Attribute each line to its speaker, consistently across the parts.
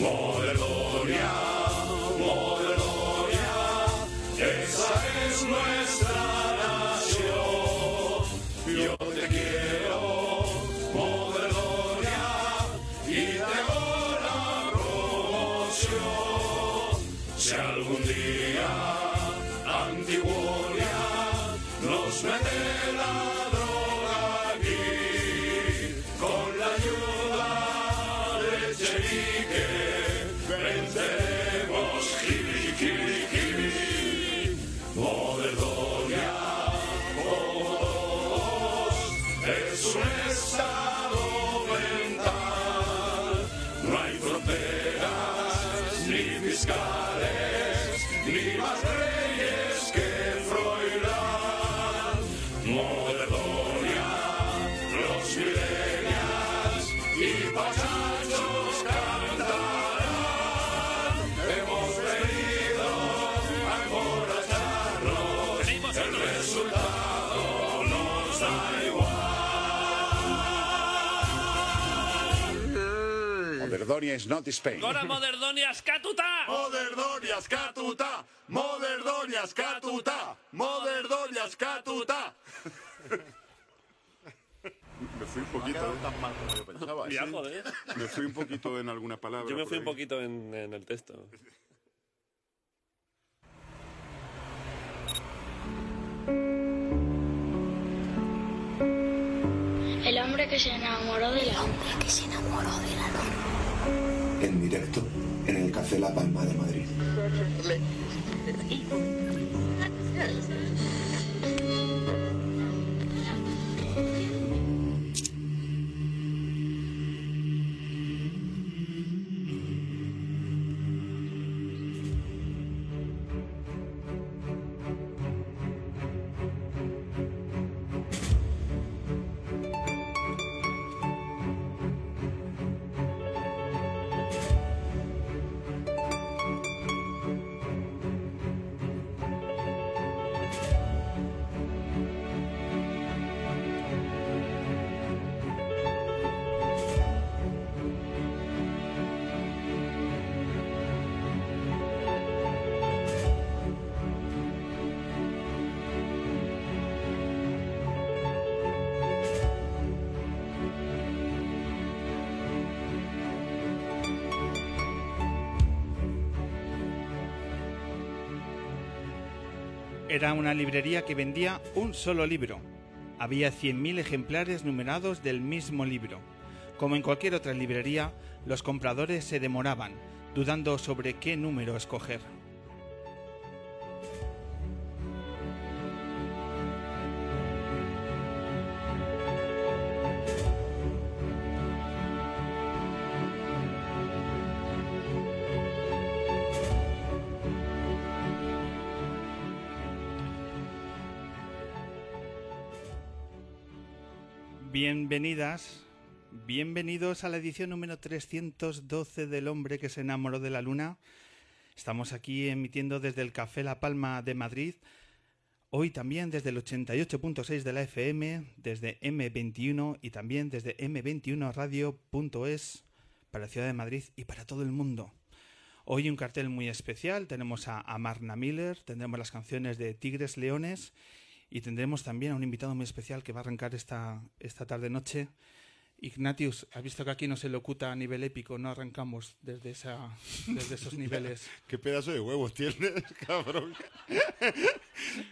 Speaker 1: Moderdonia, Moderdonia, esa es nuestra
Speaker 2: is not Spain.
Speaker 3: Gora Moderdonia Skatuta!
Speaker 2: Moderdonia scatuta, Moderdonia scatuta, Moderdonia scatuta. Me fui un poquito tan mal como yo pensaba.
Speaker 3: Ya,
Speaker 2: ¿sí?
Speaker 3: joder.
Speaker 2: Me fui un poquito en alguna palabra.
Speaker 3: Yo me fui un poquito en, en el texto.
Speaker 4: El hombre que se enamoró de la hombre que se enamoró de la luna.
Speaker 5: En directo en el Café La Palma de Madrid.
Speaker 6: Era una librería que vendía un solo libro. Había 100.000 ejemplares numerados del mismo libro. Como en cualquier otra librería, los compradores se demoraban, dudando sobre qué número escoger. Bienvenidas, bienvenidos a la edición número 312 del hombre que se enamoró de la luna. Estamos aquí emitiendo desde el Café La Palma de Madrid, hoy también desde el 88.6 de la FM, desde M21 y también desde M21Radio.es para la ciudad de Madrid y para todo el mundo. Hoy un cartel muy especial, tenemos a, Marna Miller, tendremos las canciones de Tigres Leones y tendremos también a un invitado muy especial que va a arrancar esta, esta tarde-noche. Ignatius, has visto que aquí no se locuta a nivel épico, no arrancamos desde, esa, desde esos niveles.
Speaker 2: ¿Qué pedazo de huevos tienes, cabrón?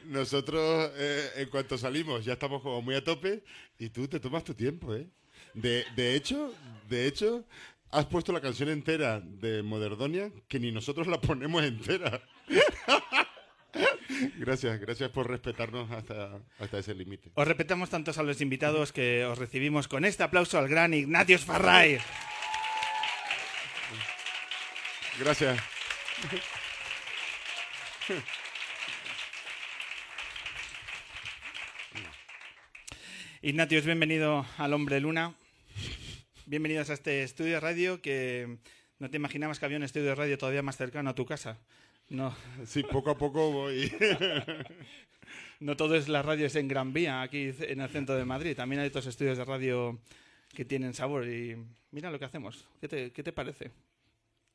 Speaker 2: Nosotros, eh, en cuanto salimos, ya estamos como muy a tope y tú te tomas tu tiempo, ¿eh? De, de hecho, de hecho, has puesto la canción entera de Moderdonia que ni nosotros la ponemos entera. Gracias, gracias por respetarnos hasta, hasta ese límite.
Speaker 6: Os respetamos tantos a los invitados que os recibimos con este aplauso al gran Ignatius Farray.
Speaker 2: Gracias.
Speaker 6: Ignatius, bienvenido al Hombre Luna. Bienvenidos a este estudio de radio que no te imaginabas que había un estudio de radio todavía más cercano a tu casa. No,
Speaker 2: Sí, poco a poco voy.
Speaker 6: no todo es la radio es en Gran Vía, aquí en el centro de Madrid. También hay otros estudios de radio que tienen sabor. Y mira lo que hacemos. ¿Qué te, qué te parece?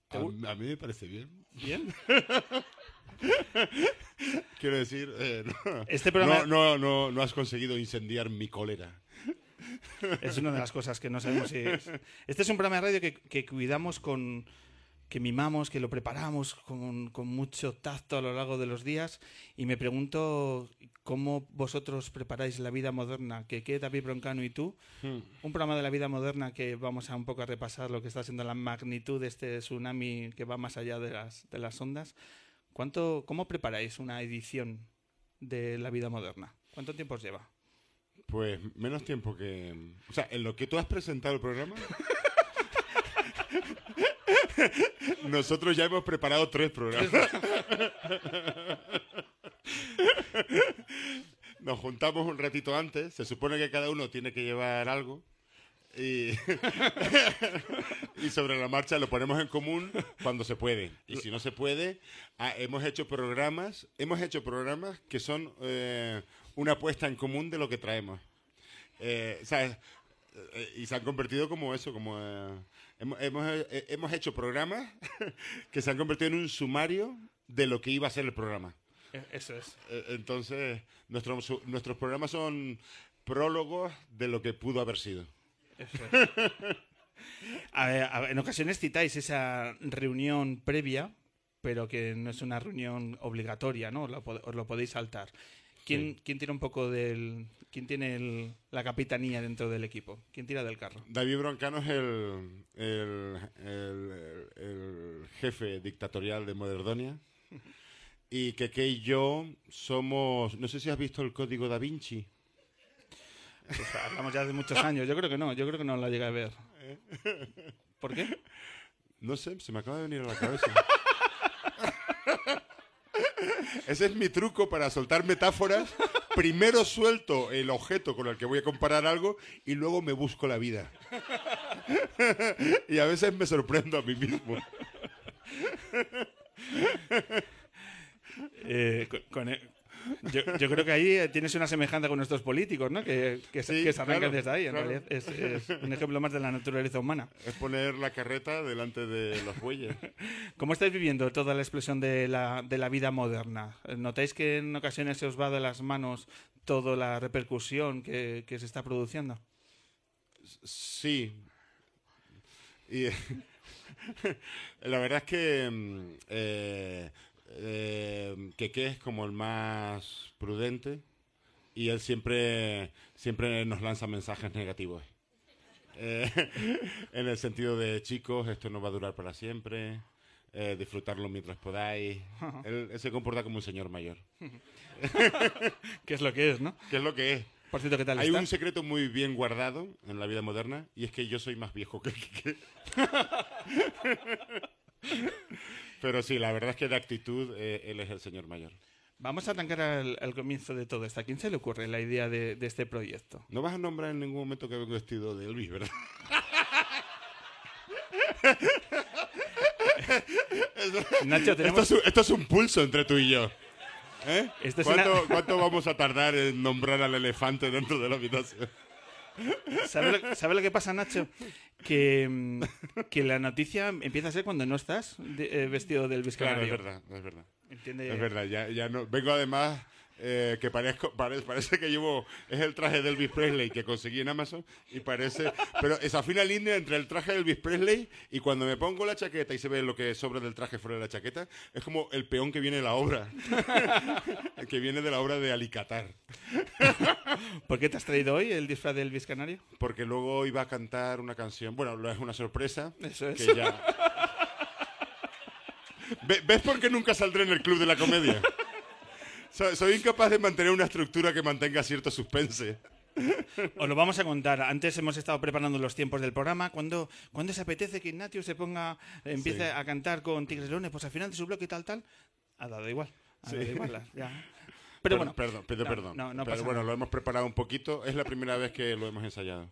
Speaker 2: A, a mí me parece bien.
Speaker 6: ¿Bien?
Speaker 2: Quiero decir, eh, no,
Speaker 6: Este programa-
Speaker 2: no, no, no, no has conseguido incendiar mi cólera.
Speaker 6: Es una de las cosas que no sabemos si es. Este es un programa de radio que, que cuidamos con. Que mimamos, que lo preparamos con, con mucho tacto a lo largo de los días. Y me pregunto cómo vosotros preparáis la vida moderna. Que qué David Broncano y tú. Un programa de la vida moderna que vamos a un poco a repasar lo que está siendo la magnitud de este tsunami que va más allá de las, de las ondas. ¿Cuánto, ¿Cómo preparáis una edición de la vida moderna? ¿Cuánto tiempo os lleva?
Speaker 2: Pues menos tiempo que... O sea, en lo que tú has presentado el programa... Nosotros ya hemos preparado tres programas. Nos juntamos un ratito antes. Se supone que cada uno tiene que llevar algo. Y, y sobre la marcha lo ponemos en común cuando se puede. Y si no se puede, ah, hemos hecho programas, hemos hecho programas que son eh, una puesta en común de lo que traemos. Eh, ¿sabes? Eh, y se han convertido como eso, como eh, hemos, hemos, eh, hemos hecho programas que se han convertido en un sumario de lo que iba a ser el programa.
Speaker 6: E- Eso es.
Speaker 2: Eh, Entonces, nuestros su- nuestros programas son prólogos de lo que pudo haber sido.
Speaker 6: Eso es. A ver, a ver, en ocasiones citáis esa reunión previa, pero que no es una reunión obligatoria, ¿no? Lo os lo podéis saltar. ¿Quién, ¿quién tira un poco del... ¿Quién tiene el- la capitanía dentro del equipo? ¿Quién tira del carro?
Speaker 2: David Broncano es el, el, el- jefe dictatorial de Moderdonia. Y Keke y yo somos. No sé si has visto el código da Vinci.
Speaker 6: Pues hablamos ya de muchos años. Yo creo que no, yo creo que no la llega a ver. ¿Por qué?
Speaker 2: No sé, se me acaba de venir a la cabeza. Ese es mi truco para soltar metáforas. Primero suelto el objeto con el que voy a comparar algo y luego me busco la vida. y a veces me sorprendo a mí mismo.
Speaker 6: Eh, con- el- yo, yo creo que ahí eh, tienes una semejanza con nuestros políticos, ¿no? Que, que, se-
Speaker 2: Sí,
Speaker 6: que se arrancan
Speaker 2: claro,
Speaker 6: desde ahí. En
Speaker 2: claro.
Speaker 6: realidad es, es un ejemplo más de la naturaleza humana.
Speaker 2: Es poner la carreta delante de los bueyes.
Speaker 6: ¿Cómo estáis viviendo toda la explosión de la, de la vida moderna? ¿Notáis que en ocasiones se os va de las manos toda la repercusión que, que se está produciendo?
Speaker 2: Sí. Y la verdad es que mm, eh, Keke es como el más prudente y él siempre, siempre nos lanza mensajes negativos. Eh, en el sentido de, chicos, esto no va a durar para siempre, eh, disfrutarlo mientras podáis. Él, él se comporta como un señor mayor.
Speaker 6: ¿Qué es lo que es, no?
Speaker 2: ¿Qué es lo que es?
Speaker 6: Por cierto, ¿qué tal
Speaker 2: Hay
Speaker 6: está?
Speaker 2: un secreto muy bien guardado en la vida moderna y es que yo soy más viejo que Kike. Pero sí, la verdad es que de actitud eh, él es el señor mayor.
Speaker 6: Vamos a arrancar al, al comienzo de todo esto. ¿A quién se le ocurre la idea de, de este proyecto?
Speaker 2: No vas a nombrar en ningún momento que vengo vestido de Elvis, ¿verdad?
Speaker 6: Nacho,
Speaker 2: Esto
Speaker 6: tenemos...
Speaker 2: es, un, esto es un pulso entre tú y yo. ¿Eh?
Speaker 6: Esto es
Speaker 2: ¿Cuánto,
Speaker 6: una-
Speaker 2: cuánto vamos a tardar en nombrar al elefante dentro de la habitación?
Speaker 6: ¿Sabe lo, sabe lo que pasa, Nacho? Que, mm, que la noticia empieza a ser cuando no estás de- eh, vestido del
Speaker 2: Claro,
Speaker 6: Canario.
Speaker 2: es verdad, es verdad.
Speaker 6: ¿Entiende?
Speaker 2: Es verdad, ya, ya no. Vengo además eh, que parezco, pare- parece que llevo. Es el traje de Elvis Presley que conseguí en Amazon y parece. Pero esa fina línea entre el traje de Elvis Presley y cuando me pongo la chaqueta y se ve lo que sobra del traje fuera de la chaqueta, es como el peón que viene de la obra. que viene de la obra de Alicatar.
Speaker 6: ¿Por qué te has traído hoy el disfraz del Elvis Canario?
Speaker 2: Porque luego iba a cantar una canción. Bueno, lo es una sorpresa.
Speaker 6: Eso es.
Speaker 2: Que ya. Ve- ¿Ves por qué nunca saldré en el club de la comedia? Soy, soy incapaz de mantener una estructura que mantenga cierto suspense.
Speaker 6: Os lo vamos a contar. Antes hemos estado preparando los tiempos del programa. Cuando, cuando se apetece que Ignatio se ponga, empiece
Speaker 2: Sí.
Speaker 6: a cantar con Tigres Leones, pues al final de su bloque tal, tal, ha dado igual. Ha dado igual, ya. Pero
Speaker 2: Per-
Speaker 6: bueno,
Speaker 2: perdón,
Speaker 6: no,
Speaker 2: perdón.
Speaker 6: no, no
Speaker 2: Pero bueno,
Speaker 6: nada.
Speaker 2: lo hemos preparado un poquito. Es la primera vez que lo hemos ensayado.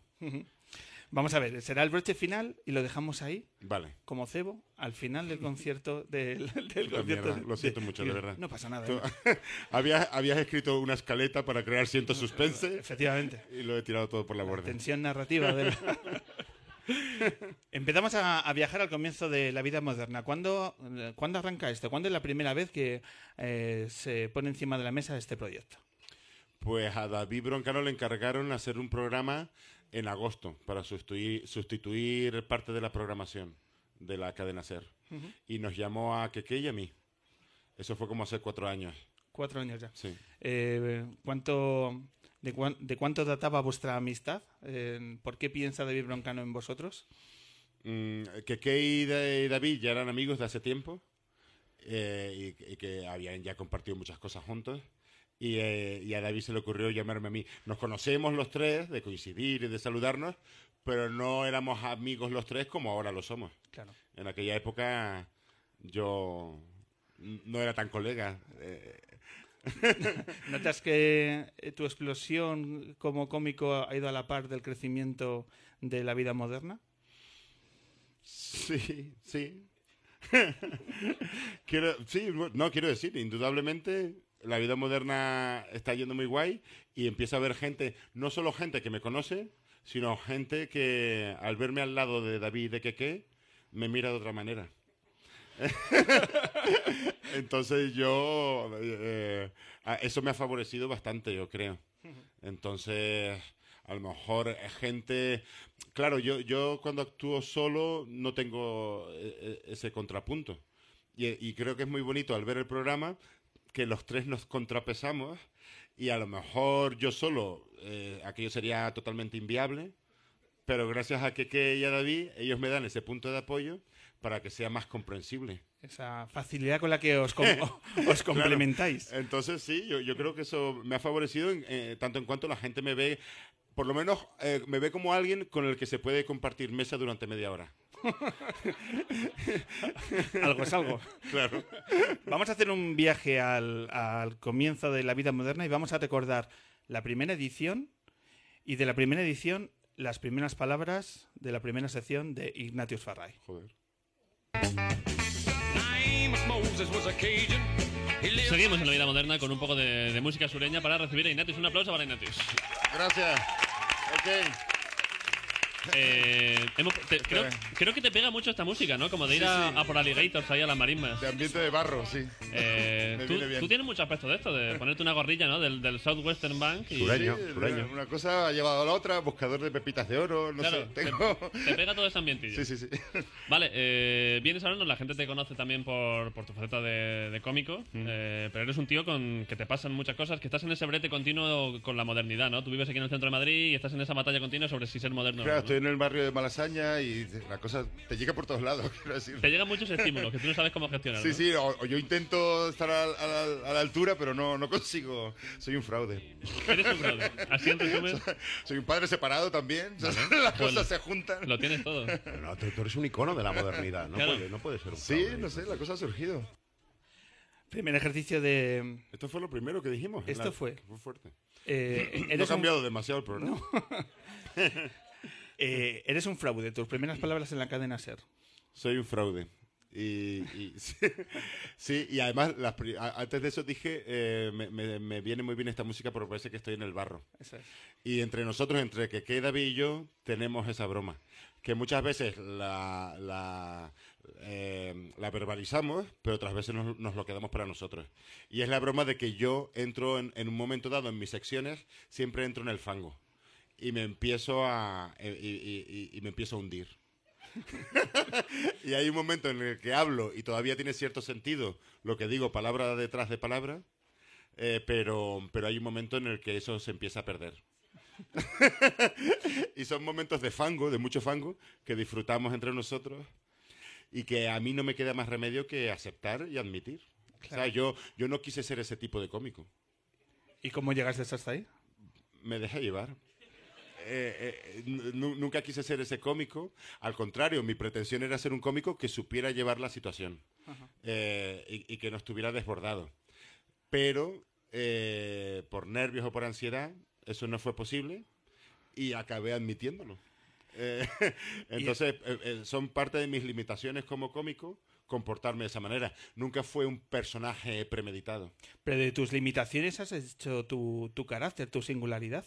Speaker 6: Vamos a ver. Será el broche final y lo dejamos ahí
Speaker 2: Vale.
Speaker 6: como cebo al final del concierto del, concierto
Speaker 2: mierda, lo siento mucho, de verdad.
Speaker 6: No pasa nada.
Speaker 2: Tú-
Speaker 6: ¿eh?
Speaker 2: habías, habías escrito una escaleta para crear cierto suspense
Speaker 6: Efectivamente.
Speaker 2: y lo he tirado todo por la borda.
Speaker 6: Tensión narrativa del... Empezamos a, a viajar al comienzo de la vida moderna. ¿Cuándo, eh, ¿cuándo arranca esto? ¿Cuándo es la primera vez que eh, se pone encima de la mesa este proyecto?
Speaker 2: Pues a David Broncano le encargaron hacer un programa en agosto para sustituir, sustituir parte de la programación de la cadena SER. Y nos llamó a Keke y a mí. Eso fue como hace cuatro años.
Speaker 6: Cuatro años ya.
Speaker 2: Sí.
Speaker 6: Eh, ¿cuánto, de, de cuánto databa vuestra amistad? Eh, ¿Por qué piensa David Broncano en vosotros?
Speaker 2: Mm, Keke y David ya eran amigos de hace tiempo eh, y, y que habían ya compartido muchas cosas juntos. Y, eh, y a David se le ocurrió llamarme a mí. Nos conocemos los tres, de coincidir y de saludarnos, pero no éramos amigos los tres como ahora lo somos.
Speaker 6: Claro.
Speaker 2: En aquella época yo no era tan colega. eh,
Speaker 6: ¿Notas que eh, tu explosión como cómico ha ido a la par del crecimiento de la vida moderna?
Speaker 2: Sí, sí. quiero, sí, no, quiero decir, indudablemente la vida moderna está yendo muy guay y empieza a haber gente, no solo gente que me conoce, sino gente que al verme al lado de David de Keke me mira de otra manera. Entonces yo, eh, a- eso me ha favorecido bastante, yo creo. Entonces, a lo mejor eh, gente, claro, yo, yo cuando actúo solo no tengo eh, eh, ese contrapunto. Y creo que es muy bonito al ver el programa que los tres nos contrapesamos y a lo mejor yo solo, eh, aquello sería totalmente inviable, pero gracias a Keke y a David, ellos me dan ese punto de apoyo para que sea más comprensible.
Speaker 6: Esa facilidad con la que os, com- os complementáis.
Speaker 2: Entonces, sí, yo, yo creo que eso me ha favorecido en, eh, tanto en cuanto la gente me ve, por lo menos eh, me ve como alguien con el que se puede compartir mesa durante media hora.
Speaker 6: Algo es algo.
Speaker 2: Claro.
Speaker 6: Vamos a hacer un viaje al, al comienzo de la vida moderna y vamos a recordar la primera edición y de la primera edición las primeras palabras de la primera sección de Ignatius Farray.
Speaker 2: Joder.
Speaker 3: Seguimos en la vida moderna con un poco de, de música sureña para recibir a Ignatius. Un aplauso para Ignatius.
Speaker 2: Gracias. Ok.
Speaker 3: Eh, hemos- te- creo, creo que te pega mucho esta música, ¿no? Como de ir
Speaker 2: Sí,
Speaker 3: a,
Speaker 2: sí.
Speaker 3: a por alligators ahí a las marismas.
Speaker 2: De ambiente de barro, sí.
Speaker 3: Eh,
Speaker 2: Me
Speaker 3: tú,
Speaker 2: viene bien.
Speaker 3: tú tienes mucho aspecto de esto, de ponerte una gorrilla, ¿no? Del, del Southwestern Bank. Y,
Speaker 7: Sureño.
Speaker 2: Sí,
Speaker 7: sureño.
Speaker 2: Una cosa ha llevado a la otra, buscador de pepitas de oro, no
Speaker 3: Claro,
Speaker 2: sé. Tengo...
Speaker 3: te pega todo ese ambientillo.
Speaker 2: Sí, sí, sí.
Speaker 3: Vale, eh, vienes hablando, la gente te conoce también por, por tu faceta de, de cómico, eh, pero eres un tío con que te pasan muchas cosas, que estás en ese brete continuo con la modernidad, ¿no? Tú vives aquí en el centro de Madrid y estás en esa batalla continua sobre si ser moderno o
Speaker 2: Claro,
Speaker 3: ¿no?
Speaker 2: Estoy en el barrio de Malasaña y la cosa te llega por todos lados, quiero decir.
Speaker 3: Te llegan muchos estímulos que tú no sabes cómo gestionar.
Speaker 2: Sí,
Speaker 3: ¿no?
Speaker 2: sí, o, o yo intento estar a, a la, a la altura, pero no, no consigo. Soy un fraude.
Speaker 3: Eres un brother. Así en resumen,
Speaker 2: Soy un padre separado también. Las
Speaker 3: Pues
Speaker 2: cosas se juntan.
Speaker 3: lo tienes todo.
Speaker 7: Pero no, tú, tú eres un icono de la modernidad. No,
Speaker 3: Claro.
Speaker 7: puede, no puede ser un
Speaker 2: Sí,
Speaker 7: fraude.
Speaker 2: no sé, la cosa ha surgido.
Speaker 6: Primer ejercicio de...
Speaker 2: Esto fue lo primero que dijimos.
Speaker 6: Esto
Speaker 2: La-
Speaker 6: fue.
Speaker 2: Fue fuerte.
Speaker 6: eh,
Speaker 2: No ha
Speaker 6: un,
Speaker 2: cambiado demasiado el programa.
Speaker 6: Eh, eres un fraude. Tus primeras palabras en la cadena SER.
Speaker 2: Soy un fraude. Y, y- sí, sí, y además, las antes de eso dije, eh, me, me- me viene muy bien esta música porque parece que estoy en el barro.
Speaker 6: Es.
Speaker 2: Y entre nosotros, entre que que David y yo, tenemos esa broma. Que muchas veces la, la, eh, la verbalizamos, pero otras veces nos, nos lo quedamos para nosotros. Y es la broma de que yo entro en, en un momento dado en mis secciones, siempre entro en el fango. Y me empiezo a, y, y- y- y me empiezo a hundir. y hay un momento en el que hablo y todavía tiene cierto sentido lo que digo palabra detrás de palabra, eh, pero, pero hay un momento en el que eso se empieza a perder. y son momentos de fango, de mucho fango, que disfrutamos entre nosotros y que a mí no me queda más remedio que aceptar y admitir. O sea, yo, yo no quise ser ese tipo de cómico.
Speaker 6: ¿Y cómo llegaste hasta ahí?
Speaker 2: Me dejé llevar. Eh, eh, nu- nunca quise ser ese cómico. Al contrario, mi pretensión era ser un cómico que supiera llevar la situación eh, y, y que no estuviera desbordado. Pero eh, por nervios o por ansiedad, eso no fue posible y acabé admitiéndolo. Eh, entonces, eh, eh, son parte de mis limitaciones como cómico comportarme de esa manera. Nunca fue un personaje premeditado.
Speaker 6: Pero de tus limitaciones has hecho tu, tu carácter, tu singularidad.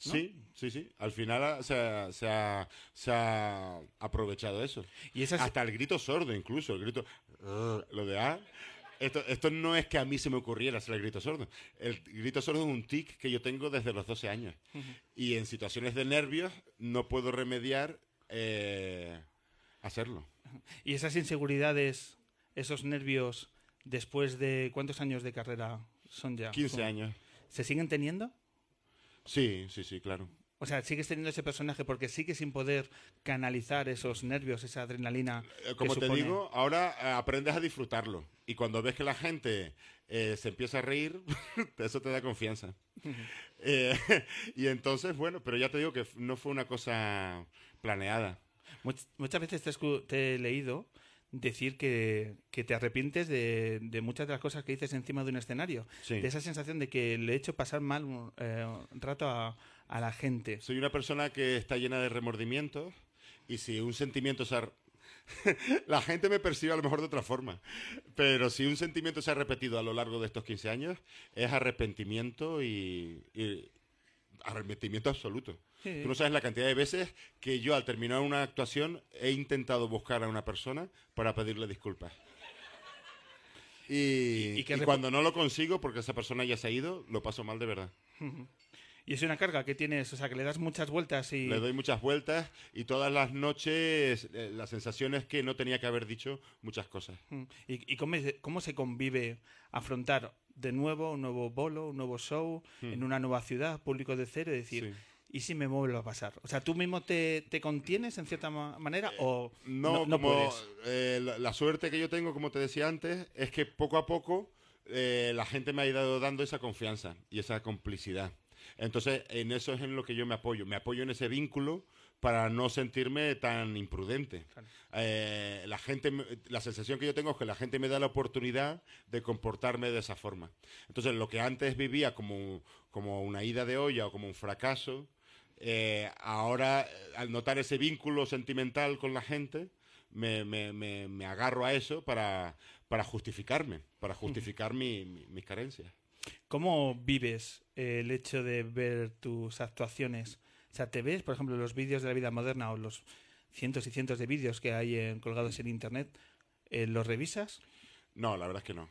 Speaker 2: Sí, sí, sí. Al final ah, se ha, se ha- se ha aprovechado eso.
Speaker 6: Y esas-
Speaker 2: Hasta el grito sordo, incluso. El grito. "Ah", lo de A. Esto, esto no es que a mí se me ocurriera hacer el grito sordo. El grito sordo es un tic que yo tengo desde los 12 años. Y en situaciones de nervios no puedo remediar eh, hacerlo.
Speaker 6: Y esas inseguridades, esos nervios, después de cuántos años de carrera son ya?
Speaker 2: 15
Speaker 6: Son-
Speaker 2: años.
Speaker 6: ¿Se siguen teniendo?
Speaker 2: Sí, sí, sí, claro.
Speaker 6: O sea, sigues teniendo ese personaje porque sigues sin poder canalizar esos nervios, esa adrenalina.
Speaker 2: Eh, Como te
Speaker 6: supone-
Speaker 2: digo, ahora eh, aprendes a disfrutarlo. Y cuando ves que la gente eh, se empieza a reír, eso te da confianza. Eh, y entonces, bueno, pero ya te digo que no fue una cosa planeada.
Speaker 6: Much- muchas veces te he leído decir que, que te arrepientes de, de muchas de las cosas que dices encima de un escenario.
Speaker 2: Sí.
Speaker 6: De esa sensación de que le he hecho pasar mal un eh, un rato a, a la gente.
Speaker 2: Soy una persona que está llena de remordimientos y si un sentimiento se ha... la gente me percibe a lo mejor de otra forma, pero si un sentimiento se ha repetido a lo largo de estos 15 años, es arrepentimiento y, y arrepentimiento absoluto.
Speaker 6: Sí.
Speaker 2: Tú no sabes la cantidad de veces que yo al terminar una actuación he intentado buscar a una persona para pedirle disculpas. Y,
Speaker 6: ¿Y- y qué
Speaker 2: y
Speaker 6: repo-
Speaker 2: cuando no lo consigo, porque esa persona ya se ha ido, lo paso mal de verdad.
Speaker 6: Y es una carga que tienes, o sea, que le das muchas vueltas y...
Speaker 2: Le doy muchas vueltas y todas las noches eh, la sensación es que no tenía que haber dicho muchas cosas.
Speaker 6: ¿Y, y cómo, es- cómo se convive afrontar de nuevo un nuevo bolo, un nuevo show, en una nueva ciudad, público de cero, y decir.
Speaker 2: Sí.
Speaker 6: ¿Y si me vuelvo a pasar? O sea, ¿tú mismo te, te contienes en cierta ma- manera o
Speaker 2: No,
Speaker 6: no,
Speaker 2: como
Speaker 6: puedes?
Speaker 2: eh, la, la suerte que yo tengo, como te decía antes, es que poco a poco eh, la gente me ha ido dando esa confianza y esa complicidad. Entonces, en eso es en lo que yo me apoyo. Me apoyo en ese vínculo para no sentirme tan imprudente. Eh, la gente, la sensación que yo tengo es que la gente me da la oportunidad de comportarme de esa forma. Entonces, lo que antes vivía como, como una ida de olla o como un fracaso, eh, ahora, al notar ese vínculo sentimental con la gente, me, me- me- me agarro a eso para, para justificarme, para justificar mi- mi- mis carencias.
Speaker 6: ¿Cómo vives el hecho de ver tus actuaciones? O sea, ¿te ves, por ejemplo, los vídeos de la vida moderna o los cientos y cientos de vídeos que hay en- colgados en Internet? eh, ¿Los revisas?
Speaker 2: No, la verdad es que no.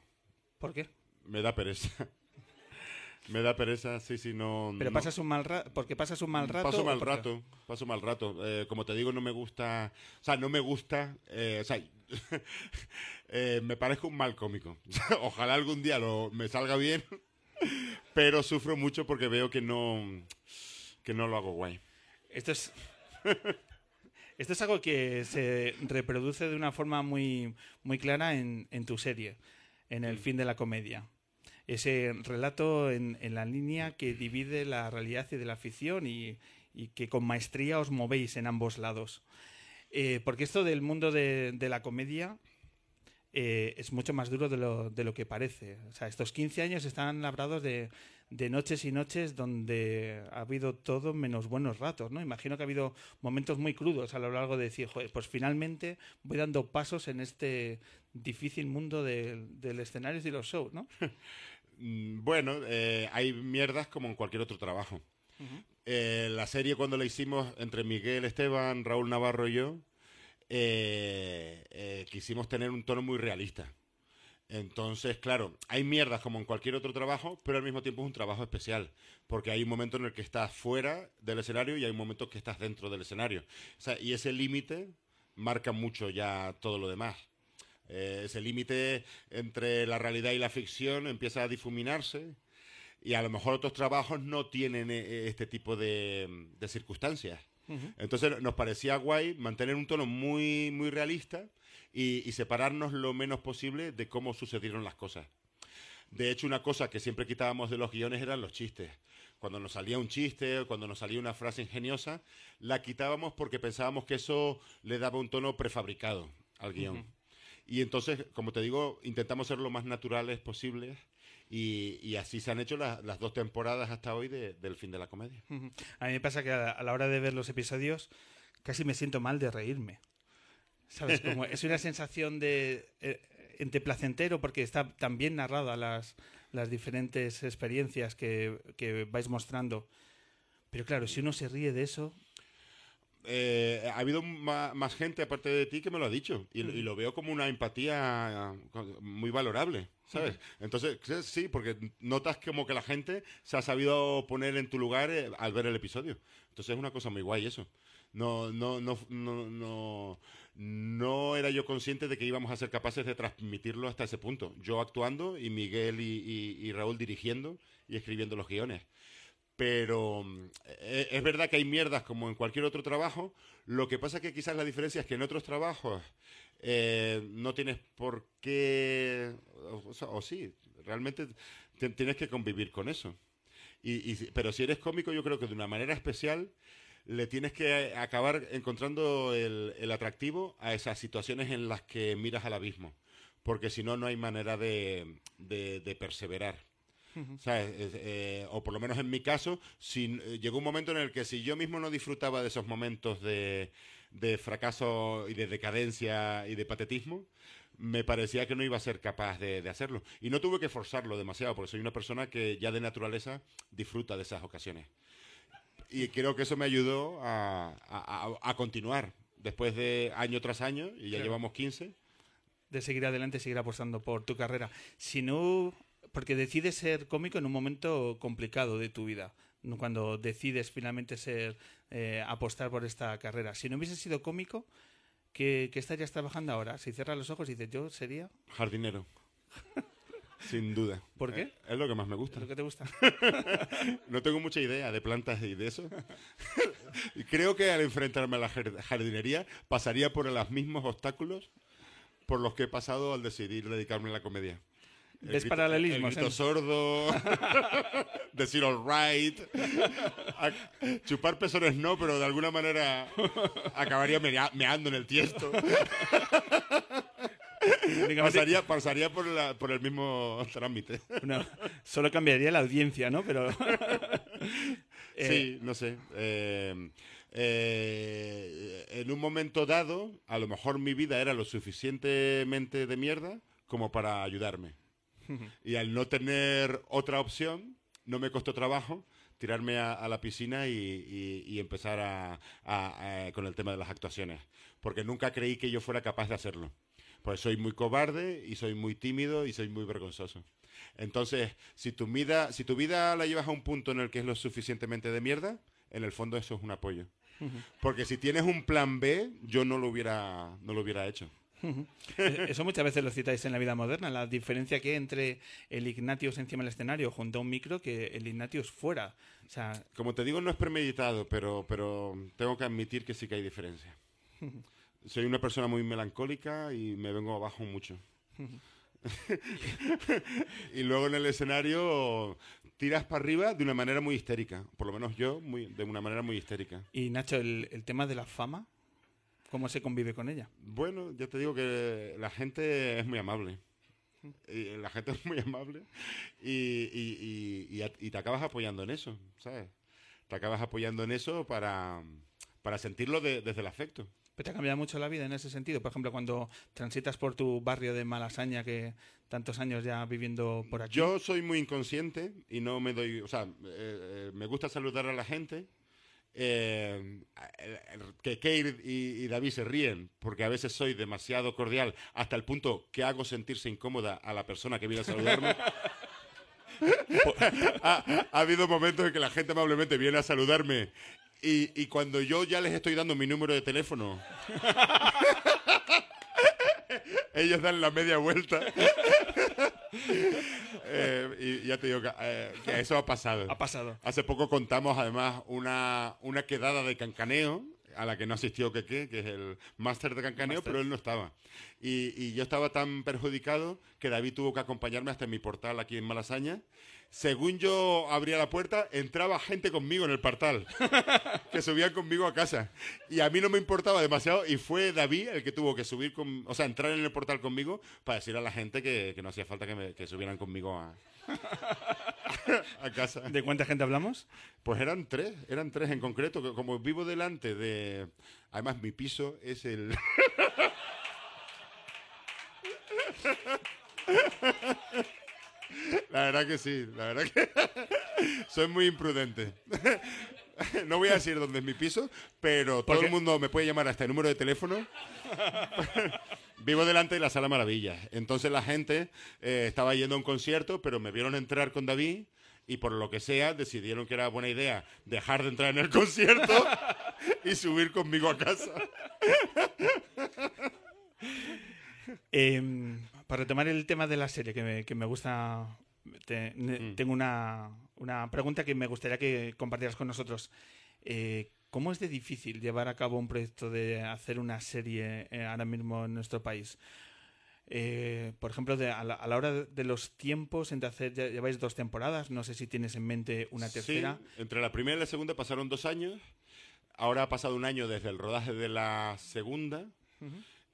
Speaker 6: ¿Por qué?
Speaker 2: Me da pereza. Me da pereza, sí, sí, no.
Speaker 6: ¿Pero
Speaker 2: no.
Speaker 6: pasas un mal rato? ¿Porque pasas un mal rato?
Speaker 2: Paso mal
Speaker 6: porque-
Speaker 2: rato, paso mal rato. Eh, como te digo, no me gusta, o sea, no me gusta, eh, o sea, eh, me parezco un mal cómico. Ojalá algún día lo, me salga bien, pero sufro mucho porque veo que no, que no lo hago guay.
Speaker 6: Esto es. Esto es algo que se reproduce de una forma muy, muy clara en, en tu serie, en El fin de la comedia. Ese relato en, en la línea que divide la realidad y de la ficción y, y que con maestría os movéis en ambos lados. Eh, porque esto del mundo de, de la comedia eh, es mucho más duro de lo, de lo que parece. O sea, estos 15 años están labrados de, de noches y noches donde ha habido todo menos buenos ratos, ¿no? Imagino que ha habido momentos muy crudos a lo largo de decir, "Joder, pues finalmente voy dando pasos en este difícil mundo del, del escenario y los shows, ¿no?
Speaker 2: Mm, Bueno, eh, hay mierdas como en cualquier otro trabajo. Eh, la serie cuando la hicimos entre Miguel Esteban, Raúl Navarro y yo, eh, eh, quisimos tener un tono muy realista. Entonces, claro, hay mierdas como en cualquier otro trabajo, pero al mismo tiempo es un trabajo especial, porque hay un momento en el que estás fuera del escenario y hay un momento que estás dentro del escenario. O sea, y ese límite marca mucho ya todo lo demás. Eh, ese límite entre la realidad y la ficción empieza a difuminarse y a lo mejor otros trabajos no tienen eh, este tipo de, de circunstancias. Entonces nos parecía guay mantener un tono muy, muy realista y, y separarnos lo menos posible de cómo sucedieron las cosas. De hecho, una cosa que siempre quitábamos de los guiones eran los chistes. Cuando nos salía un chiste o cuando nos salía una frase ingeniosa, la quitábamos porque pensábamos que eso le daba un tono prefabricado al guion. Y entonces, como te digo, intentamos ser lo más naturales posibles y, y así se han hecho la- las dos temporadas hasta hoy de- del fin de la comedia.
Speaker 6: A mí me pasa que a la, a la hora de ver los episodios casi me siento mal de reírme. ¿Sabes? Como es una sensación de eh, entre placentero porque está tan bien narrada las, las diferentes experiencias que, que vais mostrando. Pero claro, si uno se ríe de eso,
Speaker 2: Eh, ha habido más, gente aparte de ti que me lo ha dicho y, y lo veo como una empatía muy valorable, ¿sabes? Entonces, sí, sí, porque notas como que la gente se ha sabido poner en tu lugar eh, al ver el episodio. Entonces es una cosa muy guay eso. No, no, no, no, no, no era yo consciente de que íbamos a ser capaces de transmitirlo hasta ese punto. Yo actuando y Miguel y, y- y Raúl dirigiendo y escribiendo los guiones pero mm, eh, es verdad que hay mierdas como en cualquier otro trabajo. Lo que pasa es que quizás la diferencia es que en otros trabajos eh, no tienes por qué, o, sí, realmente te- tienes que convivir con eso. Y, pero si eres cómico, yo creo que de una manera especial le tienes que acabar encontrando el, atractivo a esas situaciones en las que miras al abismo, porque si no, no hay manera de perseverar. Eh, o por lo menos en mi caso, si, eh, llegó un momento en el que si yo mismo no disfrutaba de esos momentos de, de fracaso y de decadencia y de patetismo, me parecía que no iba a ser capaz de, de hacerlo. Y no tuve que forzarlo demasiado, porque soy una persona que ya de naturaleza disfruta de esas ocasiones. Y creo que eso me ayudó a, a- a- a continuar después de año tras año, y ya
Speaker 6: Claro.
Speaker 2: llevamos 15.
Speaker 6: de seguir adelante, seguir apostando por tu carrera. Si no, porque decides ser cómico en un momento complicado de tu vida, cuando decides finalmente ser eh, apostar por esta carrera. Si no hubieses sido cómico, ¿qué, qué estarías trabajando ahora? Si cierras los ojos y dices, yo sería,
Speaker 2: Jardinero. Sin duda.
Speaker 6: ¿Por qué?
Speaker 2: Eh, Es lo que más me gusta.
Speaker 6: lo que te gusta.
Speaker 2: No tengo mucha idea de plantas y de eso. y creo que al enfrentarme a la jar- jardinería pasaría por los mismos obstáculos por los que he pasado al decidir dedicarme a la comedia. El
Speaker 6: ¿Ves
Speaker 2: grito-
Speaker 6: paralelismos,
Speaker 2: El grito
Speaker 6: eh?
Speaker 2: sordo, decir all right, a- chupar pezones no, pero de alguna manera acabaría mea- meando en el tiesto. Pasaría, pasaría por, la- por el mismo trámite.
Speaker 6: No, solo cambiaría la audiencia, ¿no? Pero Eh,
Speaker 2: Sí, no sé. Eh, eh, en un momento dado, a lo mejor mi vida era lo suficientemente de mierda como para ayudarme. Y al no tener otra opción, no me costó trabajo tirarme a, a la piscina y, y- y empezar a- a- a- con el tema de las actuaciones. Porque nunca creí que yo fuera capaz de hacerlo. Pues soy muy cobarde y soy muy tímido y soy muy vergonzoso. Entonces, si tu vida, si tu vida la llevas a un punto en el que es lo suficientemente de mierda, en el fondo eso es un apoyo. Porque si tienes un plan B, yo no lo hubiera, no lo hubiera hecho.
Speaker 6: Eh, Eso muchas veces lo citáis en la vida moderna, la diferencia que hay entre el Ignatius encima del escenario junto a un micro que el Ignatius fuera. O sea,
Speaker 2: Como te digo, no es premeditado, pero, pero tengo que admitir que sí que hay diferencia. Soy una persona muy melancólica y me vengo abajo mucho. y luego en el escenario tiras para arriba de una manera muy histérica. Por lo menos yo, muy, de una manera muy histérica.
Speaker 6: y Nacho, el, el tema de la fama, ¿cómo se convive con ella?
Speaker 2: Bueno, ya te digo que la gente es muy amable. Y la gente es muy amable y, y- y- y te acabas apoyando en eso, ¿sabes? Te acabas apoyando en eso para, para sentirlo de- desde el afecto.
Speaker 6: ¿Pero te ha cambiado mucho la vida en ese sentido? Por ejemplo, cuando transitas por tu barrio de Malasaña, que tantos años ya viviendo por aquí.
Speaker 2: Yo soy muy inconsciente y no me doy, o sea, eh, eh, me gusta saludar a la gente. Eh, que Keir y, David se ríen porque a veces soy demasiado cordial hasta el punto que hago sentirse incómoda a la persona que viene a saludarme. ha, ha habido momentos en que la gente amablemente viene a saludarme y, y cuando yo ya les estoy dando mi número de teléfono, ellos dan la media vuelta. Eh, y ya te digo que, eh, que eso ha pasado.
Speaker 6: Ha pasado.
Speaker 2: Hace poco contamos además una, una quedada de cancaneo a la que no asistió Keke, que es el máster de cancaneo, pero él no estaba. Y, y yo estaba tan perjudicado que David tuvo que acompañarme hasta mi portal aquí en Malasaña. Según yo abría la puerta, entraba gente conmigo en el portal, que subían conmigo a casa. Y a mí no me importaba demasiado, y fue David el que tuvo que subir, con, o sea, entrar en el portal conmigo para decir a la gente que, que no hacía falta que, me- que subieran conmigo a, a casa.
Speaker 6: ¿De cuánta gente hablamos?
Speaker 2: Pues eran tres, eran tres en concreto. que Como vivo delante de. Además, mi piso es el. La verdad que sí, la verdad que. Soy muy imprudente. no voy a decir dónde es mi piso, pero todo el mundo me puede llamar a este número de teléfono. Vivo delante de la Sala Maravillas. Entonces la gente eh, estaba yendo a un concierto, pero me vieron entrar con David y por lo que sea decidieron que era buena idea dejar de entrar en el concierto y subir conmigo a casa.
Speaker 6: Em, para retomar el tema de la serie, que me, que me gusta, te-
Speaker 2: Mm.
Speaker 6: tengo una, una pregunta que me gustaría que compartieras con nosotros. Eh, ¿Cómo es de difícil llevar a cabo un proyecto de hacer una serie eh, ahora mismo en nuestro país? Eh, por ejemplo, de- a, la, a la hora de los tiempos, entre hacer, ya lleváis dos temporadas, no sé si tienes en mente una tercera.
Speaker 2: Sí, entre la primera y la segunda pasaron dos años. Ahora ha pasado un año desde el rodaje de la segunda.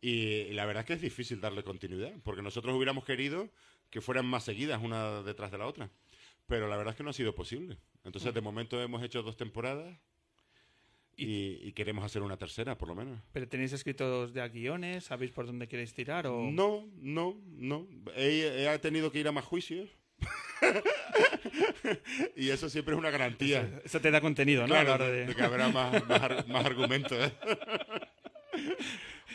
Speaker 2: Y la verdad es que es difícil darle continuidad, porque nosotros hubiéramos querido que fueran más seguidas una detrás de la otra. Pero la verdad es que no ha sido posible. Entonces, de momento hemos hecho dos temporadas y, y queremos hacer una tercera, por lo menos.
Speaker 6: ¿Pero tenéis escritos ya guiones? ¿Sabéis por dónde queréis tirar? O...
Speaker 2: No, no, no. He, he tenido que ir a más juicios. y eso siempre es una garantía.
Speaker 6: Eso te da contenido, ¿no?
Speaker 2: Claro, de,
Speaker 6: de-
Speaker 2: de que habrá más, más, más argumentos. ¿eh?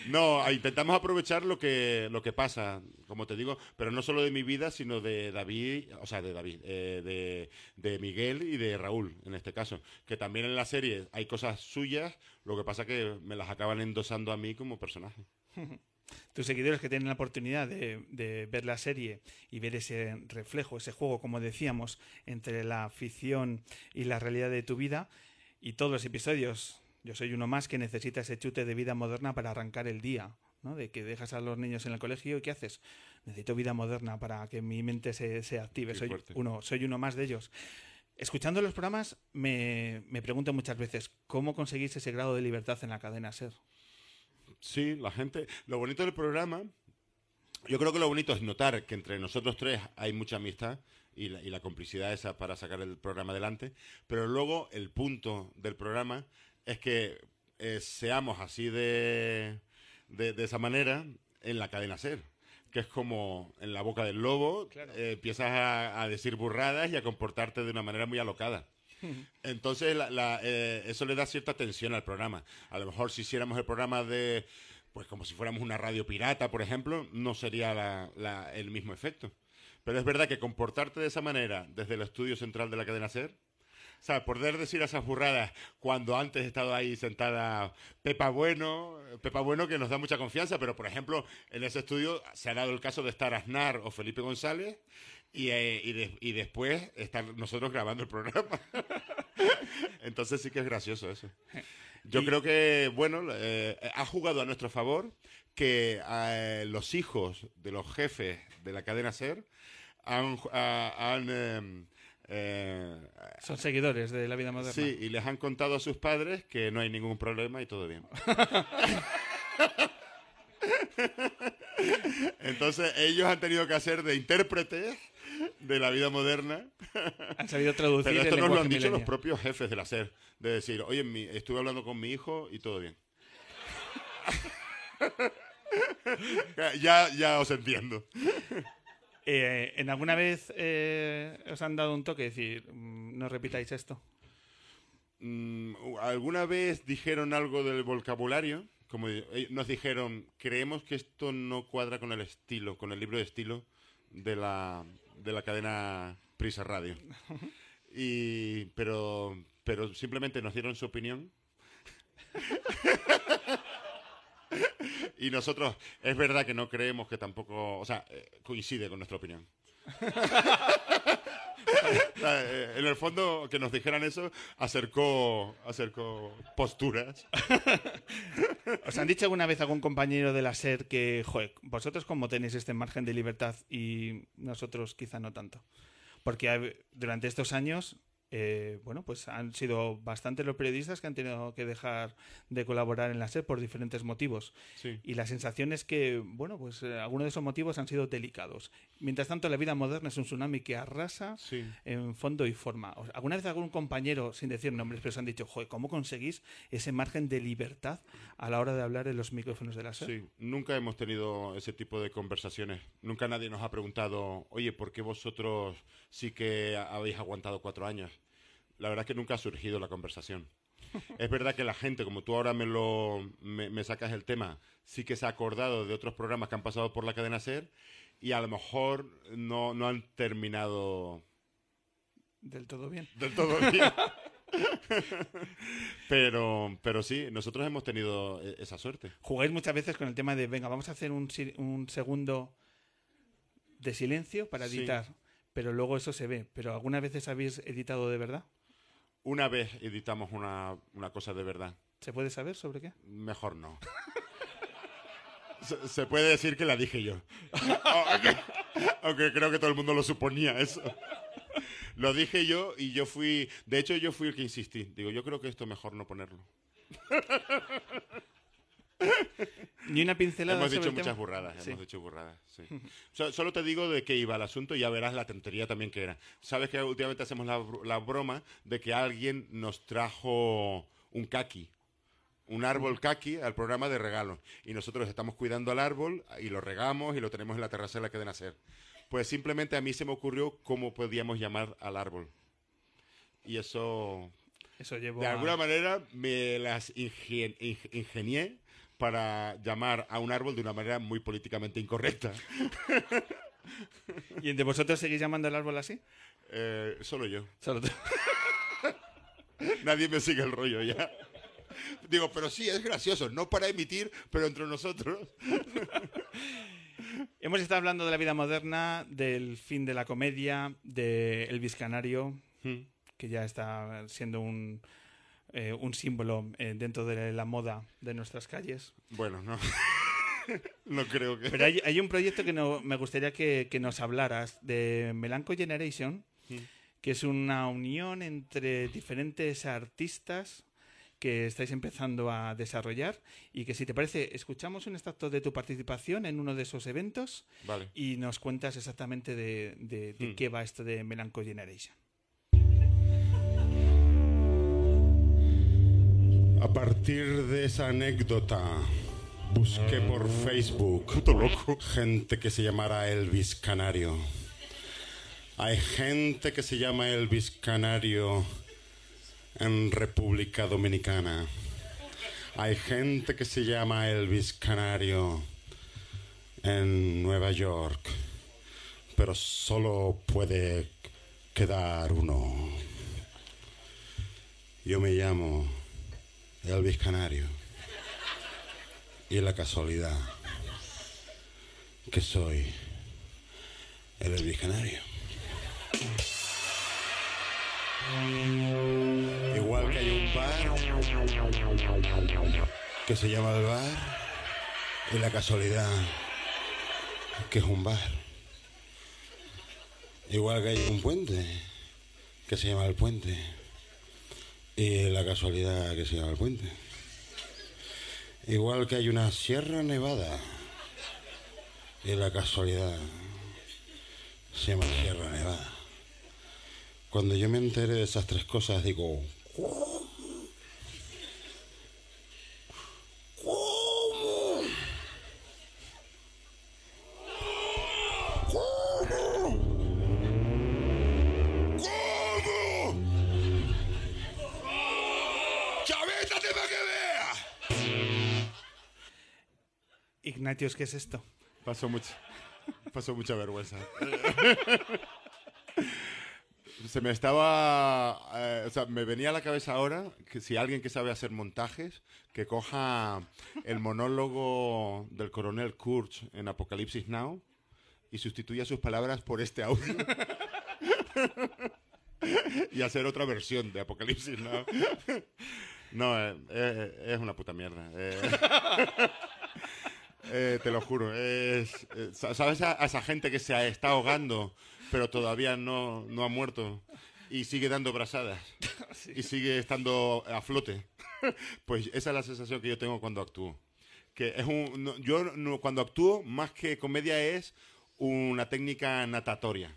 Speaker 2: No, a- intentamos aprovechar lo que, lo que pasa, como te digo, pero no solo de mi vida, sino de David, o sea, de David, eh, de, de Miguel y de Raúl, en este caso. Que también en la serie hay cosas suyas, lo que pasa que me las acaban endosando a mí como personaje.
Speaker 6: tus seguidores que tienen la oportunidad de, de ver la serie y ver ese reflejo, ese juego, como decíamos, entre la ficción y la realidad de tu vida y todos los episodios. Yo soy uno más que necesita ese chute de vida moderna para arrancar el día, ¿no? De que dejas a los niños en el colegio y ¿qué haces? Necesito vida moderna para que mi mente se, se active.
Speaker 2: Qué
Speaker 6: Soy
Speaker 2: fuerte.
Speaker 6: uno, soy uno más de ellos. Escuchando los programas me, me pregunto muchas veces cómo conseguís ese grado de libertad en la cadena SER.
Speaker 2: Sí, la gente. Lo bonito del programa, yo creo que lo bonito es notar que entre nosotros tres hay mucha amistad y la, y la complicidad esa para sacar el programa adelante. Pero luego el punto del programa es que eh, seamos así de, de, de esa manera en la cadena ser. Que es como en la boca del lobo, eh, empiezas a, a decir burradas y a comportarte de una manera muy alocada. Entonces, la- la, eh, eso le da cierta tensión al programa. A lo mejor si hiciéramos el programa de, pues como si fuéramos una radio pirata, por ejemplo, no sería la- el mismo efecto. Pero es verdad que comportarte de esa manera desde el estudio central de la cadena SER, o sea, poder decir esas burradas cuando antes he estado ahí sentada Pepa Bueno, Pepa Bueno que nos da mucha confianza, pero por ejemplo, en ese estudio se ha dado el caso de estar Aznar o Felipe González y, eh, y, de- y después estar nosotros grabando el programa. Entonces sí que es gracioso eso. Yo creo que, bueno, eh, ha jugado a nuestro favor que eh, los hijos de los jefes de la cadena SER han... han, em, eh,
Speaker 6: Son seguidores de la vida moderna.
Speaker 2: Sí, y les han contado a sus padres que no hay ningún problema y todo bien. Entonces ellos han tenido que hacer de intérpretes de la vida moderna.
Speaker 6: Han sabido traducir
Speaker 2: Pero
Speaker 6: el
Speaker 2: esto nos lo han dicho los
Speaker 6: millennial.
Speaker 2: propios jefes de la SER. De decir, oye, mi- estuve hablando con mi hijo y todo bien. ya, ya os entiendo.
Speaker 6: Eh, ¿En alguna vez eh, os han dado un toque? decir, mm, no repitáis esto.
Speaker 2: Mm, ¿Alguna vez dijeron algo del vocabulario? Como eh, nos dijeron, creemos que esto no cuadra con el estilo, con el libro de estilo de la, de la cadena Prisa Radio. Y, pero, pero simplemente nos dieron su opinión. y nosotros, es verdad que no creemos que tampoco, o sea, eh, coincide con nuestra opinión. Eh, en el fondo, que nos dijeran eso acercó, acercó posturas.
Speaker 6: ¿Os han dicho alguna vez algún compañero de la SER que, joder, vosotros como tenéis este margen de libertad y nosotros quizá no tanto? Porque durante estos años, eh, bueno, pues han sido bastantes los periodistas que han tenido que dejar de colaborar en la SER por diferentes motivos.
Speaker 2: Sí.
Speaker 6: Y la sensación es que, bueno, pues eh, algunos de esos motivos han sido delicados. Mientras tanto, la vida moderna es un tsunami que arrasa
Speaker 2: Sí.
Speaker 6: en fondo y forma. ¿Os- ¿Alguna vez algún compañero, sin decir nombres, pero os han dicho, joder, ¿cómo conseguís ese margen de libertad a la hora de hablar en los micrófonos de la SER?
Speaker 2: Sí, nunca hemos tenido ese tipo de conversaciones. Nunca nadie nos ha preguntado, oye, ¿por qué vosotros sí que habéis aguantado cuatro años? La verdad es que nunca ha surgido la conversación. Es verdad que la gente, como tú ahora me lo me, me sacas el tema, sí que se ha acordado de otros programas que han pasado por la cadena SER y a lo mejor no, no han terminado
Speaker 6: Del todo bien.
Speaker 2: del todo bien. pero, pero sí, nosotros hemos tenido e- esa suerte.
Speaker 6: Jugáis muchas veces con el tema de, venga, vamos a hacer un, un segundo de silencio para
Speaker 2: Sí.
Speaker 6: editar, pero luego eso se ve. ¿Pero algunas veces habéis editado de verdad?
Speaker 2: Una vez editamos una, una cosa de verdad.
Speaker 6: ¿Se puede saber sobre qué?
Speaker 2: Mejor no. Se, se puede decir que la dije yo. aunque, aunque creo que todo el mundo lo suponía eso. Lo dije yo y yo fui... De hecho, yo fui el que insistí. Digo, yo creo que esto mejor no ponerlo.
Speaker 6: Ni una pincelada
Speaker 2: Hemos dicho muchas burradas,
Speaker 6: Sí.
Speaker 2: hemos dicho burradas, sí. So- solo te digo de qué iba el asunto y ya verás la tontería también que era. Sabes que últimamente hacemos la, la broma de que alguien nos trajo un kaki, un árbol kaki al programa de regalo. Y nosotros estamos cuidando al árbol y lo regamos y lo tenemos en la terraza de la que de nacer. Pues simplemente a mí se me ocurrió cómo podíamos llamar al árbol. Y eso,
Speaker 6: Eso llevó
Speaker 2: de
Speaker 6: a-
Speaker 2: alguna manera, me las ingien- ing- ingenié para llamar a un árbol de una manera muy políticamente incorrecta.
Speaker 6: ¿Y de vosotros seguís llamando al árbol así?
Speaker 2: Eh, solo yo.
Speaker 6: Solo tú.
Speaker 2: Nadie me sigue el rollo ya. Digo, pero sí, es gracioso. No para emitir, pero entre nosotros.
Speaker 6: Hemos estado hablando de la vida moderna, del fin de la comedia, de Elvis Canario,
Speaker 2: Hmm.
Speaker 6: que ya está siendo un, eh, un símbolo eh, dentro de la moda de nuestras calles.
Speaker 2: Bueno, no. no creo que.
Speaker 6: Pero hay, hay un proyecto que no, me gustaría que, que nos hablaras de Melanco Generation, que es una unión entre diferentes artistas que estáis empezando a desarrollar y que si te parece escuchamos un extracto de tu participación en uno de esos eventos
Speaker 2: Vale.
Speaker 6: y nos cuentas exactamente de, de- de
Speaker 2: Hmm.
Speaker 6: qué va esto de Melanco Generation.
Speaker 7: A partir de esa anécdota, busqué por Facebook gente que se llamara Elvis Canario. Hay gente que se llama Elvis Canario en República Dominicana. Hay gente que se llama Elvis Canario en Nueva York. Pero solo puede quedar uno. Yo me llamo Elvis Canario. Y la casualidad que soy el Elvis. Igual que hay un bar que se llama el bar y la casualidad que es un bar. Igual que hay un puente que se llama el puente y la casualidad que se llama el puente. Igual que hay una Sierra Nevada y la casualidad se llama Sierra Nevada. Cuando yo me enteré de esas tres cosas digo.
Speaker 6: Ignatius, ¿qué es esto?
Speaker 2: Pasó mucha, pasó mucha vergüenza. Se me estaba. eh, o sea, me venía a la cabeza ahora que si alguien que sabe hacer montajes, que coja el monólogo del coronel Kurtz en Apocalipsis Now y sustituya sus palabras por este audio. y hacer otra versión de Apocalipsis Now. No, eh, eh, es una puta mierda. Eh. Te lo juro. Es, sa- ¿Sabes a, a esa gente que se está ahogando, pero todavía no, no ha muerto? Y sigue dando brazadas. Y sigue estando a flote. Pues esa es la sensación que yo tengo cuando actúo. Que es un, no- yo no- cuando actúo, más que comedia, es una técnica natatoria.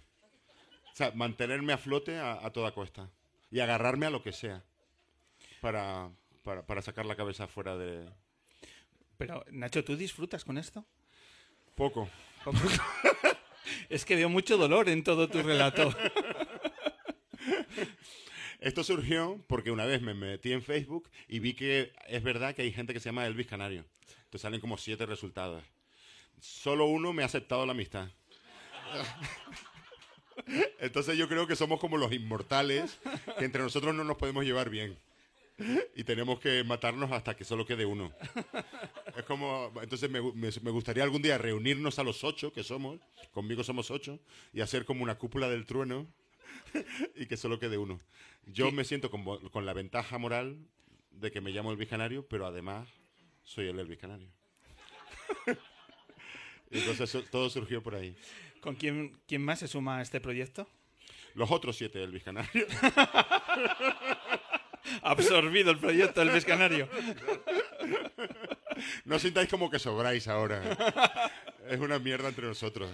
Speaker 2: O sea, mantenerme a flote a, a toda costa. Y agarrarme a lo que sea. Para, para, para sacar la cabeza fuera de...
Speaker 6: Pero, Nacho, ¿tú disfrutas con esto?
Speaker 2: Poco.
Speaker 6: Es que veo mucho dolor en todo tu relato.
Speaker 2: Esto surgió porque una vez me metí en Facebook y vi que es verdad que hay gente que se llama Elvis Canario. Entonces salen como siete resultados. Solo uno me ha aceptado la amistad. Entonces yo creo que somos como los inmortales, que entre nosotros no nos podemos llevar bien. Y tenemos que matarnos hasta que solo quede uno. Es como, entonces me, me- me gustaría algún día reunirnos a los ocho que somos, conmigo somos ocho, y hacer como una cúpula del trueno y que solo quede uno. Yo me siento con, con la ventaja moral de que me llamo Elvis Canario, pero además soy el Elvis Canario. Entonces todo surgió por ahí.
Speaker 6: ¿Con quién, quién más se suma a este proyecto?
Speaker 2: Los otros siete Elvis Canarios.
Speaker 6: Absorbido el proyecto del Luis Canario.
Speaker 2: No sintáis como que sobráis ahora. Es una mierda entre nosotros.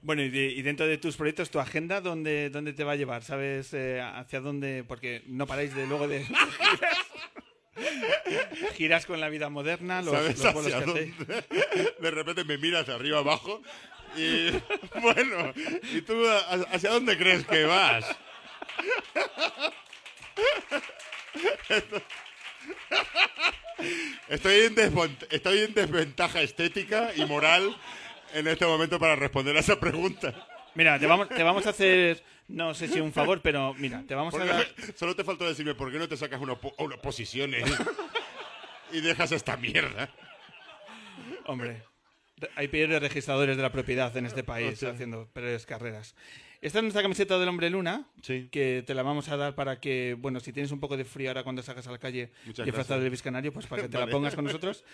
Speaker 6: Bueno, y, de- y dentro de tus proyectos, tu agenda, ¿dónde, dónde te va a llevar? ¿Sabes eh, hacia dónde? Porque no paráis de luego de... Giras con la vida moderna, los,
Speaker 2: ¿Sabes
Speaker 6: los
Speaker 2: hacia
Speaker 6: que
Speaker 2: dónde? De repente me miras de arriba abajo y bueno, ¿y tú hacia dónde crees que vas? Estoy en, estoy en desventaja estética y moral en este momento para responder a esa pregunta.
Speaker 6: Mira, te vamos, te vamos a hacer, no sé si un favor, pero mira, te vamos a dar...
Speaker 2: solo te faltó decirme por qué no te sacas una, una posición eh? y dejas esta mierda.
Speaker 6: Hombre, re- hay peores registradores de la propiedad en este país haciendo peores carreras. Esta es nuestra camiseta del Hombre Luna,
Speaker 2: Sí.
Speaker 6: que te la vamos a dar para que, bueno, si tienes un poco de frío ahora cuando salgas a la calle
Speaker 2: Muchas
Speaker 6: disfrazado de Elvis Canario, pues para que te la pongas con nosotros.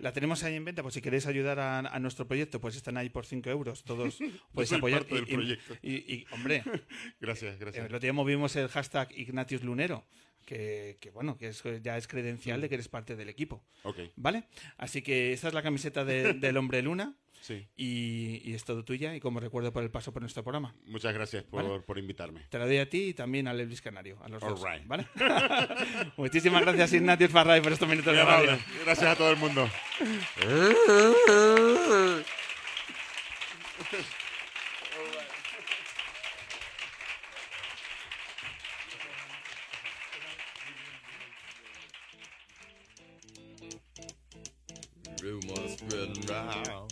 Speaker 6: La tenemos ahí en venta, pues si queréis ayudar a, a nuestro proyecto, pues están ahí por 5 euros. Todos podéis apoyar.
Speaker 2: parte del
Speaker 6: y,
Speaker 2: proyecto.
Speaker 6: y- y, hombre,
Speaker 2: Gracias,
Speaker 6: el
Speaker 2: gracias.
Speaker 6: otro día movimos el hashtag Ignatius Lunero, que, que, bueno, que es, ya es credencial de que eres parte del equipo.
Speaker 2: Ok,
Speaker 6: ¿Vale? Así que esta es la camiseta de- del Hombre Luna.
Speaker 2: Sí.
Speaker 6: Y, y es todo tuya y como recuerdo por el paso por nuestro programa.
Speaker 2: Muchas gracias por,
Speaker 6: Vale.
Speaker 2: por invitarme.
Speaker 6: Te la doy a ti y también al Elvis Canario, a los
Speaker 2: All
Speaker 6: dos.
Speaker 2: right.
Speaker 6: ¿vale? Muchísimas gracias, Ignatius Farray, por estos minutos de radio.
Speaker 2: Gracias a todo el mundo.
Speaker 8: Rumors spreading round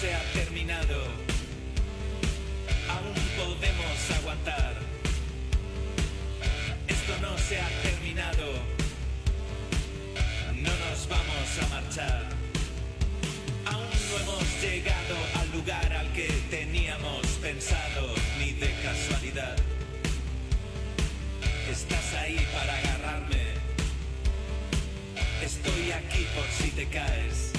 Speaker 8: se ha terminado. Aún podemos aguantar. Esto no
Speaker 9: se ha terminado. No nos vamos a marchar. Aún no hemos llegado al lugar al que teníamos pensado, ni de casualidad. Estás ahí para agarrarme. Estoy aquí por si te caes.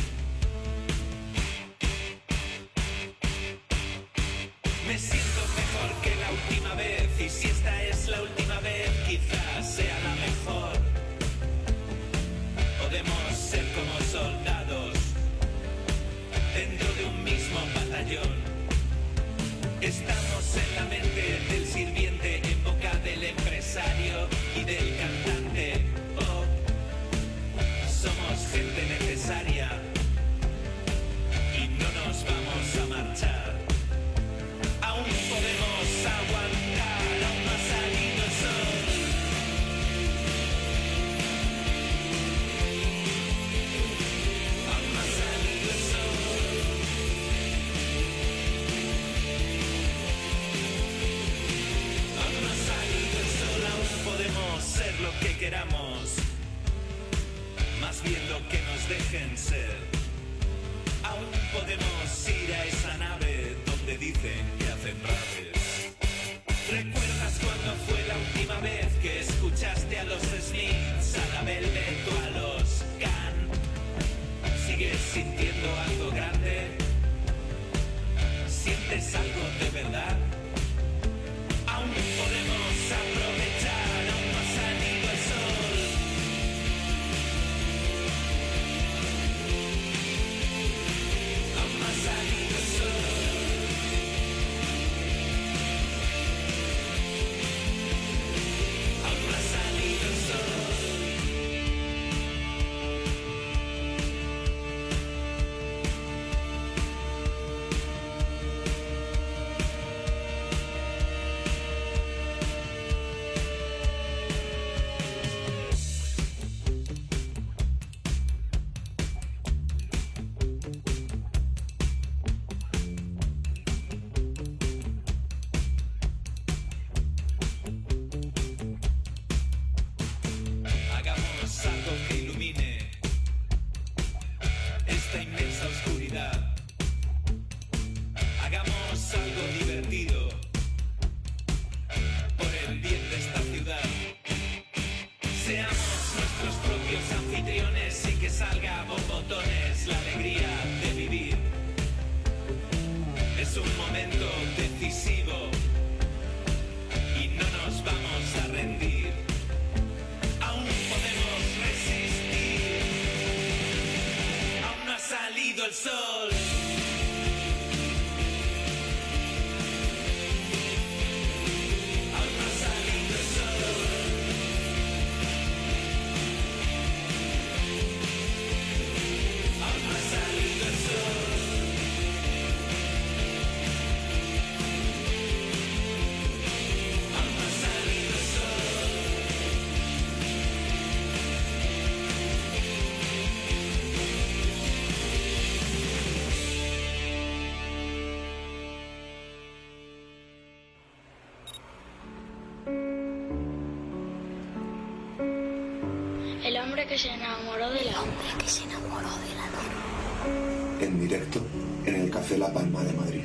Speaker 4: Que se enamoró de la hombre que se enamoró de la luna.
Speaker 5: En directo en el Café La Palma de Madrid.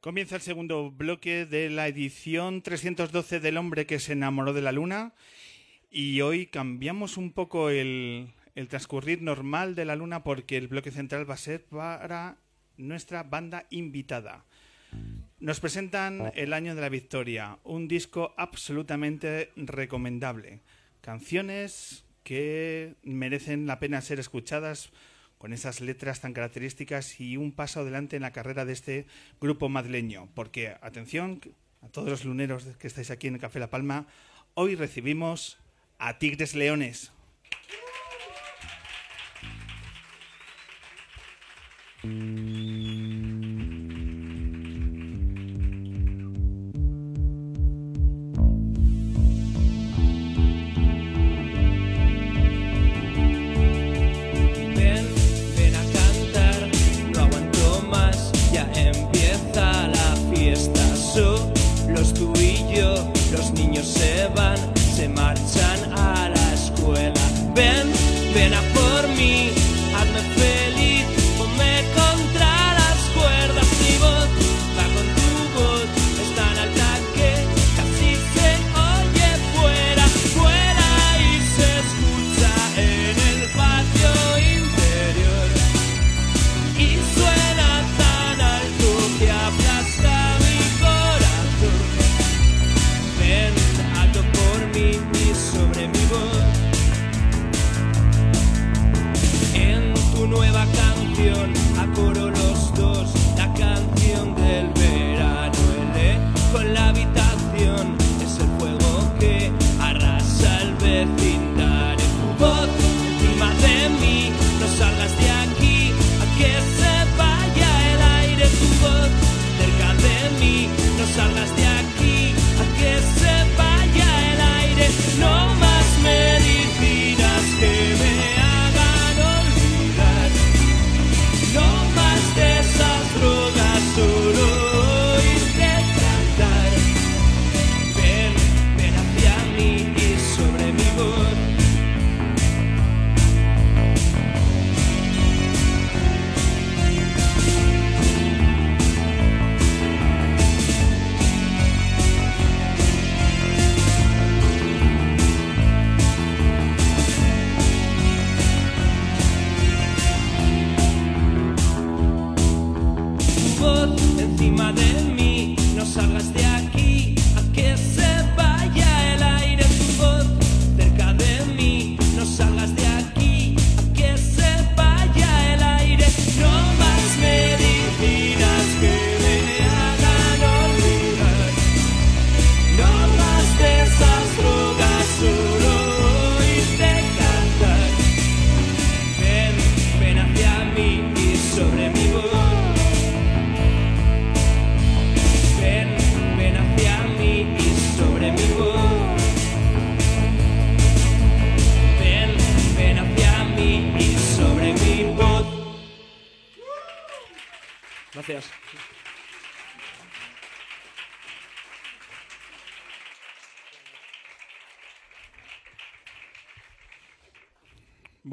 Speaker 6: Comienza el segundo bloque de la edición 312 del hombre que se enamoró de la luna y hoy cambiamos un poco el, el transcurrir normal de la luna porque el bloque central va a ser para nuestra banda invitada. Nos presentan El Año de la Victoria, un disco absolutamente recomendable. Canciones que merecen la pena ser escuchadas con esas letras tan características y un paso adelante en la carrera de este grupo madrileño. Porque, atención, a todos los luneros que estáis aquí en el Café La Palma, hoy recibimos a Tigres Leones.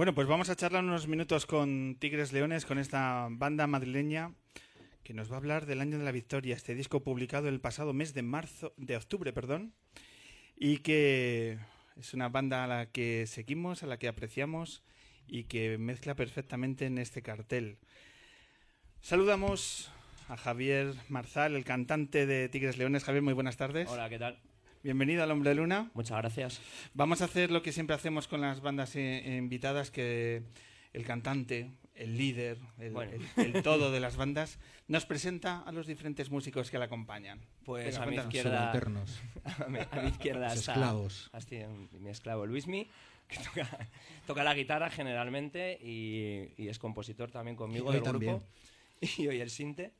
Speaker 6: Bueno, pues vamos a charlar unos minutos con Tigres Leones, con esta banda madrileña que nos va a hablar del año de la victoria, este disco publicado el pasado mes de marzo, de octubre, perdón, y que es una banda a la que seguimos, a la que apreciamos y que mezcla perfectamente en este cartel. Saludamos a Javier Marzal, el cantante de Tigres Leones. Javier, muy buenas tardes.
Speaker 10: Hola, ¿qué tal?
Speaker 6: Bienvenido al Hombre Luna.
Speaker 10: Muchas gracias.
Speaker 6: Vamos a hacer lo que siempre hacemos con las bandas eh, invitadas, que el cantante, el líder, el,
Speaker 10: Bueno.
Speaker 6: el- el todo de las bandas, nos presenta a los diferentes músicos que la acompañan.
Speaker 10: Pues
Speaker 6: Venga,
Speaker 10: a mi izquierda.
Speaker 11: Subalternos.
Speaker 10: A mi, a mi izquierda
Speaker 11: Los
Speaker 10: está.
Speaker 11: esclavos.
Speaker 10: está mi- mi esclavo Luismi, que toca, toca la guitarra generalmente y, y es compositor también conmigo
Speaker 11: Y hoy
Speaker 10: del
Speaker 11: también.
Speaker 10: grupo. Y hoy el sinte.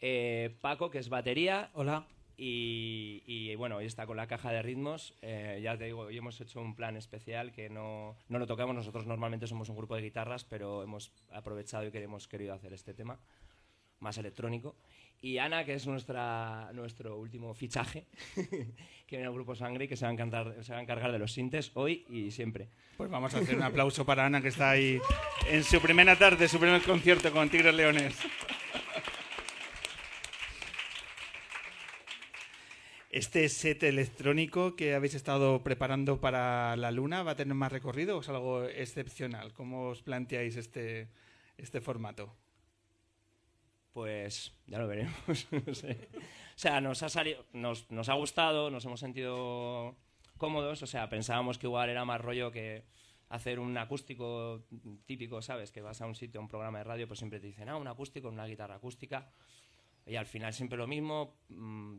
Speaker 10: Eh, Paco, que es batería.
Speaker 11: Hola.
Speaker 10: Y, y, bueno, hoy está con la caja de ritmos. Eh, ya te digo, hoy hemos hecho un plan especial que no, no lo tocamos. Nosotros normalmente somos un grupo de guitarras, pero hemos aprovechado y que hemos querido hacer este tema más electrónico. Y Ana, que es nuestra, nuestro último fichaje, que viene al grupo Sangre y que se va, a encantar, se va a encargar de los sintes hoy y siempre.
Speaker 6: Pues vamos a hacer un aplauso para Ana, que está ahí en su primera tarde, su primer concierto con Tigres Leones. Este set electrónico que habéis estado preparando para la luna va a tener más recorrido o es algo excepcional? ¿Cómo os planteáis este, este formato?
Speaker 10: Pues ya lo veremos. no. O sea, nos ha, salido, nos, nos ha gustado, nos hemos sentido cómodos. O sea, pensábamos que igual era más rollo que hacer un acústico típico, ¿sabes? Que vas a un sitio, a un programa de radio, pues siempre te dicen, ah, un acústico, una guitarra acústica. Y al final siempre lo mismo, mm,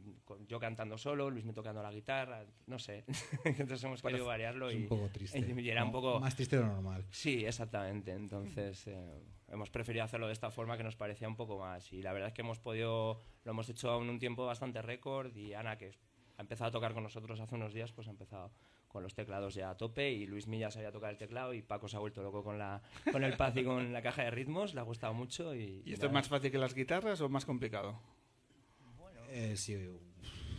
Speaker 10: yo cantando solo, Luis me tocando la guitarra, no sé. Entonces hemos querido variarlo
Speaker 11: Es
Speaker 10: y,
Speaker 11: un poco triste.
Speaker 10: y era un poco...
Speaker 11: Más triste de lo normal.
Speaker 10: Sí, exactamente. Entonces eh, hemos preferido hacerlo de esta forma que nos parecía un poco más. Y la verdad es que hemos podido, lo hemos hecho en un tiempo bastante récord. Y Ana, que ha empezado a tocar con nosotros hace unos días, pues ha empezado con los teclados ya a tope. Y Luis Milla sabía tocar el teclado. Y Paco se ha vuelto loco con, la, con el pad y con la caja de ritmos. Le ha gustado mucho. ¿Y,
Speaker 6: ¿Y esto es más fácil que las guitarras o más complicado?
Speaker 11: Eh, sí,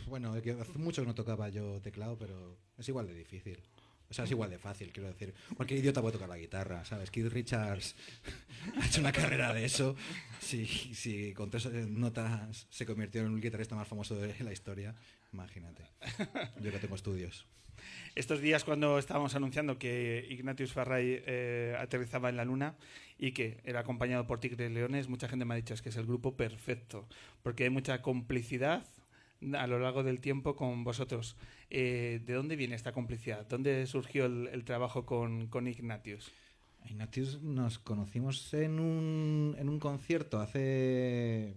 Speaker 11: Bueno, es que hace mucho que no tocaba yo teclado, pero es igual de difícil. O sea, es igual de fácil, quiero decir. Cualquier idiota puede tocar la guitarra, ¿sabes? Keith Richards ha hecho una carrera de eso. Si, si con tres notas se convirtió en un guitarrista más famoso de la historia, imagínate. Yo que tengo estudios.
Speaker 6: Estos días cuando estábamos anunciando que Ignatius Farray eh, aterrizaba en la Luna y que era acompañado por Tigres Leones, mucha gente me ha dicho es que es el grupo perfecto, porque hay mucha complicidad a lo largo del tiempo con vosotros. Eh, ¿De dónde viene esta complicidad? ¿Dónde surgió el, trabajo con, con Ignatius?
Speaker 11: Ignatius nos conocimos en un, en un concierto hace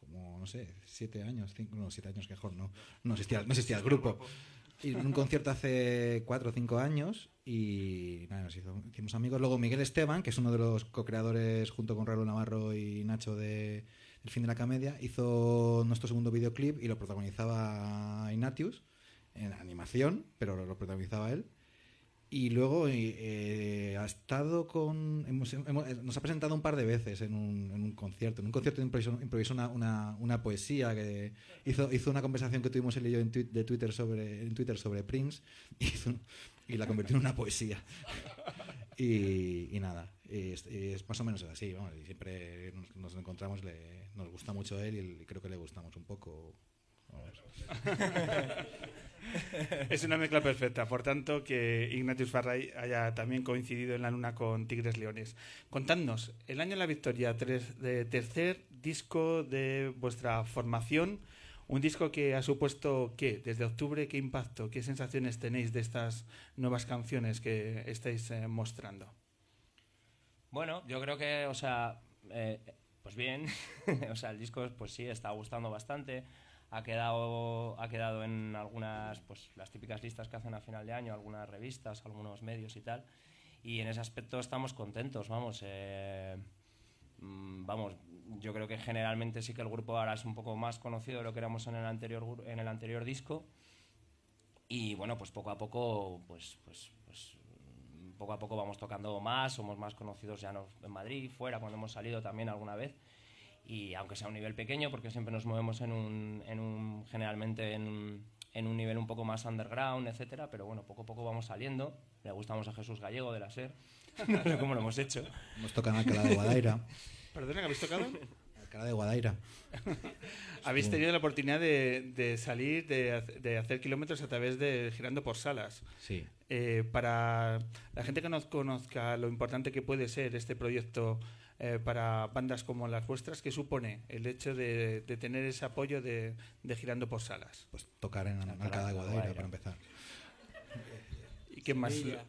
Speaker 11: como, no sé, siete años, cinco, no, siete años mejor, no, no existía, no existía el grupo. En un concierto hace cuatro o cinco años y nada, nos hicimos amigos. Luego Miguel Esteban, que es uno de los co-creadores junto con Raúl Navarro y Nacho de El fin de la comedia, hizo nuestro segundo videoclip y lo protagonizaba Ignatius en animación, pero lo protagonizaba él. Y luego eh, eh, ha estado con. hemos- hemos- eh, nos ha presentado un par de veces en un, en un concierto. En un concierto improvisó, improvisó una, una, una poesía que hizo, hizo una conversación que tuvimos él y yo en, de Twitter sobre, en Twitter sobre Prince hizo- y la convirtió en una poesía. Y, y nada, y es, y es más o menos así. vamos, y siempre nos, nos encontramos, le, nos gusta mucho él y, creo que le gustamos un poco.
Speaker 6: Es una mezcla perfecta, por tanto que Ignatius Farray haya también coincidido en la luna con Tigres Leones. Contadnos, el año de la victoria, tres- de tercer disco de vuestra formación, un disco que ha supuesto qué, desde octubre, qué impacto, qué sensaciones tenéis de estas nuevas canciones que estáis eh, mostrando.
Speaker 10: Bueno, yo creo que, o sea, eh, pues bien, o sea, el disco, pues sí, está gustando bastante. Ha quedado, ha quedado en algunas, pues las típicas listas que hacen a final de año, algunas revistas, algunos medios y tal. Y en ese aspecto estamos contentos, vamos. eh, mm, vamos, yo creo que generalmente sí que el grupo ahora es un poco más conocido de lo que éramos en el anterior, en el anterior disco. Y bueno, pues poco a poco, pues, pues, pues mm, poco a poco vamos tocando más, somos más conocidos ya en Madrid, fuera, cuando hemos salido también alguna vez. Y aunque sea un nivel pequeño, porque siempre nos movemos en un, en un generalmente en, un- en un nivel un poco más underground, etcétera, pero bueno, poco a poco vamos saliendo. Le gustamos a Jesús Gallego de la SER, no sé cómo lo hemos hecho.
Speaker 11: Nos toca en Alcalá de Guadaira.
Speaker 6: ¿Perdona, que habéis tocado?
Speaker 11: Alcalá de Guadaira.
Speaker 6: Habéis tenido la oportunidad de, de salir, de, de hacer kilómetros a través de girando por salas.
Speaker 11: Sí.
Speaker 6: Eh, para la gente que no conozca lo importante que puede ser este proyecto eh, para bandas como las vuestras, ¿qué supone el hecho de, de tener ese apoyo de, de girando por salas?
Speaker 11: Pues tocar en Alcalá de Guadaira, para empezar.
Speaker 6: ¿Y qué más?
Speaker 10: Sevilla.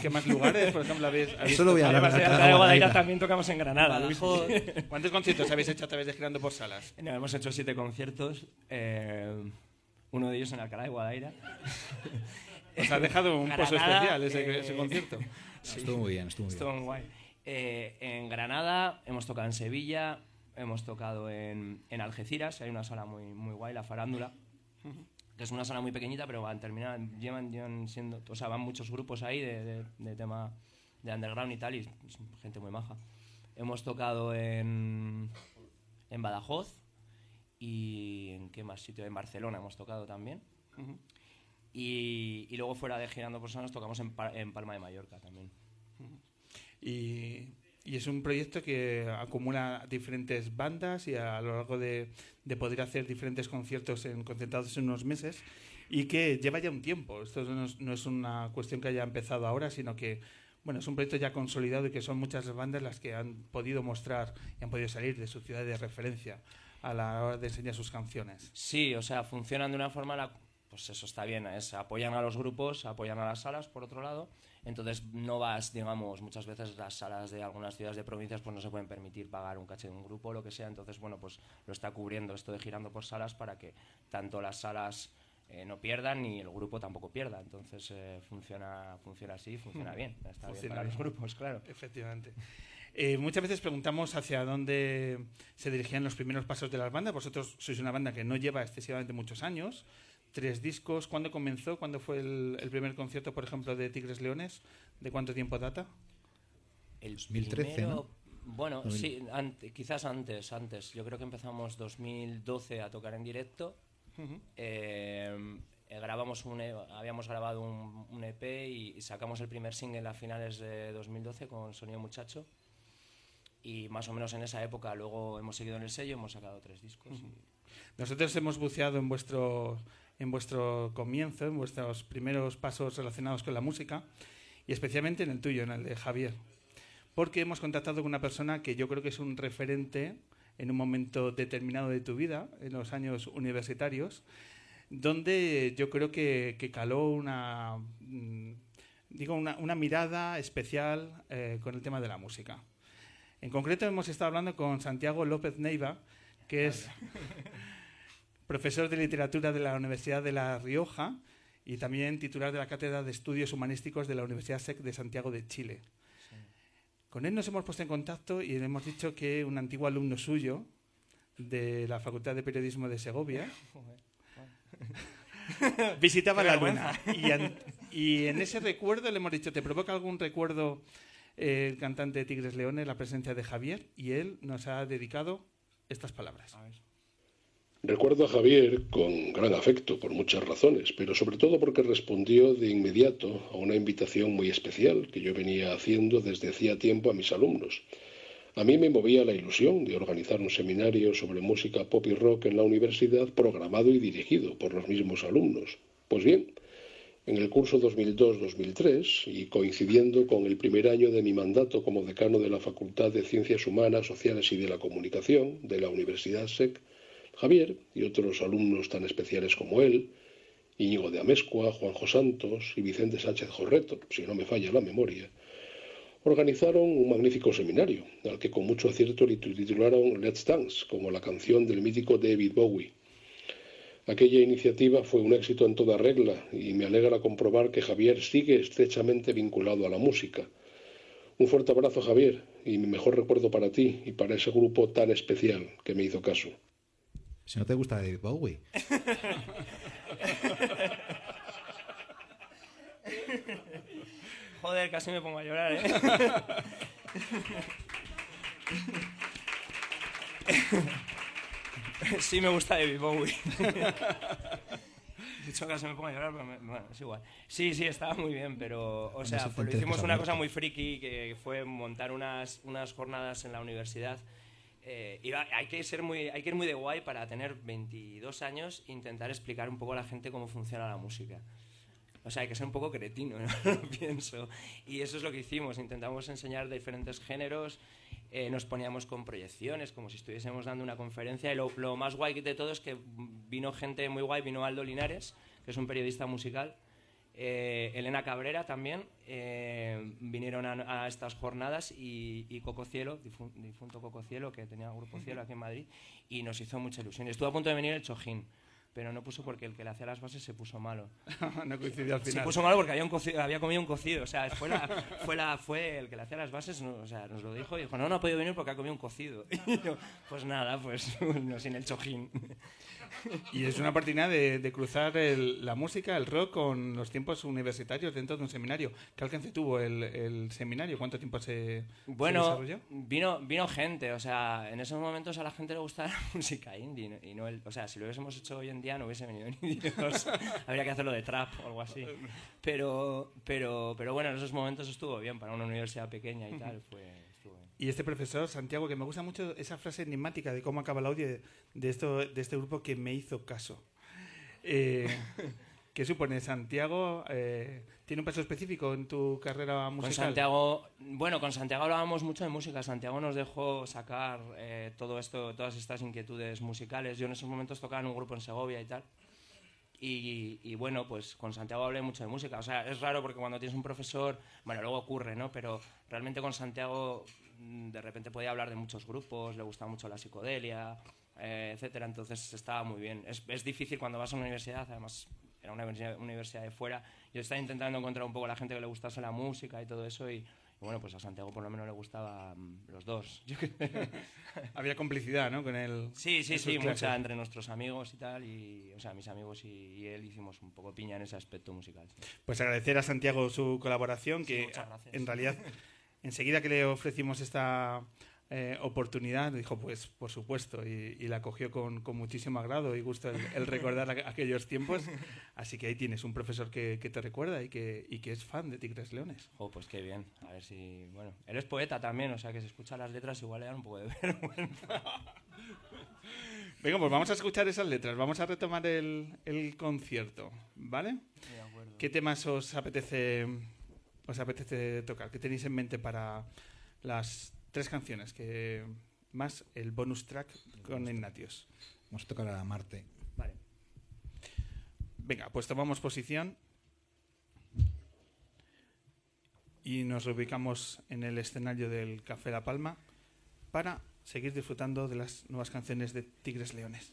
Speaker 6: ¿Qué más lugares, por ejemplo, habéis, habéis
Speaker 11: Solo voy a hablar de
Speaker 10: Además,
Speaker 11: de
Speaker 10: Guadaira también tocamos en Granada.
Speaker 6: ¿Cuántos conciertos habéis hecho a través de girando por salas?
Speaker 10: No, hemos hecho siete conciertos, eh, uno de ellos en Alcalá de Guadaira.
Speaker 6: Os ha dejado un pozo
Speaker 10: Granada,
Speaker 6: especial ese,
Speaker 10: eh,
Speaker 6: ese concierto.
Speaker 11: Estuvo muy bien, estuvo muy bien.
Speaker 10: Estuvo muy guay. Eh, en Granada, hemos tocado en Sevilla, hemos tocado en, en Algeciras, hay una sala muy, muy guay, la Farándula, que es una sala muy pequeñita, pero van, terminan, llevan, llevan siendo, o sea, van muchos grupos ahí de, de- de tema de underground y tal, y es gente muy maja. Hemos tocado en, en Badajoz y en qué más sitio, en Barcelona hemos tocado también. Y, y luego fuera de Girando por Sanos tocamos en, en Palma de Mallorca también.
Speaker 6: Y, es un proyecto que acumula diferentes bandas y a lo largo de, de poder hacer diferentes conciertos en, concentrados en unos meses y que lleva ya un tiempo. Esto no es, una cuestión que haya empezado ahora, sino que bueno, es un proyecto ya consolidado y que son muchas bandas las que han podido mostrar y han podido salir de su ciudad de referencia a la hora de enseñar sus canciones.
Speaker 10: Sí, o sea, funcionan de una forma, pues eso está bien, es, apoyan a los grupos, apoyan a las salas, por otro lado, entonces no vas, digamos, muchas veces las salas de algunas ciudades de provincias pues no se pueden permitir pagar un caché de un grupo o lo que sea, entonces bueno, pues lo está cubriendo esto de girando por salas para que tanto las salas eh, no pierdan ni el grupo tampoco pierda, entonces eh, funciona, funciona así, funciona bien, está bien
Speaker 6: Funciona
Speaker 10: para los
Speaker 6: bien.
Speaker 10: grupos, claro.
Speaker 6: Efectivamente. Eh, muchas veces preguntamos hacia dónde se dirigían los primeros pasos de las bandas. Vosotros sois una banda que no lleva excesivamente muchos años, tres discos. ¿Cuándo comenzó? ¿Cuándo fue el, el primer concierto, por ejemplo, de Tigres Leones? ¿De cuánto tiempo data?
Speaker 10: El
Speaker 11: 2013,
Speaker 10: primero,
Speaker 11: ¿no?
Speaker 10: Bueno,
Speaker 11: Dos mil-
Speaker 10: sí, ante- quizás antes, antes. Yo creo que empezamos 2012 a tocar en directo.
Speaker 6: Ujú.
Speaker 10: Eh, eh, grabamos un, E- habíamos grabado un, un EP y, y sacamos el primer single a finales de 2012 con Sonido Muchacho. Y más o menos en esa época luego hemos seguido en el sello, hemos sacado tres discos. y-
Speaker 6: Nosotros hemos buceado en vuestro, en vuestro comienzo, en vuestros primeros pasos relacionados con la música, y especialmente en el tuyo, en el de Javier. Porque hemos contactado con una persona que yo creo que es un referente en un momento determinado de tu vida, en los años universitarios, donde yo creo que, caló una, mm, digo, una, una mirada especial eh, con el tema de la música. En concreto hemos estado hablando con Santiago López Neiva, que es profesor de literatura de la Universidad de La Rioja y también titular de la Cátedra de Estudios Humanísticos de la Universidad SEC de Santiago de Chile. Con él nos hemos puesto en contacto y le hemos dicho que un antiguo alumno suyo de la Facultad de Periodismo de Segovia visitaba la luna. Y, an- y en ese recuerdo le hemos dicho, ¿te provoca algún recuerdo eh, el cantante de Tigres Leones, la presencia de Javier? Y él nos ha dedicado estas palabras.
Speaker 12: Recuerdo a Javier con gran afecto por muchas razones, pero sobre todo porque respondió de inmediato a una invitación muy especial que yo venía haciendo desde hacía tiempo a mis alumnos. A mí me movía la ilusión de organizar un seminario sobre música pop y rock en la universidad programado y dirigido por los mismos alumnos. Pues bien, en el curso 2002-2003 y coincidiendo con el primer año de mi mandato como decano de la Facultad de Ciencias Humanas, Sociales y de la Comunicación de la Universidad SEC, Javier y otros alumnos tan especiales como él, Íñigo de Amezcua, Juanjo Santos y Vicente Sánchez Jorreto, si no me falla la memoria, organizaron un magnífico seminario, al que con mucho acierto le titularon Let's Dance, como la canción del mítico David Bowie. Aquella iniciativa fue un éxito en toda regla y me alegra comprobar que Javier sigue estrechamente vinculado a la música. Un fuerte abrazo, Javier, y mi mejor recuerdo para ti y para ese grupo tan especial que me hizo caso.
Speaker 11: Si no te gusta David Bowie.
Speaker 10: Joder, casi me pongo a llorar, ¿eh? sí me gusta David Bowie. De hecho, casi me pongo a llorar, pero me- bueno, es igual. Sí, sí, estaba muy bien, pero, o sea,
Speaker 11: enteras
Speaker 10: hicimos una cosa muy friki que fue montar unas, unas jornadas en la universidad. Eh, hay que ser muy hay que ir muy de guay para tener 22 años e intentar explicar un poco a la gente cómo funciona la música. O sea, hay que ser un poco cretino, ¿no? Pienso. Y eso es lo que hicimos. Intentamos enseñar diferentes géneros, eh, nos poníamos con proyecciones, como si estuviésemos dando una conferencia. Y lo más guay de todo es que vino gente muy guay, vino Aldo Linares, que es un periodista musical, eh, Elena Cabrera también, eh, vinieron a, a estas jornadas y, y Coco Cielo, difu- difunto Coco Cielo, que tenía Grupo Cielo aquí en Madrid, y nos hizo mucha ilusión. Estuvo a punto de venir el Chojín, pero no puso porque el que le hacía las bases se puso malo.
Speaker 6: no coincidió al
Speaker 10: Se
Speaker 6: final.
Speaker 10: puso malo porque había, un cocido- había comido un cocido. O sea, fue, la- fue, la- fue el que le hacía las bases, no- o sea, nos lo dijo y dijo, no, no ha podido venir porque ha comido un cocido. Y yo, pues nada, pues no, sin el chojín.
Speaker 6: Y es una oportunidad de, de cruzar el- la música, el rock, con los tiempos universitarios dentro de un seminario. ¿Qué alcance tuvo el, el seminario? ¿Cuánto tiempo se, se
Speaker 10: Bueno,
Speaker 6: desarrolló?
Speaker 10: vino, vino gente, o sea, en esos momentos a la gente le gustaba la música indie y no el, o sea, si lo hubiésemos hecho hoy en día no hubiese venido ni Dios. Habría que hacerlo de trap o algo así. Pero, pero, pero bueno, en esos momentos estuvo bien para una universidad pequeña y tal, fue.
Speaker 6: Y este profesor, Santiago, que me gusta mucho esa frase enigmática de cómo acaba el audio de, de esto, de este grupo que me hizo caso. Eh, ¿Qué supone Santiago? Eh, ¿Tiene un peso específico en tu carrera
Speaker 10: Con
Speaker 6: musical?
Speaker 10: Santiago, bueno, con Santiago hablábamos mucho de música. Santiago nos dejó sacar eh, todo esto, todas estas inquietudes musicales. Yo en esos momentos tocaba en un grupo en Segovia y tal. Y, y bueno, pues con Santiago hablé mucho de música. O sea, es raro porque cuando tienes un profesor, bueno, luego ocurre, ¿no? Pero realmente con Santiago de repente podía hablar de muchos grupos, le gustaba mucho la psicodelia, eh, etcétera. Entonces estaba muy bien. Es, es difícil cuando vas a una universidad, además era una universidad, de fuera. Yo estaba intentando encontrar un poco a la gente que le gustase la música y todo eso y, bueno, pues a Santiago por lo menos le gustaban los dos.
Speaker 6: Había complicidad, ¿no? Con el,
Speaker 10: Sí, sí, sí,
Speaker 6: clases.
Speaker 10: mucha entre nuestros amigos y tal. Y, o sea, mis amigos y, y él hicimos un poco piña en ese aspecto musical. sí.
Speaker 6: Pues agradecer a Santiago su colaboración, que
Speaker 10: muchas gracias.
Speaker 6: en realidad enseguida que le ofrecimos esta
Speaker 13: eh, oportunidad, dijo, pues por supuesto, y, y la cogió con, con muchísimo agrado y gusto el, el recordar aqu- aquellos tiempos. Así que ahí tienes un profesor que, que te recuerda y que, y que es fan de Tigres Leones.
Speaker 10: Oh, pues qué bien. A ver si. Bueno, eres poeta también, o sea que si escuchas las letras igual le dan un poco de vergüenza.
Speaker 13: Venga, pues vamos a escuchar esas letras, vamos a retomar el, el concierto, ¿vale?
Speaker 10: De acuerdo.
Speaker 13: ¿Qué temas os apetece, os apetece tocar? ¿Qué tenéis en mente para las tres canciones? que Más el bonus track con Ignatius.
Speaker 11: Vamos a tocar a Marte.
Speaker 10: Vale.
Speaker 13: Venga, pues tomamos posición y nos ubicamos en el escenario del Café La Palma para seguir disfrutando de las nuevas canciones de Tigres Leones.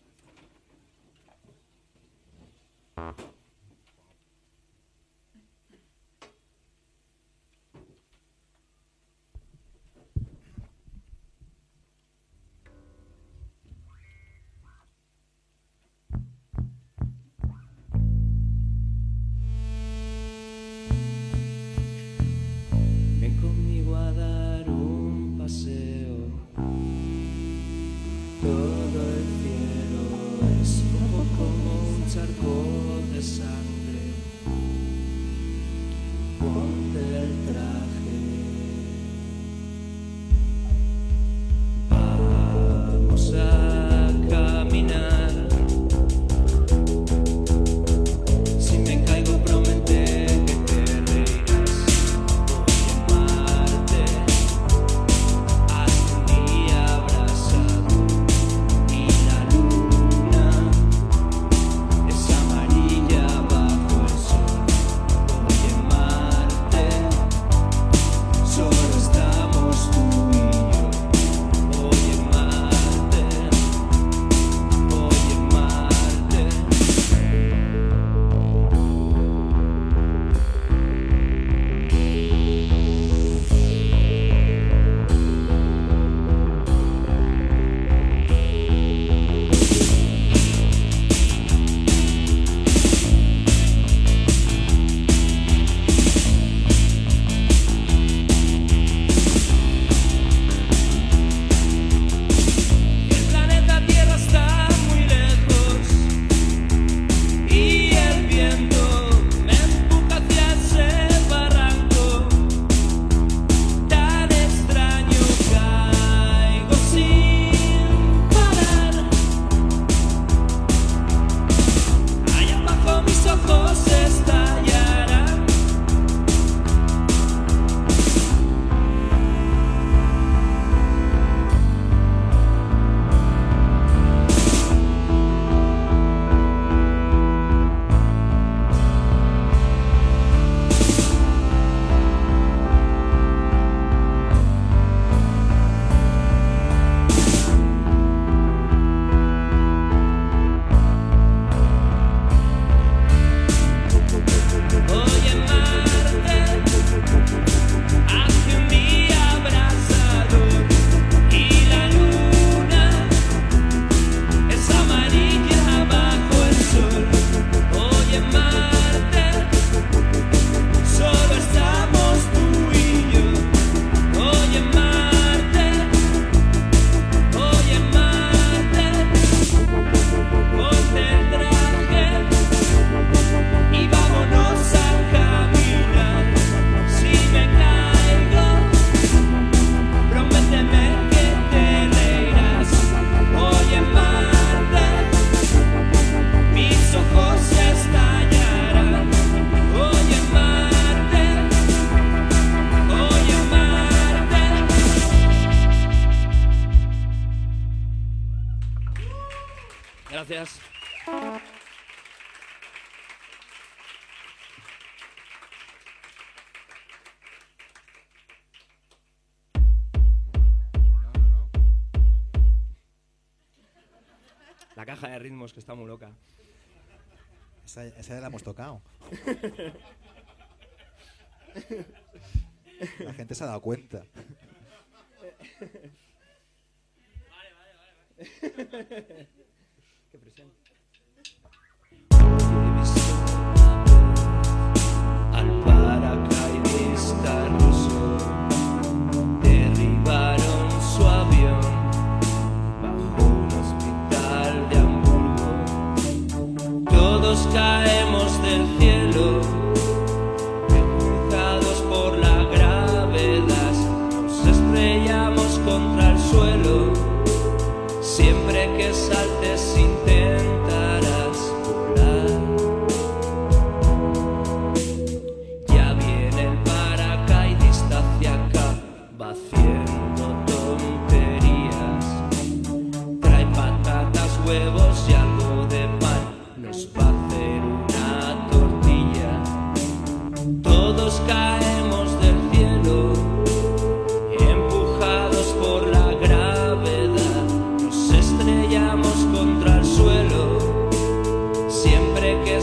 Speaker 11: Esa, la hemos tocado. La gente se ha dado cuenta.
Speaker 10: Qué presión.
Speaker 14: Al paracaidista ruso derribaron
Speaker 13: caemos del cielo, empujados por la gravedad, nos estrellamos contra el suelo, siempre que saltes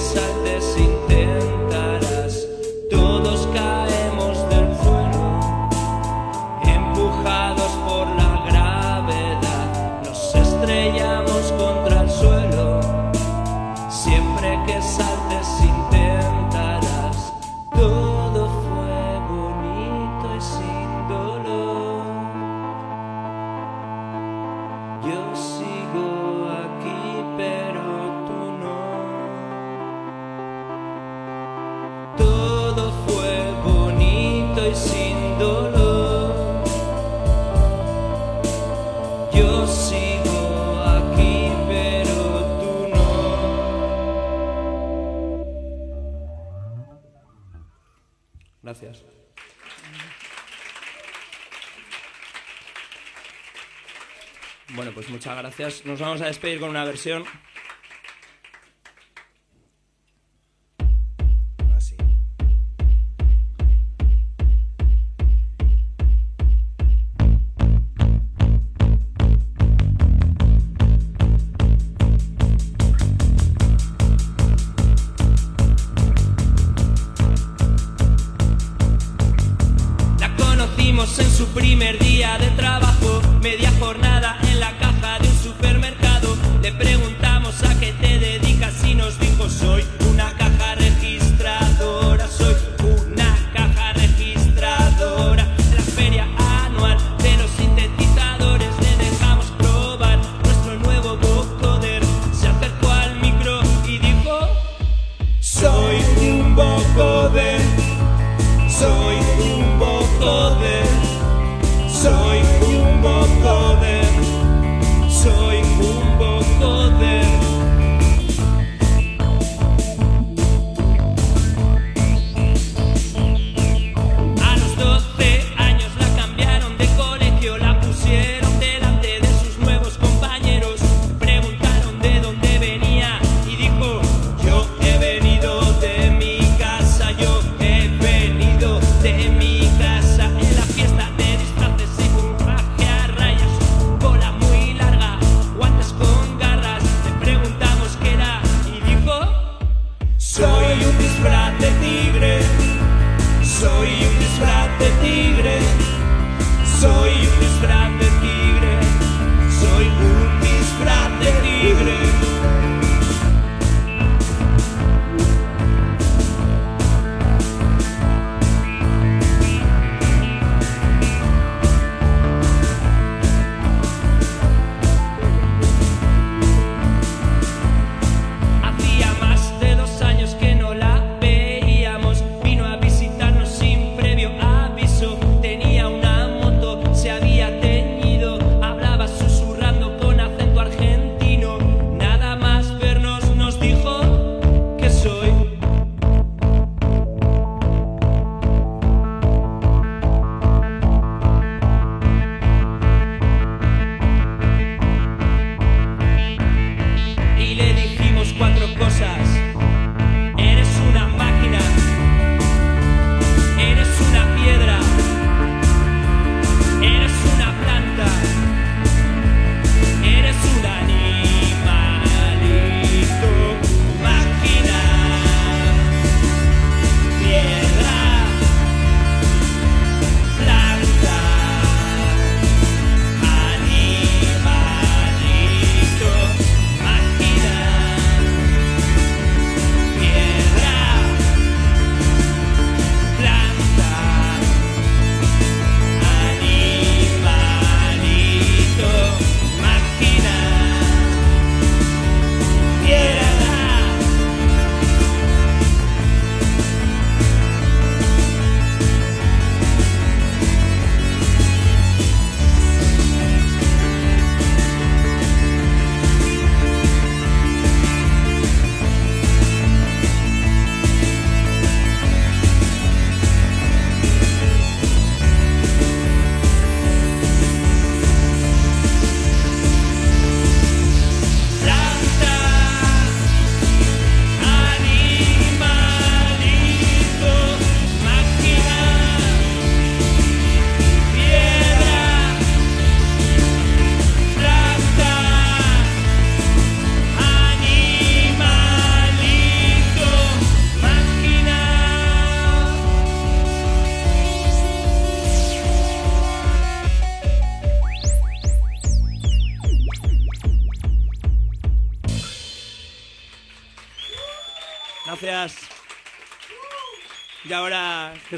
Speaker 13: inside this. sea. Nos vamos a despedir con una versión.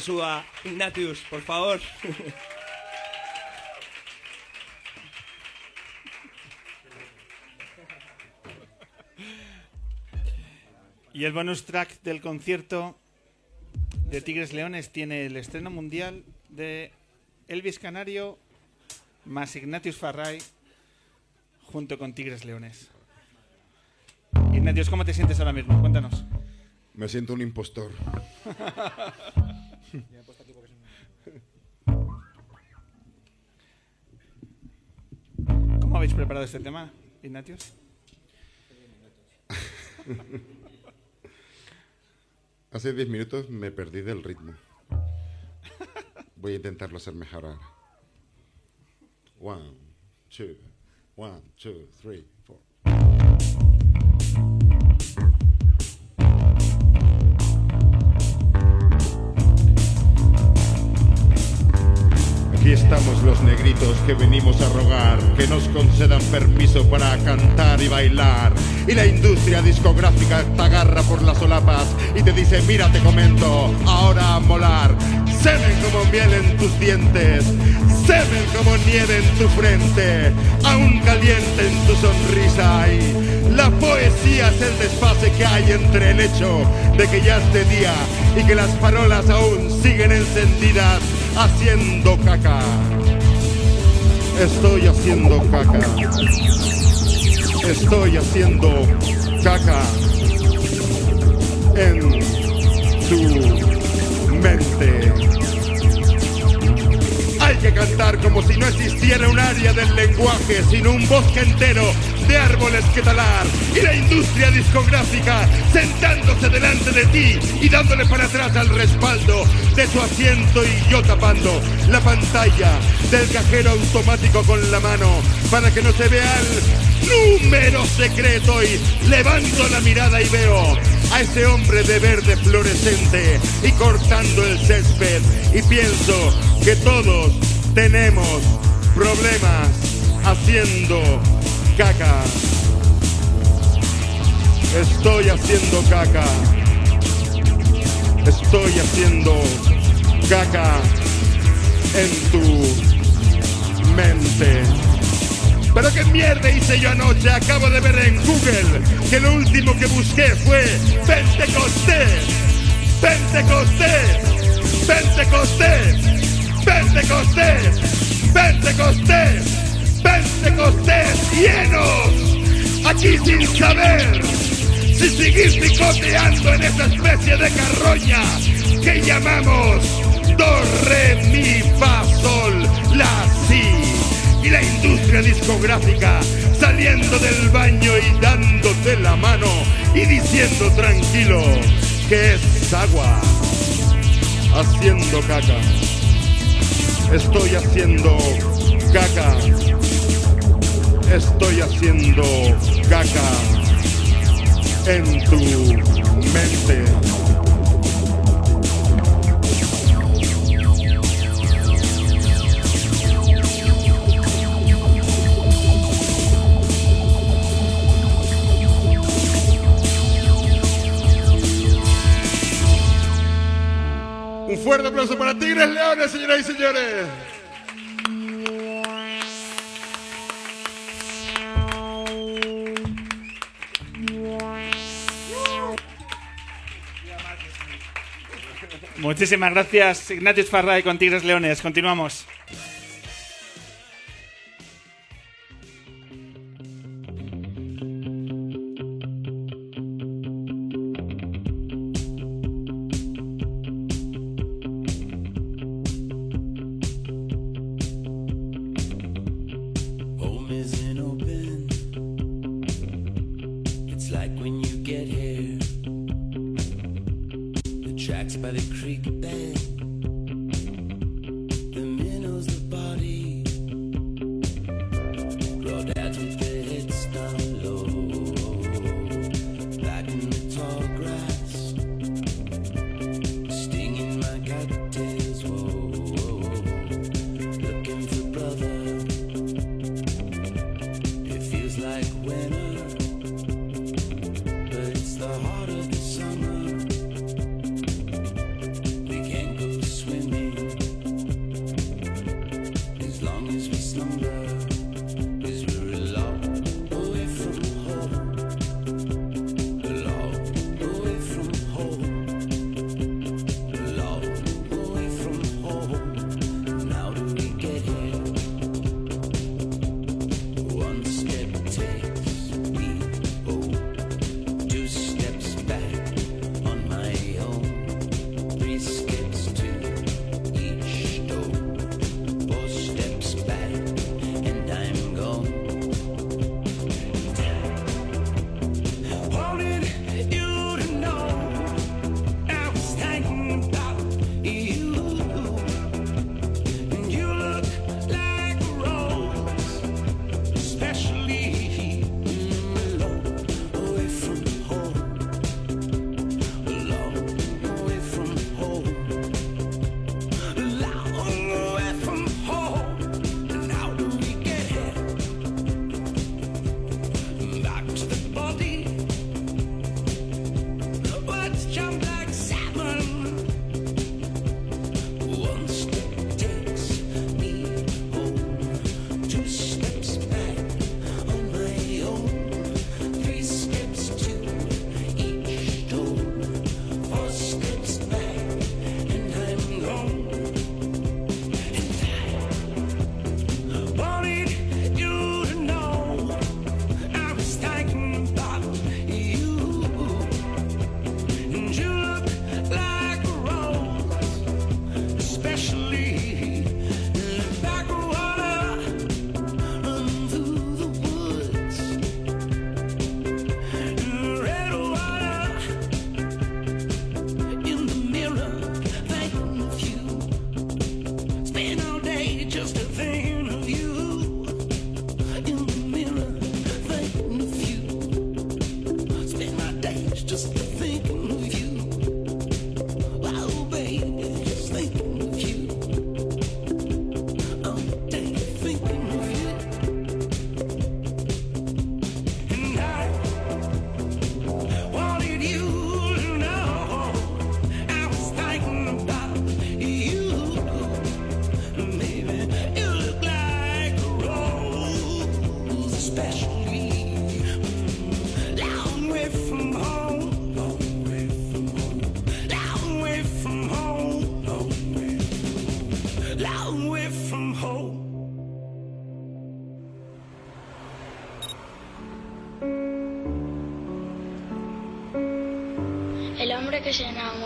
Speaker 10: Suba Ignatius, por favor.
Speaker 6: Y el bonus track del concierto de Tigres Leones tiene el estreno mundial de Elvis Canario más Ignatius Farray junto con Tigres Leones. Ignatius, ¿cómo te sientes ahora mismo? Cuéntanos.
Speaker 2: Me siento un impostor.
Speaker 6: ¿Cómo habéis preparado este tema, Ignatius?
Speaker 2: Hace 10 minutos me perdí del ritmo. Voy a intentarlo hacer mejor ahora. One, two, one, two, three, four. Aquí estamos los negritos que venimos a rogar que nos concedan permiso para cantar y bailar. Y la industria discográfica te agarra por las solapas y te dice, mira te comento, ahora a molar. Semen como miel en tus dientes, semen como nieve en tu frente, aún caliente en tu sonrisa. Y la poesía es el desfase que hay entre el hecho de que ya es de día y que las farolas aún siguen encendidas haciendo caca. Estoy haciendo caca. Estoy haciendo caca en tu mente. Cantar como si no existiera un área del lenguaje, sino un bosque entero de árboles que talar. Y la industria discográfica sentándose delante de ti y dándole para atrás al respaldo de su asiento y yo tapando la pantalla del cajero automático con la mano para que no se vea el número secreto y levanto la mirada y veo a ese hombre de verde fluorescente y cortando el césped y pienso que todos tenemos problemas haciendo caca. Estoy haciendo caca. Estoy haciendo caca en tu mente. Pero qué mierda hice yo anoche. Acabo de ver en Google que lo último que busqué fue Pentecostés. Pentecostés. Pentecostés. Pentecostés. Pentecostés. Pentecostés llenos. Aquí sin saber si seguir picoteando en esa especie de carroña que llamamos do, re, mi, fa, sol, la, si. Y la industria discográfica saliendo del baño y dándote la mano y diciendo tranquilo que es agua. Haciendo caca. Estoy haciendo caca. Estoy haciendo caca en tu mente. Fuerte aplauso para Tigres Leones, señoras y señores.
Speaker 6: Muchísimas gracias, Ignatius Farray con Tigres Leones. Continuamos.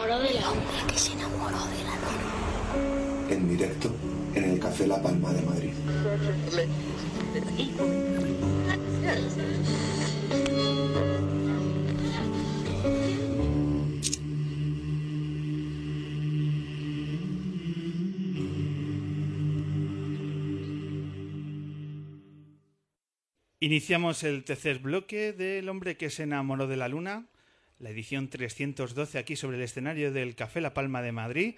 Speaker 4: Enamoró de la hombre que se enamoró de la luna.
Speaker 5: En directo en el Café La Palma de Madrid.
Speaker 6: Iniciamos el tercer bloque del hombre que se enamoró de la luna, la edición 312 aquí sobre el escenario del Café La Palma de Madrid.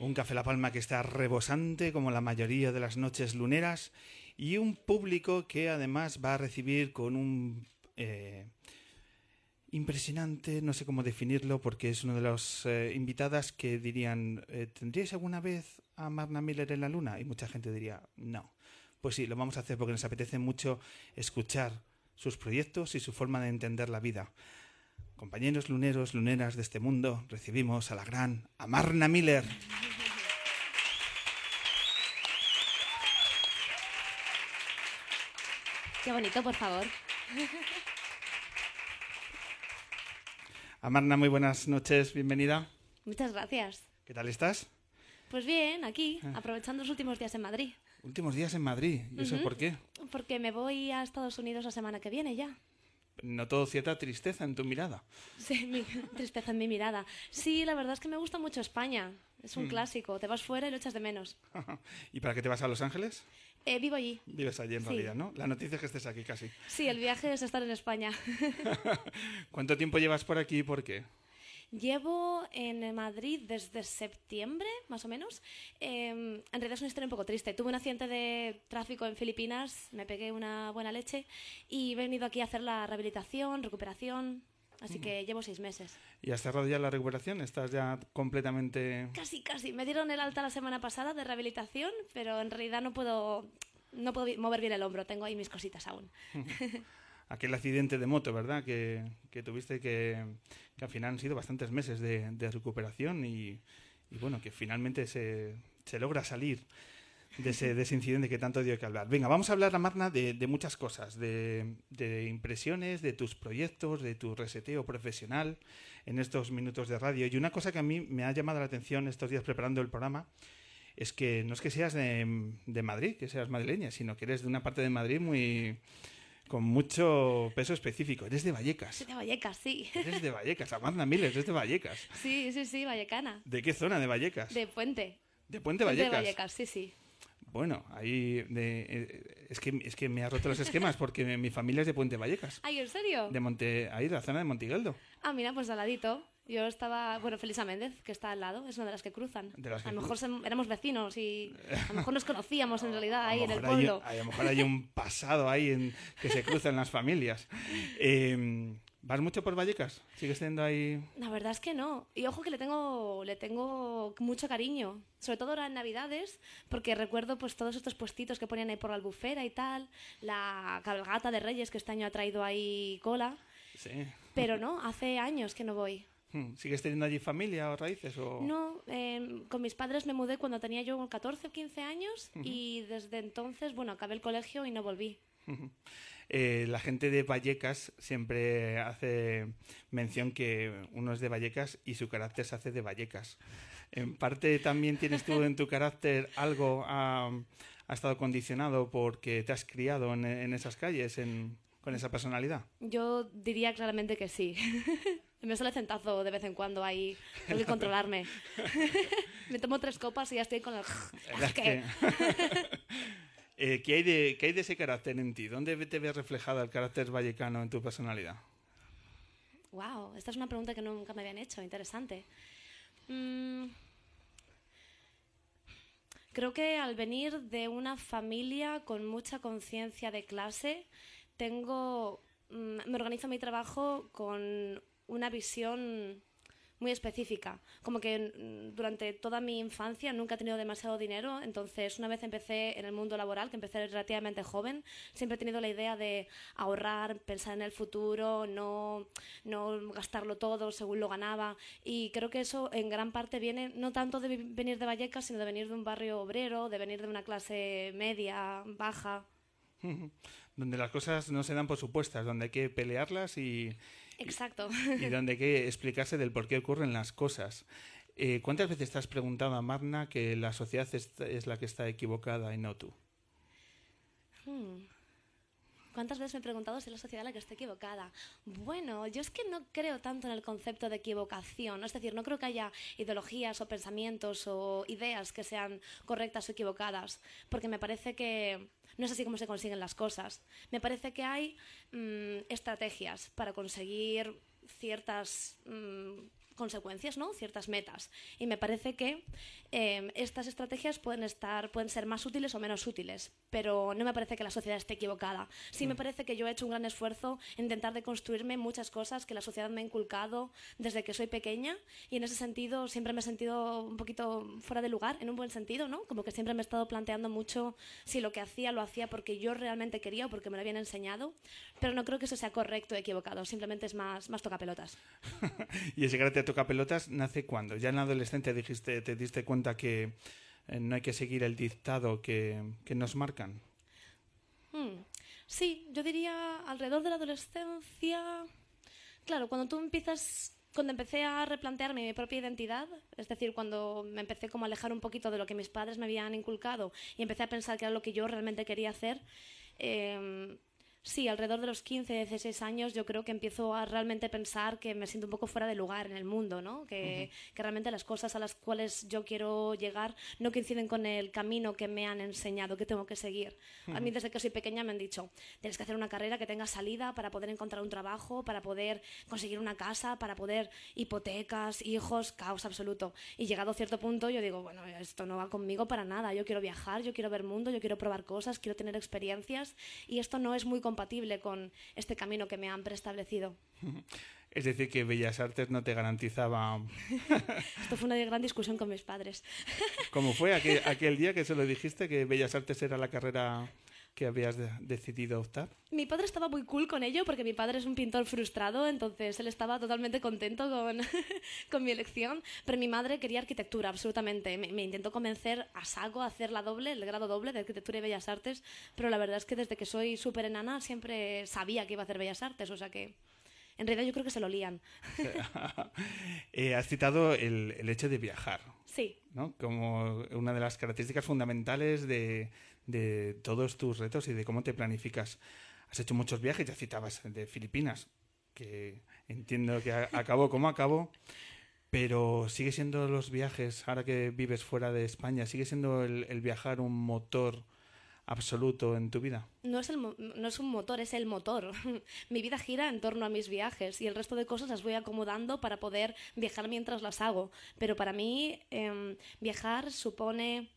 Speaker 6: Un Café La Palma que está rebosante como la mayoría de las noches luneras y un público que además va a recibir con un eh, impresionante, no sé cómo definirlo, porque es una de las eh, invitadas que dirían, eh, ¿tendríais alguna vez a Marna Miller en la luna? Y mucha gente diría, no. Pues sí, lo vamos a hacer porque nos apetece mucho escuchar sus proyectos y su forma de entender la vida. Compañeros luneros, luneras de este mundo, recibimos a la gran Amarna Miller.
Speaker 15: Qué bonito, por favor.
Speaker 6: Amarna, muy buenas noches, bienvenida.
Speaker 15: Muchas gracias.
Speaker 6: ¿Qué tal estás?
Speaker 15: Pues bien, aquí,
Speaker 6: Ah.
Speaker 15: aprovechando los últimos días en Madrid.
Speaker 6: Últimos días en Madrid, ¿y eso por qué?
Speaker 15: Porque me voy a Estados Unidos la semana que viene ya.
Speaker 6: Noto cierta tristeza en tu mirada.
Speaker 15: Sí, mi tristeza en mi mirada. Sí, la verdad es que me gusta mucho España. Es un
Speaker 6: Mm.
Speaker 15: clásico. Te vas fuera y lo echas de menos.
Speaker 6: ¿Y para qué te vas a Los Ángeles?
Speaker 15: Eh, vivo allí.
Speaker 6: Vives allí en
Speaker 15: Sí.
Speaker 6: realidad, ¿no? La noticia es que estés aquí casi.
Speaker 15: Sí, el viaje es estar en España.
Speaker 6: ¿Cuánto tiempo llevas por aquí y por qué?
Speaker 15: Llevo en Madrid desde septiembre, más o menos. Eh, en realidad es una historia un poco triste. Tuve un accidente de tráfico en Filipinas, me pegué una buena leche y he venido aquí a hacer la rehabilitación, recuperación. Así que llevo seis meses.
Speaker 6: ¿Y has cerrado ya la recuperación? ¿Estás ya completamente...?
Speaker 15: Casi, casi. Me dieron el alta la semana pasada de rehabilitación, pero en realidad no puedo, no puedo mover bien el hombro. Tengo ahí mis cositas aún.
Speaker 6: Aquel accidente de moto, ¿verdad? Que, que tuviste que, que al final han sido bastantes meses de, de recuperación y, y bueno, que finalmente se, se logra salir de ese, de ese incidente que tanto dio que hablar. Venga, vamos a hablar, Marna, de, de muchas cosas, de, de impresiones, de tus proyectos, de tu reseteo profesional en estos minutos de radio. Y una cosa que a mí me ha llamado la atención estos días preparando el programa es que no es que seas de, de Madrid, que seas madrileña, sino que eres de una parte de Madrid muy con mucho peso específico. Eres de Vallecas.
Speaker 15: Soy de Vallecas, sí.
Speaker 6: Eres de Vallecas. Amanda Miller, eres de Vallecas.
Speaker 15: Sí, sí, sí, vallecana.
Speaker 6: ¿De qué zona de Vallecas?
Speaker 15: De Puente.
Speaker 6: De Puente
Speaker 15: De
Speaker 6: Vallecas.
Speaker 15: Vallecas, sí, sí.
Speaker 6: Bueno, ahí de- eh, es que es que me ha roto los esquemas porque mi- mi familia es de Puente Vallecas.
Speaker 15: Ay, ¿en serio?
Speaker 6: De Monte, ahí de la zona de Montigueldo.
Speaker 15: Ah, mira, pues al ladito. Yo estaba, bueno, Felisa Méndez, que está al lado, es una de las que cruzan.
Speaker 6: De las que
Speaker 15: a lo mejor sem- éramos vecinos y a lo mejor nos conocíamos en realidad ahí en el
Speaker 6: mejor hay-
Speaker 15: pueblo.
Speaker 6: a lo mejor hay un pasado ahí en, que se cruzan las familias. Eh, ¿Vas mucho por Vallecas? ¿Sigues teniendo ahí...?
Speaker 15: La verdad es que no. Y ojo que le tengo, le tengo mucho cariño. Sobre todo ahora en Navidades, porque recuerdo pues todos estos puestitos que ponían ahí por la albufera y tal. La cabalgata de Reyes que este año ha traído ahí cola.
Speaker 6: Sí.
Speaker 15: Pero no, hace años que no voy.
Speaker 6: Hmm, ¿Sigues teniendo allí familia o raíces? O...
Speaker 15: No, eh, con mis padres me mudé cuando tenía yo 14 o 15 años
Speaker 6: Ujú.
Speaker 15: y desde entonces, bueno, acabé el colegio y no volví.
Speaker 6: Eh, la gente de Vallecas siempre hace mención que uno es de Vallecas y su carácter se hace de Vallecas. En parte también tienes tú en tu carácter algo ha, ha estado condicionado porque te has criado en, en esas calles en- con esa personalidad.
Speaker 15: Yo diría claramente que sí. me sale centazo de vez en cuando ahí. Tengo que controlarme. me tomo tres copas y ya estoy con el...
Speaker 6: Eh, ¿qué, hay de, ¿Qué hay de ese carácter en ti? ¿Dónde te ves reflejado el carácter vallecano en tu personalidad?
Speaker 15: Wow, esta es una pregunta que nunca me habían hecho. Interesante. Mm, creo que al venir de una familia con mucha conciencia de clase, tengo, mm, me organizo mi trabajo con una visión muy específica. Como que mm, durante toda mi infancia nunca he tenido demasiado dinero, entonces una vez empecé en el mundo laboral, que empecé relativamente joven, siempre he tenido la idea de ahorrar, pensar en el futuro, no, no gastarlo todo según lo ganaba. Y creo que eso en gran parte viene no tanto de venir de Vallecas, sino de venir de un barrio obrero, de venir de una clase media, baja.
Speaker 6: donde las cosas no se dan por supuestas, donde hay que pelearlas y,
Speaker 15: Exacto.
Speaker 6: y donde hay que explicarse del por qué ocurren las cosas. Eh, ¿Cuántas veces te has preguntado a Magna que la sociedad es, es la que está equivocada y no tú?
Speaker 15: Hmm. ¿Cuántas veces me he preguntado si es la sociedad la que está equivocada? Bueno, yo es que no creo tanto en el concepto de equivocación. Es decir, no creo que haya ideologías o pensamientos o ideas que sean correctas o equivocadas, porque me parece que no es así como se consiguen las cosas. Me parece que hay mm, estrategias para conseguir ciertas mm, consecuencias, ¿no? Ciertas metas. Y me parece que eh, estas estrategias pueden estar, pueden ser más útiles o menos útiles, pero no me parece que la sociedad esté equivocada. Sí me parece que yo he hecho un gran esfuerzo en intentar deconstruirme muchas cosas que la sociedad me ha inculcado desde que soy pequeña y en ese sentido siempre me he sentido un poquito fuera de lugar, en un buen sentido, ¿no? Como que siempre me he estado planteando mucho si lo que hacía lo hacía porque yo realmente quería o porque me lo habían enseñado, pero no creo que eso sea correcto o equivocado, simplemente es más, más tocapelotas.
Speaker 6: y ese carácter toca pelotas nace cuando ya en la adolescencia dijiste, te diste cuenta que eh, no hay que seguir el dictado que, que nos marcan.
Speaker 15: Hmm. Sí, yo diría alrededor de la adolescencia. Claro, cuando tú empiezas, cuando empecé a replantearme mi propia identidad, es decir, cuando me empecé como a alejar un poquito de lo que mis padres me habían inculcado y empecé a pensar que era lo que yo realmente quería hacer, eh, Sí, alrededor de los 15, 16 años yo creo que empiezo a realmente pensar que me siento un poco fuera de lugar en el mundo, ¿no? Que, que realmente las cosas a las cuales yo quiero llegar no coinciden con el camino que me han enseñado que tengo que seguir. A mí desde que soy pequeña me han dicho, tienes que hacer una carrera que tenga salida para poder encontrar un trabajo, para poder conseguir una casa, para poder hipotecas, hijos, caos absoluto. Y llegado a cierto punto yo digo, bueno, esto no va conmigo para nada. Yo quiero viajar, yo quiero ver mundo, yo quiero probar cosas, quiero tener experiencias y esto no es muy compatible con este camino que me han preestablecido.
Speaker 6: Es decir, que Bellas Artes no te garantizaba...
Speaker 15: Esto fue una gran discusión con mis padres.
Speaker 6: ¿Cómo fue aquel, aquel día que se lo dijiste que Bellas Artes era la carrera que habías de- decidido optar?
Speaker 15: Mi padre estaba muy cool con ello porque mi padre es un pintor frustrado, entonces él estaba totalmente contento con, con mi elección, pero mi madre quería arquitectura, absolutamente. Me, me intentó convencer a saco a hacer la doble, el grado doble de arquitectura y bellas artes, pero la verdad es que desde que soy súper enana siempre sabía que iba a hacer bellas artes, o sea que en realidad yo creo que se lo lían.
Speaker 6: Eh, has citado el, el hecho de viajar,
Speaker 15: Sí.
Speaker 6: ¿no? Como una de las características fundamentales de, de todos tus retos y de cómo te planificas. Has hecho muchos viajes, ya citabas de Filipinas, que entiendo que acabó como acabó, pero sigue siendo los viajes, ahora que vives fuera de España, sigue siendo el, viajar un motor absoluto en tu vida.
Speaker 15: No es, el, no es un motor, es el motor. Mi vida gira en torno a mis viajes y el resto de cosas las voy acomodando para poder viajar mientras las hago. Pero para mí em, viajar supone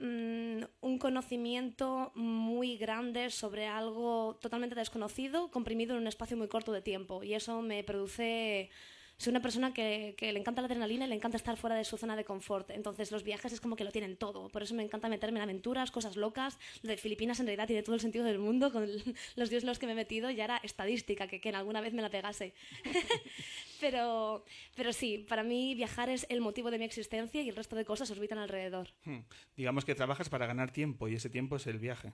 Speaker 15: mm, un conocimiento muy grande sobre algo totalmente desconocido, comprimido en un espacio muy corto de tiempo. Y eso me produce... Soy una persona que, que le encanta la adrenalina y le encanta estar fuera de su zona de confort. Entonces los viajes es como que lo tienen todo. Por eso me encanta meterme en aventuras, cosas locas. Lo de Filipinas en realidad tiene todo el sentido del mundo con los días en los que me he metido. Ya era estadística, que, que en alguna vez me la pegase. pero, pero sí, para mí viajar es el motivo de mi existencia y el resto de cosas orbitan alrededor.
Speaker 6: Hmm. Digamos que trabajas para ganar tiempo y ese tiempo es el viaje.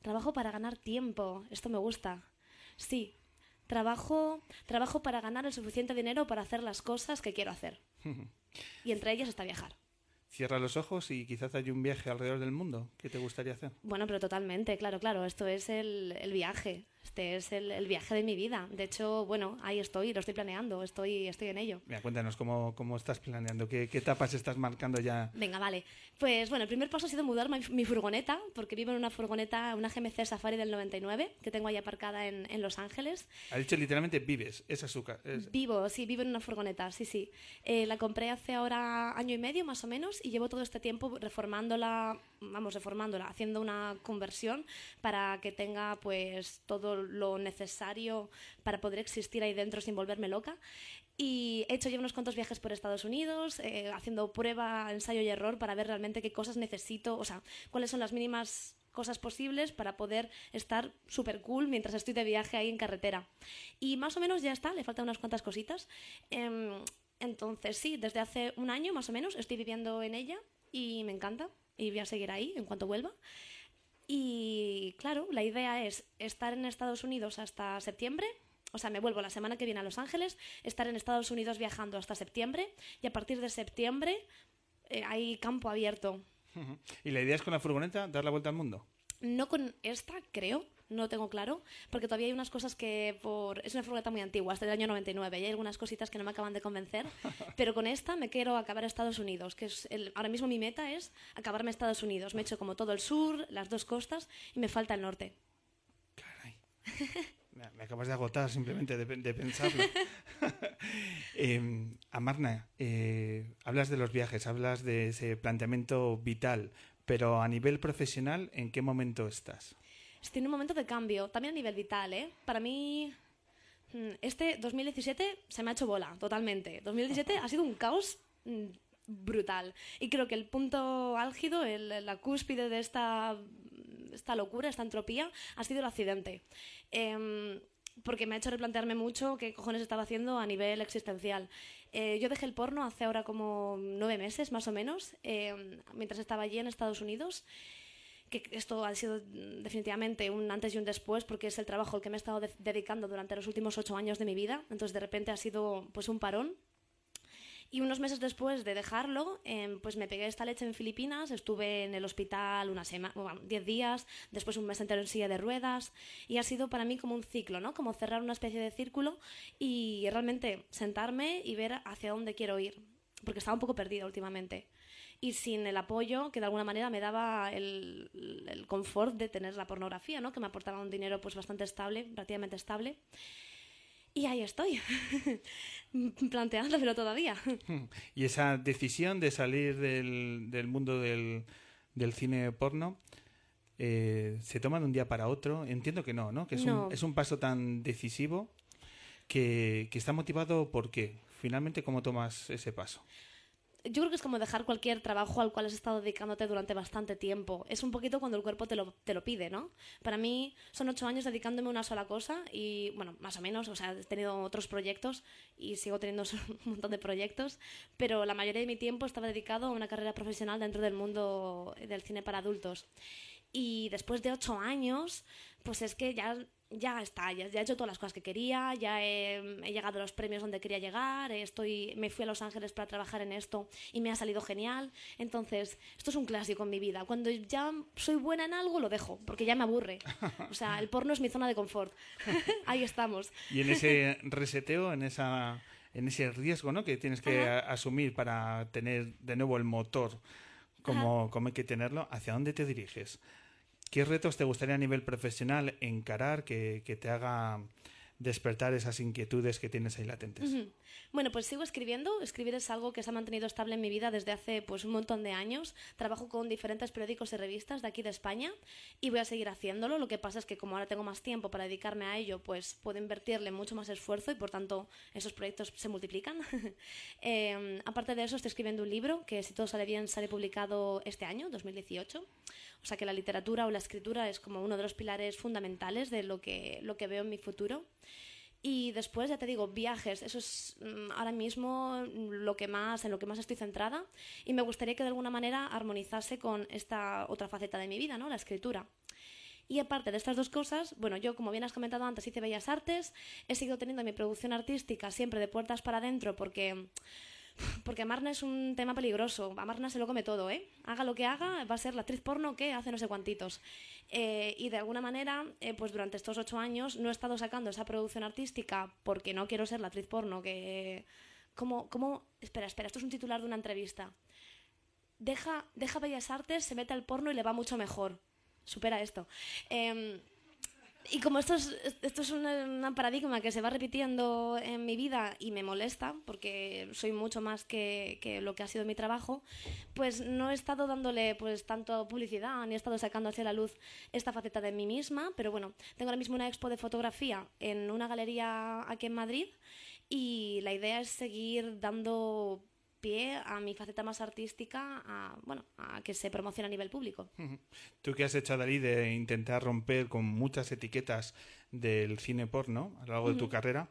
Speaker 15: Trabajo para ganar tiempo. Esto me gusta. Sí. Trabajo, trabajo para ganar el suficiente dinero para hacer las cosas que quiero hacer. Y entre ellas está viajar.
Speaker 6: Cierra los ojos y quizás hay un viaje alrededor del mundo. ¿Qué te gustaría hacer?
Speaker 15: Bueno, pero totalmente, claro, claro. Esto es el, el viaje. Este es el, el viaje de mi vida. De hecho, bueno, ahí estoy, lo estoy planeando, estoy, estoy en ello.
Speaker 6: Mira, cuéntanos cómo, cómo estás planeando, qué, qué etapas estás marcando ya.
Speaker 15: Venga, vale. Pues bueno, el primer paso ha sido mudar mi, mi furgoneta, porque vivo en una furgoneta, una GMC Safari del 99, que tengo ahí aparcada en, en Los Ángeles.
Speaker 6: Ha dicho literalmente vives, es ca- es-
Speaker 15: Vivo, sí, vivo en una furgoneta, sí, sí. Eh, la compré hace ahora año y medio más o menos y llevo todo este tiempo reformándola, vamos, reformándola, haciendo una conversión para que tenga pues todo lo necesario para poder existir ahí dentro sin volverme loca. Y he hecho ya unos cuantos viajes por Estados Unidos, eh, haciendo prueba, ensayo y error para ver realmente qué cosas necesito, o sea, cuáles son las mínimas cosas posibles para poder estar súper cool mientras estoy de viaje ahí en carretera. Y más o menos ya está, le faltan unas cuantas cositas. Em, entonces sí, desde hace un año más o menos estoy viviendo en ella y me encanta y voy a seguir ahí en cuanto vuelva. Y claro, la idea es estar en Estados Unidos hasta septiembre O sea, me vuelvo la semana que viene a Los Ángeles, estar en Estados Unidos viajando hasta septiembre y a partir de septiembre eh, hay campo abierto.
Speaker 6: ¿Y la idea es con la furgoneta dar la vuelta al mundo?
Speaker 15: No con esta, creo, no lo tengo claro, porque todavía hay unas cosas que por... Es una furgoneta muy antigua, hasta el año 99, y hay algunas cositas que no me acaban de convencer, pero con esta me quiero acabar a Estados Unidos, que es el... ahora mismo mi meta es acabarme a Estados Unidos. Me he hecho como todo el sur, las dos costas, y me falta el norte.
Speaker 6: Me me acabas de agotar simplemente de, de pensarlo. eh, Amarna, eh, hablas de los viajes, hablas de ese planteamiento vital, pero a nivel profesional, ¿en qué momento estás?
Speaker 15: Estoy en un momento de cambio, también a nivel vital, ¿eh? Para mí, mm, este 2017 se me ha hecho bola, totalmente. 2017 ha sido un caos mm, brutal. Y creo que el punto álgido, el- la cúspide de esta, esta locura, esta entropía, ha sido el accidente. Em, porque me ha hecho replantearme mucho qué cojones estaba haciendo a nivel existencial. Eh, yo dejé el porno hace ahora como nueve meses, más o menos, em, mientras estaba allí en Estados Unidos que esto ha sido definitivamente un antes y un después porque es el trabajo al que me he estado de- dedicando durante los últimos ocho años de mi vida. Entonces de repente ha sido pues un parón. Y unos meses después de dejarlo, em, pues me pegué esta leche en Filipinas, estuve en el hospital una semana, bueno, diez días, después un mes entero en silla de ruedas, y ha sido para mí como un ciclo, ¿no? Como cerrar una especie de círculo y realmente sentarme y ver hacia dónde quiero ir, porque estaba un poco perdida últimamente y sin el apoyo que de alguna manera me daba el, el confort de tener la pornografía, ¿no? que me aportaba un dinero pues bastante estable, relativamente estable. Y ahí estoy, planteándomelo todavía.
Speaker 6: Y esa decisión de salir del, del mundo del, del cine porno eh, se toma de un día para otro. Entiendo que no, ¿no? Que es,
Speaker 15: No.
Speaker 6: Un, es un paso tan decisivo que, que está motivado por qué. Finalmente, ¿cómo tomas ese paso?
Speaker 15: Yo creo que es como dejar cualquier trabajo al cual has estado dedicándote durante bastante tiempo. Es un poquito cuando el cuerpo te lo, te lo pide, ¿no? Para mí son ocho años dedicándome a una sola cosa y, bueno, más o menos, o sea, he tenido otros proyectos y sigo teniendo un montón de proyectos, pero la mayoría de mi tiempo estaba dedicado a una carrera profesional dentro del mundo del cine para adultos. Y después de ocho años, pues es que ya, ya está, ya, ya he hecho todas las cosas que quería, ya he, he llegado a los premios donde quería llegar, estoy, me fui a Los Ángeles para trabajar en esto y me ha salido genial. Entonces, esto es un clásico en mi vida. Cuando ya soy buena en algo, lo dejo, porque ya me aburre. O sea, el porno es mi zona de confort. Ahí estamos.
Speaker 6: Y en ese reseteo, en esa en ese riesgo ¿no? que tienes que asumir para tener de nuevo el motor como, como hay que tenerlo, ¿hacia dónde te diriges? ¿Qué retos te gustaría a nivel profesional encarar que, que te haga despertar esas inquietudes que tienes ahí latentes?
Speaker 15: Bueno, pues sigo escribiendo. Escribir es algo que se ha mantenido estable en mi vida desde hace pues un montón de años. Trabajo con diferentes periódicos y revistas de aquí de España y voy a seguir haciéndolo. Lo que pasa es que como ahora tengo más tiempo para dedicarme a ello, pues puedo invertirle mucho más esfuerzo y por tanto esos proyectos se multiplican. Eh, aparte de eso, estoy escribiendo un libro que si todo sale bien sale publicado este año, 2018. O sea que la literatura o la escritura es como uno de los pilares fundamentales de lo que, lo que veo en mi futuro. Y después, ya te digo, viajes. Eso es mm, ahora mismo lo que más, en lo que más estoy centrada. Y me gustaría que de alguna manera armonizase con esta otra faceta de mi vida, ¿no? La escritura. Y aparte de estas dos cosas, bueno, yo, como bien has comentado antes, hice Bellas Artes. He seguido teniendo mi producción artística siempre de puertas para adentro porque porque Amarna es un tema peligroso. Amarna se lo come todo, ¿eh? Haga lo que haga, va a ser la actriz porno que hace no sé cuantitos. Eh, y de alguna manera, eh, pues durante estos ocho años no he estado sacando esa producción artística porque no quiero ser la actriz porno que... ¿Cómo, cómo? Espera, espera, esto es un titular de una entrevista. Deja, deja Bellas Artes, se mete al porno y le va mucho mejor. Supera esto. Em, y como esto es, esto es un paradigma que se va repitiendo en mi vida y me molesta, porque soy mucho más que, que lo que ha sido mi trabajo, pues no he estado dándole pues tanto publicidad, ni he estado sacando hacia la luz esta faceta de mí misma, pero bueno, tengo ahora mismo una expo de fotografía en una galería aquí en Madrid y la idea es seguir dando pie a mi faceta más artística, a, bueno, a que se promocione a nivel público.
Speaker 6: Tú que has hecho, Dalí, de intentar romper con muchas etiquetas del cine porno a lo largo de tu carrera,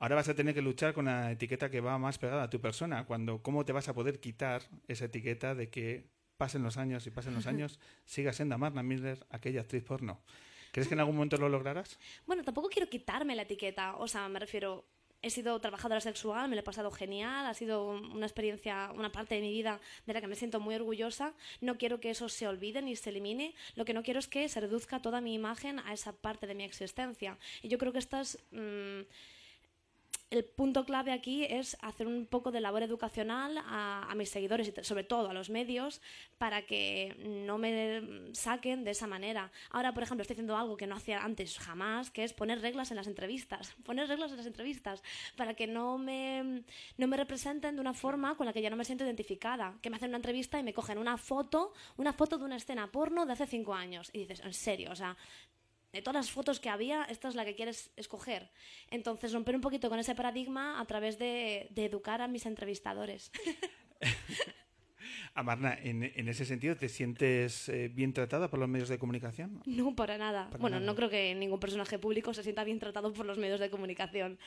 Speaker 6: ahora vas a tener que luchar con la etiqueta que va más pegada a tu persona. Cuando, ¿Cómo te vas a poder quitar esa etiqueta de que pasen los años y pasen los años, siga siendo Marna Miller aquella actriz porno? ¿Crees que en algún momento lo lograrás?
Speaker 15: Bueno, tampoco quiero quitarme la etiqueta, o sea, me refiero, he sido trabajadora sexual, me lo he pasado genial, ha sido una experiencia, una parte de mi vida de la que me siento muy orgullosa. No quiero que eso se olvide ni se elimine. Lo que no quiero es que se reduzca toda mi imagen a esa parte de mi existencia. Y yo creo que estas... mm, el punto clave aquí es hacer un poco de labor educacional a, mis seguidores y sobre todo a los medios para que no me saquen de esa manera. Ahora, por ejemplo, estoy haciendo algo que no hacía antes jamás, que es poner reglas en las entrevistas. Poner reglas en las entrevistas para que no me, no me representen de una forma con la que ya no me siento identificada. Que me hacen una entrevista y me cogen una foto, una foto de una escena porno de hace cinco años. Y dices, en serio, o sea, de todas las fotos que había, esta es la que quieres escoger. Entonces, romper un poquito con ese paradigma a través de, de educar a mis entrevistadores.
Speaker 6: Amarna, en, en ese sentido, ¿te sientes eh, bien tratada por los medios de comunicación?
Speaker 15: No, para nada.
Speaker 6: Para
Speaker 15: bueno,
Speaker 6: nada.
Speaker 15: no creo que ningún personaje público se sienta bien tratado por los medios de comunicación.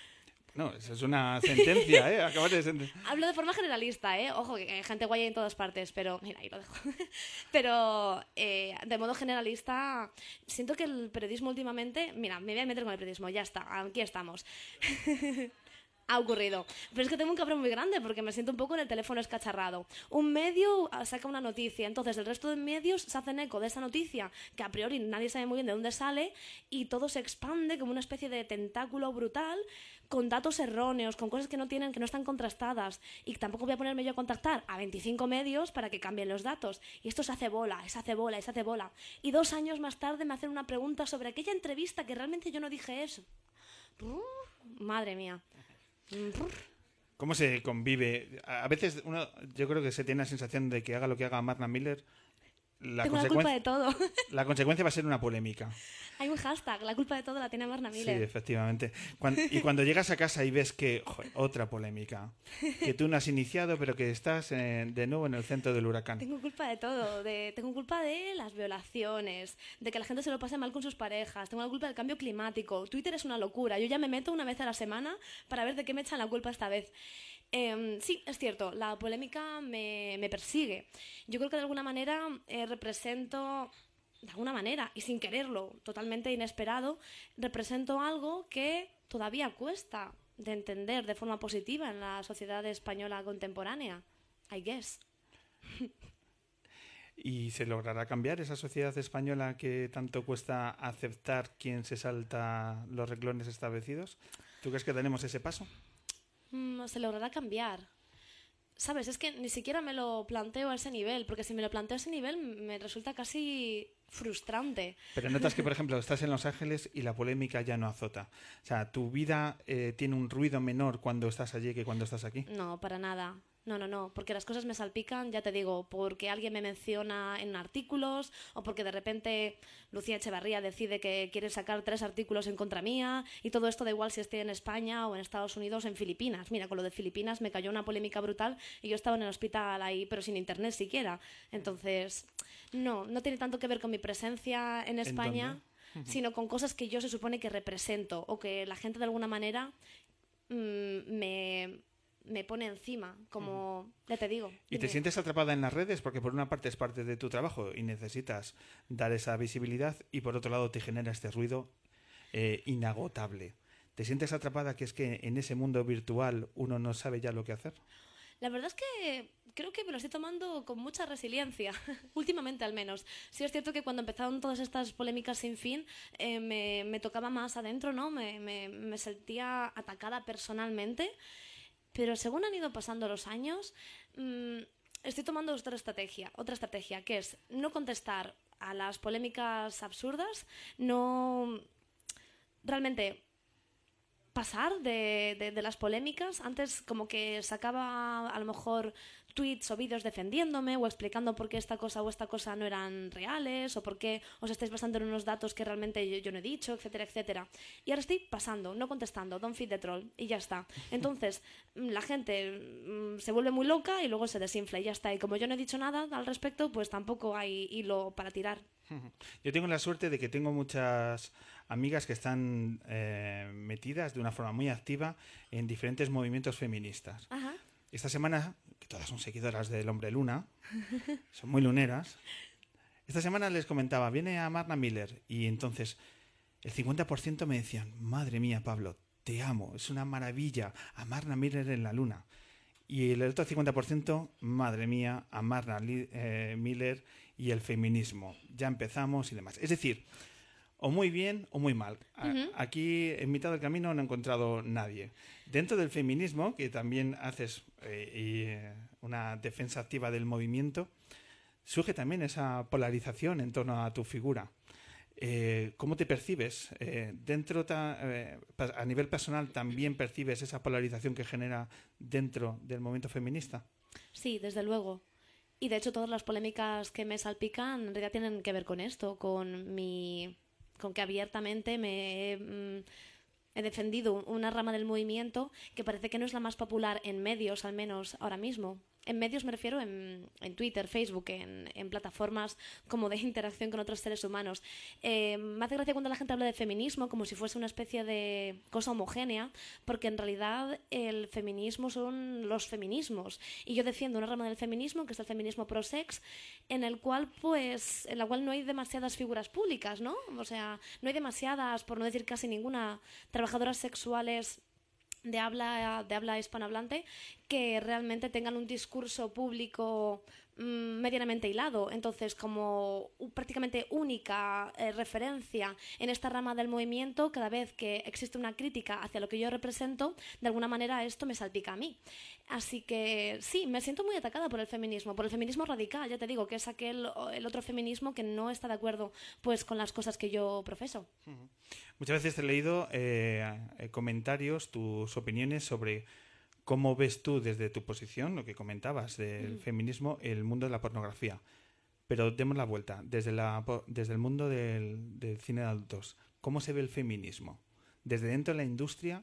Speaker 6: No, esa es una sentencia, ¿eh? Acabas de senten-
Speaker 15: Hablo de forma generalista, ¿eh? Ojo, que hay gente guay en todas partes, pero mira, ahí lo dejo. pero eh, de modo generalista, siento que el periodismo últimamente... Mira, me voy a meter con el periodismo, ya está, aquí estamos. ha ocurrido. Pero es que tengo un cabrón muy grande porque me siento un poco en el teléfono escacharrado. Un medio ah, saca una noticia, entonces el resto de medios se hacen eco de esa noticia que a priori nadie sabe muy bien de dónde sale y todo se expande como una especie de tentáculo brutal con datos erróneos, con cosas que no tienen, que no están contrastadas. Y tampoco voy a ponerme yo a contactar a 25 medios para que cambien los datos. Y esto se hace bola, se hace bola, se hace bola. Y dos años más tarde me hacen una pregunta sobre aquella entrevista que realmente yo no dije eso. Madre mía.
Speaker 6: ¿Cómo se convive? A veces uno, yo creo que se tiene la sensación de que haga lo que haga Marna Miller, la,
Speaker 15: Tengo la culpa de todo.
Speaker 6: la consecuencia va a ser una polémica.
Speaker 15: Hay un hashtag, la culpa de todo la tiene Marna
Speaker 6: Sí,
Speaker 15: Miller.
Speaker 6: efectivamente. Cuan- y cuando llegas a casa y ves que, joder, otra polémica, que tú no has iniciado, pero que estás eh, de nuevo en el centro del huracán.
Speaker 15: Tengo culpa de todo. De, tengo culpa de las violaciones, de que la gente se lo pase mal con sus parejas. Tengo la culpa del cambio climático. Twitter es una locura. Yo ya me meto una vez a la semana para ver de qué me echan la culpa esta vez. Em, sí, es cierto, la polémica me, me persigue. Yo creo que de alguna manera eh, represento, de alguna manera, y sin quererlo, totalmente inesperado, represento algo que todavía cuesta de entender de forma positiva en la sociedad española contemporánea. I guess.
Speaker 6: ¿Y se logrará cambiar esa sociedad española que tanto cuesta aceptar quien se salta los reglones establecidos? ¿Tú crees que tenemos ese paso?
Speaker 15: Mm, se logrará cambiar. Sabes, es que ni siquiera me lo planteo a ese nivel, porque si me lo planteo a ese nivel me resulta casi frustrante.
Speaker 6: Pero notas que, por ejemplo, estás en Los Ángeles y la polémica ya no azota. O sea, tu vida eh, tiene un ruido menor cuando estás allí que cuando estás aquí.
Speaker 15: No, para nada. No, no, no, porque las cosas me salpican, ya te digo, porque alguien me menciona en artículos o porque de repente Lucía Echevarría decide que quiere sacar tres artículos en contra mía y todo esto da igual si estoy en España o en Estados Unidos o en Filipinas. Mira, con lo de Filipinas me cayó una polémica brutal y yo estaba en el hospital ahí, pero sin internet siquiera. Entonces, no, no tiene tanto que ver con mi presencia en España, sino con cosas que yo se supone que represento o que la gente de alguna manera mm, me, me pone encima, como ya te digo.
Speaker 6: ¿Y te sientes atrapada en las redes? Porque por una parte es parte de tu trabajo y necesitas dar esa visibilidad y por otro lado te genera este ruido eh, inagotable. ¿Te sientes atrapada que es que en ese mundo virtual uno no sabe ya lo que hacer?
Speaker 15: La verdad es que creo que me lo estoy tomando con mucha resiliencia, últimamente al menos. Sí es cierto que cuando empezaron todas estas polémicas sin fin, eh, me, me tocaba más adentro, ¿no? Me, me- me sentía atacada personalmente, pero según han ido pasando los años, mm, estoy tomando otra estrategia, otra estrategia, que es no contestar a las polémicas absurdas, no realmente pasar de, de- de las polémicas. Antes como que sacaba a lo mejor tweets o vídeos defendiéndome o explicando por qué esta cosa o esta cosa no eran reales o por qué os estáis basando en unos datos que realmente yo, yo no he dicho, etcétera, etcétera. Y ahora estoy pasando, no contestando, don't feed the troll y ya está. Entonces mm, la gente mm, se vuelve muy loca y luego se desinfla y ya está. Y como yo no he dicho nada al respecto, pues tampoco hay hilo para tirar.
Speaker 6: Yo tengo la suerte de que tengo muchas amigas que están eh, metidas de una forma muy activa en diferentes movimientos feministas.
Speaker 15: Ajá.
Speaker 6: Esta semana, todas son seguidoras del Hombre Luna, son muy luneras. Esta semana les comentaba, viene a Marna Miller y entonces el 50% me decían, madre mía, Pablo, te amo, es una maravilla, a Marna Miller en la luna. Y el otro 50%, madre mía, a Marna eh, Miller y el feminismo. Ya empezamos y demás. Es decir, o muy bien o muy mal. A-. Aquí en mitad del camino no he encontrado nadie. Dentro del feminismo, que también haces eh, y, eh, una defensa activa del movimiento, surge también esa polarización en torno a tu figura. Eh, ¿Cómo te percibes? Eh, dentro ta- a nivel personal también percibes esa polarización que genera dentro del movimiento feminista.
Speaker 15: Sí, desde luego. Y de hecho todas las polémicas que me salpican en realidad tienen que ver con esto, con mi con que abiertamente me he, mm, he defendido una rama del movimiento que parece que no es la más popular en medios, al menos ahora mismo. En medios me refiero en, en Twitter, Facebook, en, plataformas como de interacción con otros seres humanos. Eh, me hace gracia cuando la gente habla de feminismo como si fuese una especie de cosa homogénea, porque en realidad el feminismo son los feminismos. Y yo defiendo una rama del feminismo, que es el feminismo pro-sex, en el cual, pues, en la cual no hay demasiadas figuras públicas, ¿no? O sea, no hay demasiadas, por no decir casi ninguna, trabajadoras sexuales de habla, de habla hispanohablante que realmente tengan un discurso público medianamente hilado. Entonces, como prácticamente única eh, referencia en esta rama del movimiento, cada vez que existe una crítica hacia lo que yo represento, de alguna manera esto me salpica a mí. Así que sí, me siento muy atacada por el feminismo, por el feminismo radical, ya te digo, que es aquel el otro feminismo que no está de acuerdo pues con las cosas que yo profeso.
Speaker 6: Muchas veces he leído eh, eh, comentarios, tus opiniones sobre cómo ves tú desde tu posición, lo que comentabas del
Speaker 15: Mm.
Speaker 6: feminismo, el mundo de la pornografía. Pero demos la vuelta, desde, la, desde el mundo del, del cine de adultos, ¿cómo se ve el feminismo? Desde dentro de la industria,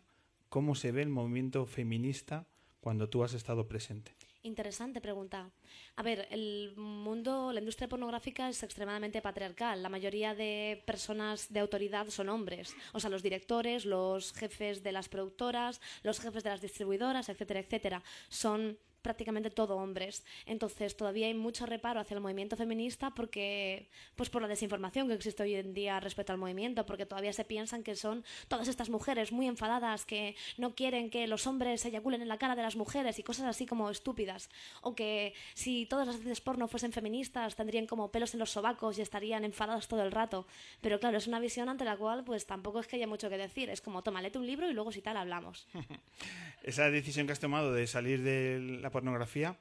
Speaker 6: ¿cómo se ve el movimiento feminista cuando tú has estado presente?
Speaker 15: Interesante pregunta. A ver, el mundo, la industria pornográfica es extremadamente patriarcal. La mayoría de personas de autoridad son hombres. O sea, los directores, los jefes de las productoras, los jefes de las distribuidoras, etcétera, etcétera. Son prácticamente todo hombres. Entonces, todavía hay mucho reparo hacia el movimiento feminista porque, pues por la desinformación que existe hoy en día respecto al movimiento, porque todavía se piensan que son todas estas mujeres muy enfadadas que no quieren que los hombres eyaculen en la cara de las mujeres y cosas así como estúpidas. O que si todas las actrices porno fuesen feministas tendrían como pelos en los sobacos y estarían enfadadas todo el rato. Pero claro, es una visión ante la cual pues tampoco es que haya mucho que decir. Es como, toma, léete un libro y luego si tal hablamos.
Speaker 6: Esa decisión que has tomado de salir de la pornografía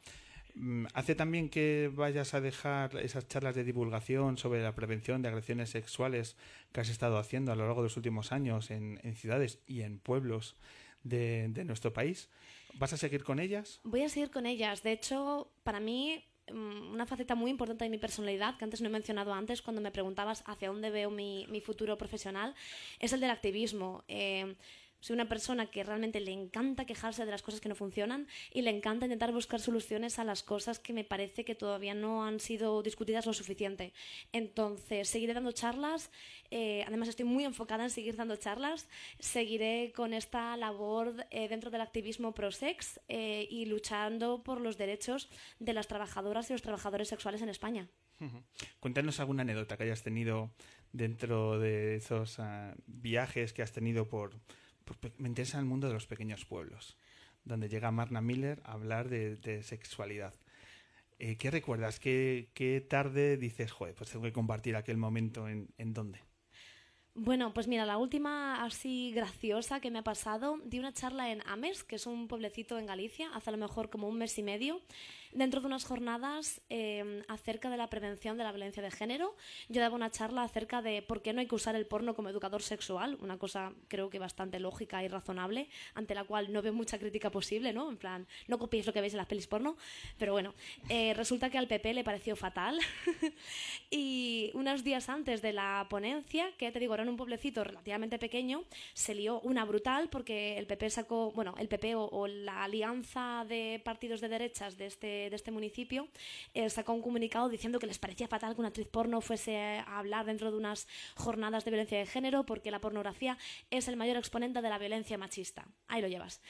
Speaker 6: mm, hace también que vayas a dejar esas charlas de divulgación sobre la prevención de agresiones sexuales que has estado haciendo a lo largo de los últimos años en, en ciudades y en pueblos de, de nuestro país. ¿Vas a seguir con ellas?
Speaker 15: Voy a seguir con ellas. De hecho, para mí, mm, una faceta muy importante de mi personalidad, que antes no he mencionado antes cuando me preguntabas hacia dónde veo mi, mi futuro profesional, es el del activismo. Eh, soy una persona que realmente le encanta quejarse de las cosas que no funcionan y le encanta intentar buscar soluciones a las cosas que me parece que todavía no han sido discutidas lo suficiente. Entonces, seguiré dando charlas. eh, además, estoy muy enfocada en seguir dando charlas. Seguiré con esta labor eh, dentro del activismo pro-sex eh, y luchando por los derechos de las trabajadoras y los trabajadores sexuales en España.
Speaker 6: Cuéntanos alguna anécdota que hayas tenido dentro de esos ah, viajes que has tenido por, Me interesa el mundo de los pequeños pueblos, donde llega Marna Miller a hablar de, sexualidad. Eh, ¿Qué recuerdas? ¿Qué, ¿Qué tarde dices, joder, pues tengo que compartir aquel momento en, en dónde?
Speaker 15: Bueno, pues mira, la última así graciosa que me ha pasado, di una charla en Ames, que es un pueblecito en Galicia, hace a lo mejor como un mes y medio, dentro de unas jornadas eh, acerca de la prevención de la violencia de género. Yo daba una charla acerca de por qué no hay que usar el porno como educador sexual, una cosa creo que bastante lógica y razonable, ante la cual no veo mucha crítica posible, ¿no? En plan, no copiéis lo que veis en las pelis porno, pero bueno, eh, resulta que al PP le pareció fatal y unos días antes de la ponencia, que te digo, era en un pueblecito relativamente pequeño, se lió una brutal porque el PP sacó, bueno, el PP o, o la alianza de partidos de derechas de este, de este municipio eh, sacó un comunicado diciendo que les parecía fatal que una actriz porno fuese a hablar dentro de unas jornadas de violencia de género porque la pornografía es el mayor exponente de la violencia machista. Ahí lo llevas.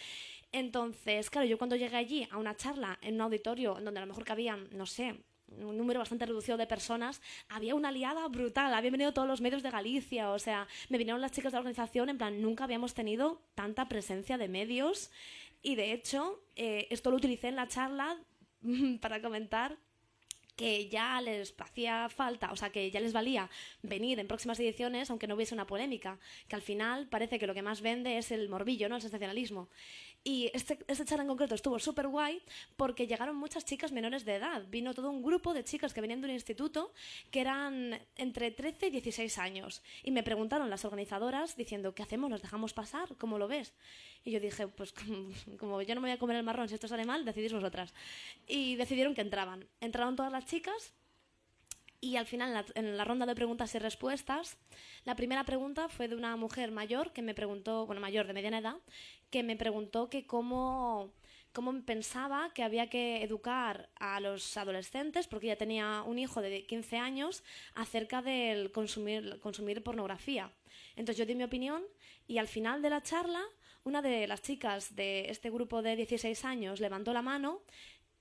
Speaker 15: Entonces, claro, yo cuando llegué allí a una charla en un auditorio donde a lo mejor cabían, no sé, un número bastante reducido de personas, había una liada brutal, habían venido todos los medios de Galicia, o sea, me vinieron las chicas de la organización, en plan, nunca habíamos tenido tanta presencia de medios y de hecho, eh, esto lo utilicé en la charla para comentar que ya les hacía falta, o sea, que ya les valía venir en próximas ediciones aunque no hubiese una polémica, que al final parece que lo que más vende es el morbillo, ¿no? El sensacionalismo. Y este, este en concreto estuvo súper guay porque llegaron muchas chicas menores de edad. Vino todo un grupo de chicas que venían de un instituto que eran entre 13 y 16 años. Y me preguntaron las organizadoras diciendo, ¿qué hacemos? ¿Nos dejamos pasar? ¿Cómo lo ves? Y yo dije, pues como, como yo no me voy a comer el marrón si esto sale mal, decidís vosotras. Y decidieron que entraban. Entraron todas las chicas y al final, en la, ronda de preguntas y respuestas, la primera pregunta fue de una mujer mayor que me preguntó, bueno, mayor de mediana edad, que me preguntó que cómo, cómo pensaba que había que educar a los adolescentes, porque ella tenía un hijo de 15 años, acerca del consumir, consumir pornografía. Entonces yo di mi opinión y al final de la charla, una de las chicas de este grupo de 16 años levantó la mano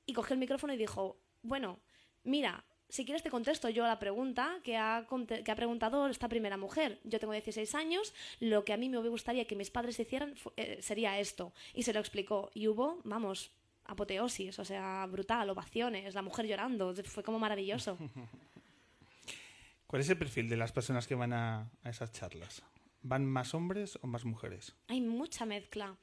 Speaker 15: y cogió el micrófono y dijo, bueno, mira, si quieres te contesto yo a la pregunta que ha, que ha, preguntado esta primera mujer. Yo tengo 16 años, lo que a mí me gustaría que mis padres hicieran eh, sería esto. Y se lo explicó. Y hubo, vamos, apoteosis, o sea, brutal, ovaciones, la mujer llorando, fue como maravilloso.
Speaker 6: ¿Cuál es el perfil de las personas que van a, a esas charlas? ¿Van más hombres o más mujeres?
Speaker 15: Hay mucha mezcla.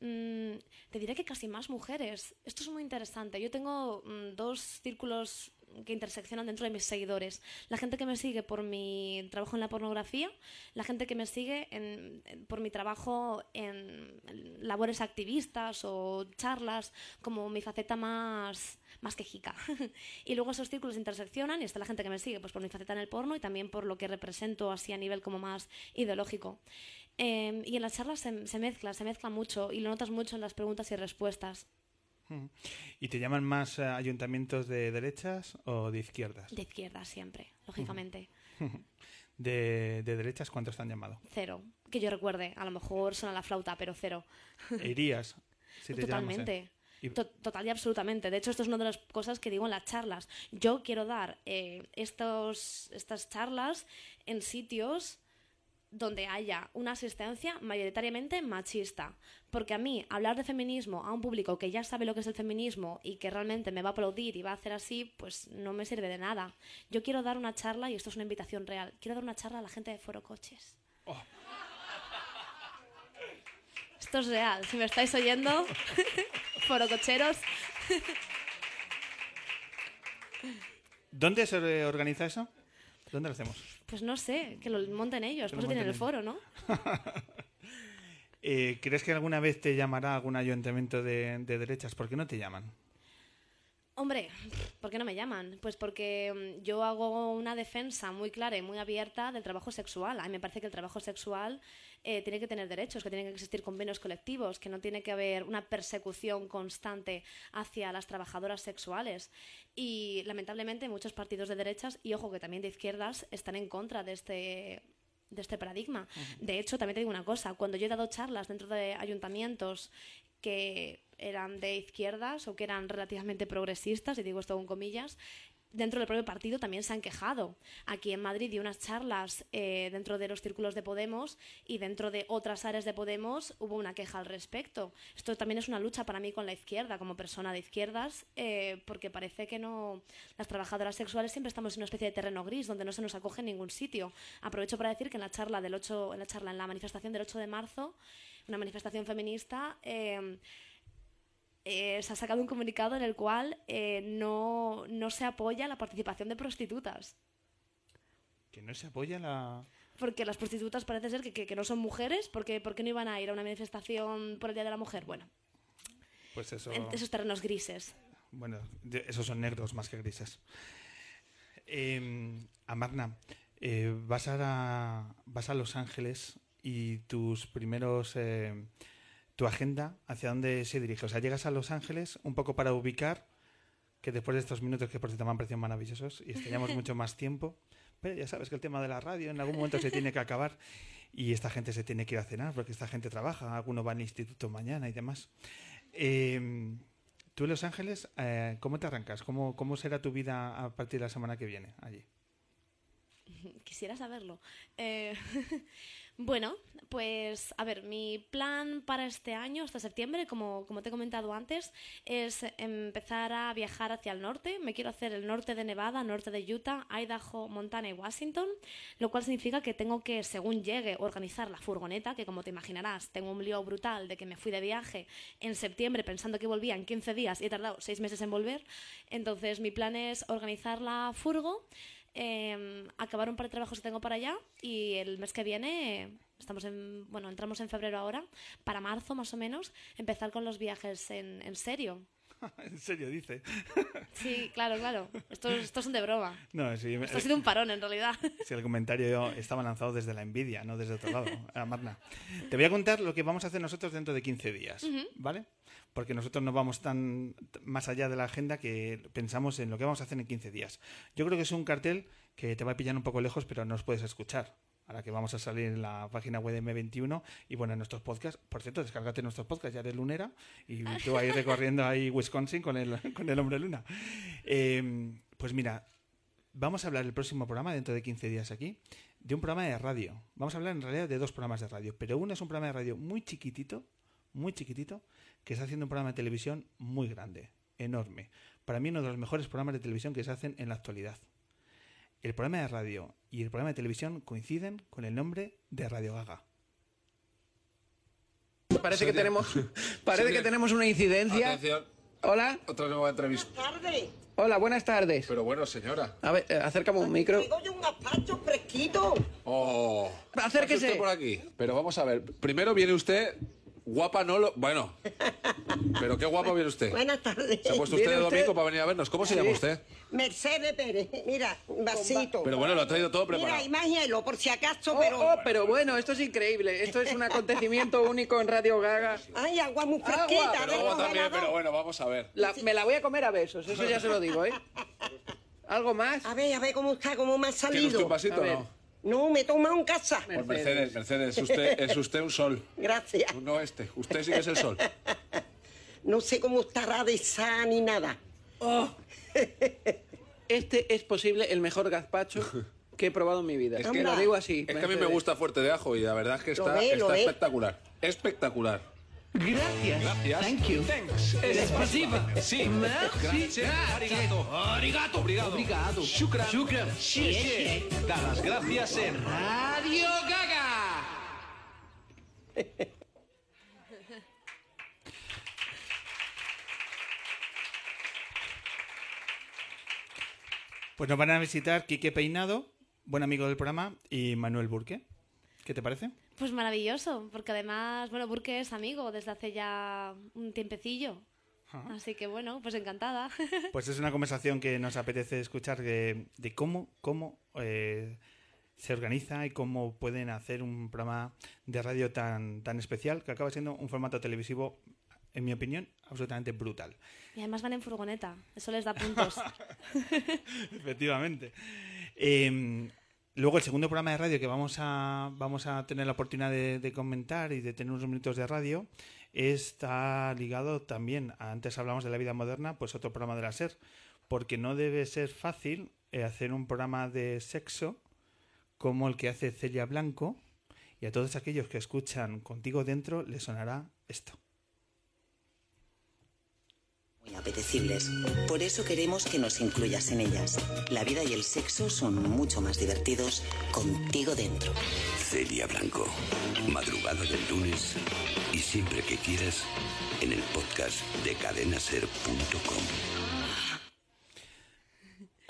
Speaker 15: Mm, te diré que casi más mujeres. Esto es muy interesante. Yo tengo mm, dos círculos que interseccionan dentro de mis seguidores. La gente que me sigue por mi trabajo en la pornografía, la gente que me sigue en, por mi trabajo en labores activistas o charlas, como mi faceta más, más quejica. y luego esos círculos interseccionan y está la gente que me sigue pues por mi faceta en el porno y también por lo que represento así a nivel como más ideológico. Eh, y en las charlas se, se mezcla, se mezcla mucho y lo notas mucho en las preguntas y respuestas.
Speaker 6: ¿Y te llaman más eh, ayuntamientos de derechas o de izquierdas?
Speaker 15: De izquierdas siempre, lógicamente.
Speaker 6: ¿De, ¿De, derechas cuántos te han llamado?
Speaker 15: Cero. Que yo recuerde. A lo mejor suena la flauta, pero cero.
Speaker 6: ¿E ¿Irías? Si te
Speaker 15: Totalmente. Y... Total y absolutamente. De hecho, esto es una de las cosas que digo en las charlas. Yo quiero dar eh, estos, estas charlas en sitios donde haya una asistencia mayoritariamente machista. Porque a mí, hablar de feminismo a un público que ya sabe lo que es el feminismo y que realmente me va a aplaudir y va a hacer así, pues no me sirve de nada. Yo quiero dar una charla, y esto es una invitación real, quiero dar una charla a la gente de Foro Coches.
Speaker 6: Oh.
Speaker 15: Esto es real, si me estáis oyendo, Foro Cocheros.
Speaker 6: ¿Dónde se organiza eso? ¿Dónde lo hacemos?
Speaker 15: Pues no sé, que lo monten ellos, por eso tienen el foro, ¿no?
Speaker 6: eh, ¿Crees que alguna vez te llamará algún ayuntamiento de, de derechas? ¿Por qué no te llaman?
Speaker 15: Hombre, ¿por qué no me llaman? Pues porque yo hago una defensa muy clara y muy abierta del trabajo sexual. A mí me parece que el trabajo sexual eh, tiene que tener derechos, que tienen que existir convenios colectivos, que no tiene que haber una persecución constante hacia las trabajadoras sexuales. Y lamentablemente muchos partidos de derechas, y ojo que también de izquierdas, están en contra de este de este paradigma. De hecho, también te digo una cosa, cuando yo he dado charlas dentro de ayuntamientos que eran de izquierdas o que eran relativamente progresistas, y digo esto con comillas, dentro del propio partido también se han quejado. Aquí en Madrid di unas charlas eh, dentro de los círculos de Podemos y dentro de otras áreas de Podemos hubo una queja al respecto. Esto también es una lucha para mí con la izquierda, como persona de izquierdas, eh, porque parece que no las trabajadoras sexuales siempre estamos en una especie de terreno gris donde no se nos acoge en ningún sitio. Aprovecho para decir que en la charla del 8, en la charla en la manifestación del 8 de marzo, una manifestación feminista eh, eh, se ha sacado un comunicado en el cual eh, no, no, se apoya la participación de prostitutas.
Speaker 6: ¿Que no se apoya la...?
Speaker 15: Porque las prostitutas parece ser que, que, que no son mujeres, porque ¿por qué no iban a ir a una manifestación por el Día de la Mujer? Bueno,
Speaker 6: pues eso...
Speaker 15: en esos terrenos grises.
Speaker 6: Bueno, esos son negros más que grises. Eh, Amarna, vas, a, vas a Los Ángeles y tus primeros eh, tu agenda hacia dónde se dirige. O sea, llegas a Los Ángeles un poco para ubicar, que después de estos minutos que por cierto me han parecido maravillosos y estaríamos mucho más tiempo, pero ya sabes que el tema de la radio en algún momento se tiene que acabar y esta gente se tiene que ir a cenar porque esta gente trabaja, alguno va al instituto mañana y demás. Eh, Tú en Los Ángeles, eh, ¿cómo te arrancas? ¿Cómo, ¿Cómo será tu vida a partir de la semana que viene allí?
Speaker 15: Quisiera saberlo. Eh, bueno, pues a ver, mi plan para este año, hasta septiembre, como, como te he comentado antes, es empezar a viajar hacia el norte. Me quiero hacer el norte de Nevada, norte de Utah, Idaho, Montana y Washington, lo cual significa que tengo que, según llegue, organizar la furgoneta, que como te imaginarás, tengo un lío brutal de que me fui de viaje en septiembre pensando que volvía en 15 días y he tardado 6 meses en volver. Entonces mi plan es organizar la furgo eh, acabar un par de trabajos que tengo para allá y el mes que viene estamos en bueno entramos en febrero ahora para marzo más o menos empezar con los viajes en, en serio
Speaker 6: en serio, dice.
Speaker 15: sí claro claro estos, estos son de broma
Speaker 6: No, sí,
Speaker 15: esto ha sido un parón en realidad
Speaker 6: Si el comentario estaba lanzado desde la envidia, no desde otro lado. Ah, Marna. Te voy a contar lo que vamos a hacer nosotros dentro de 15 días. ¿vale? Porque nosotros no vamos tan más allá de la agenda que pensamos en lo que vamos a hacer en 15 días. Yo creo que es un cartel que te va a pillar un poco lejos, pero nos puedes escuchar. Ahora que vamos a salir en la página web de M21 y bueno, en nuestros podcasts. Por cierto, descárgate nuestros podcasts, ya eres lunera y tú ahí recorriendo ahí Wisconsin con el, con el hombre luna. Eh, pues mira, vamos a hablar el próximo programa, dentro de 15 días aquí, de un programa de radio. Vamos a hablar en realidad de dos programas de radio, pero uno es un programa de radio muy chiquitito, muy chiquitito, que está haciendo un programa de televisión muy grande, enorme. Para mí uno de los mejores programas de televisión que se hacen en la actualidad. El programa de radio y el programa de televisión coinciden con el nombre de Radio Gaga.
Speaker 16: Parece que tenemos, parece que tenemos una incidencia.
Speaker 17: Atención.
Speaker 16: Hola.
Speaker 17: Otra nueva entrevista.
Speaker 16: Hola, buenas tardes.
Speaker 17: Pero bueno, señora.
Speaker 16: A ver, eh, acércame un micro.
Speaker 18: un gazpacho fresquito.
Speaker 17: Oh.
Speaker 16: Acérquese.
Speaker 17: Usted por aquí. Pero vamos a ver. Primero viene usted guapa, no lo. Bueno. Pero qué guapa viene usted.
Speaker 18: Buenas tardes.
Speaker 17: Se ha puesto usted de domingo para venir a vernos. ¿Cómo se llama usted?
Speaker 18: Mercedes Pérez. Mira, un vasito.
Speaker 17: Pero bueno, lo ha traído todo preparado.
Speaker 18: Mira, y más hielo, por si acaso,
Speaker 16: Oh,
Speaker 18: pero...
Speaker 16: oh, pero bueno, esto es increíble. Esto es un acontecimiento único en Radio Gaga.
Speaker 18: Ay, agua muy
Speaker 16: Agua,
Speaker 18: fresquita.
Speaker 16: pero
Speaker 18: del
Speaker 17: Luego también, pero bueno, vamos a ver.
Speaker 16: La- me la voy a comer a besos, eso ya se lo digo, ¿eh? ¿Algo más?
Speaker 18: A ver, a ver cómo está, cómo me ha
Speaker 17: ¿Quiere
Speaker 18: salido.
Speaker 17: usted un vasito o no?
Speaker 18: No, me toma un casa.
Speaker 17: Pues Mercedes, Mercedes, es usted, es usted un sol.
Speaker 18: Gracias.
Speaker 17: No este. Usted sí que es el sol.
Speaker 18: No sé cómo estará de esa ni nada.
Speaker 16: Oh. Este es posible el mejor gazpacho que he probado en mi vida.
Speaker 17: Es que-
Speaker 16: lo digo así.
Speaker 17: Es que a mí me gusta fuerte de ajo y la verdad es que está,
Speaker 16: ve,
Speaker 17: está
Speaker 16: ve.
Speaker 17: espectacular.
Speaker 16: Gracias.
Speaker 17: Gracias.
Speaker 16: Thank you.
Speaker 17: Thanks.
Speaker 16: Spasiba.
Speaker 17: Sí.
Speaker 16: Merci.
Speaker 17: Gracias. Arigato. Arigato. Obrigado.
Speaker 16: Obrigado.
Speaker 17: Shukran.
Speaker 16: Shukran.
Speaker 17: Xie, xie. Da las gracias en
Speaker 16: Radio Gaga.
Speaker 6: Pues nos van a visitar Quique Peinado, buen amigo del programa, y Manuel Burque. ¿Qué te parece?
Speaker 15: Pues maravilloso porque además bueno Burke es amigo desde hace ya un tiempecillo así que bueno pues encantada
Speaker 6: Pues es una conversación que nos apetece escuchar de, de cómo, cómo eh, se organiza y cómo pueden hacer un programa de radio tan, tan especial que acaba siendo un formato televisivo, en mi opinión, absolutamente brutal.
Speaker 15: y además van en furgoneta eso les da puntos
Speaker 6: Efectivamente. Eh, luego el segundo programa de radio que vamos a, vamos a tener la oportunidad de, de comentar y de tener unos minutos de radio está ligado también, antes hablamos de la vida moderna, pues otro programa de la SER, porque no debe ser fácil eh, hacer un programa de sexo como el que hace Celia Blanco y a todos aquellos que escuchan contigo dentro les sonará esto.
Speaker 19: Muy apetecibles. Por eso queremos que nos incluyas en ellas. La vida y el sexo son mucho más divertidos contigo dentro.
Speaker 20: Celia Blanco, madrugada del lunes y siempre que quieras en el podcast de cadenaser.com.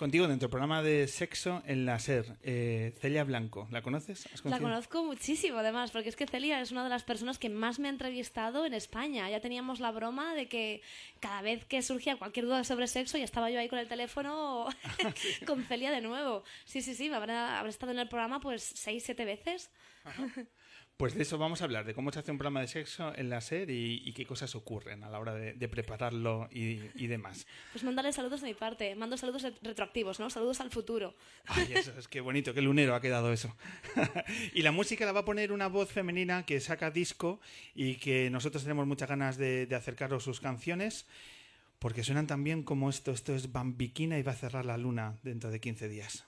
Speaker 6: Contigo dentro, programa de sexo en la SER. Eh, Celia Blanco, ¿la conoces? ¿Has
Speaker 15: La conozco muchísimo, además, porque es que Celia es una de las personas que más me ha entrevistado en España. Ya teníamos la broma de que cada vez que surgía cualquier duda sobre sexo, ya estaba yo ahí con el teléfono con Celia de nuevo. Sí, sí, sí, habrá, habrá estado en el programa pues seis, siete veces.
Speaker 6: Pues de eso vamos a hablar, de cómo se hace un programa de sexo en la SER y, y qué cosas ocurren a la hora de, de prepararlo y, y demás.
Speaker 15: Pues mandarle saludos de mi parte. Mando saludos re- retroactivos, ¿no? Saludos al futuro.
Speaker 6: Ay, eso es que bonito, qué lunero ha quedado eso. y la música la va a poner una voz femenina que saca disco y que nosotros tenemos muchas ganas de, de acercaros sus canciones. porque suenan tan bien como esto. Esto es Bambiquina y va a cerrar la luna dentro de 15 días.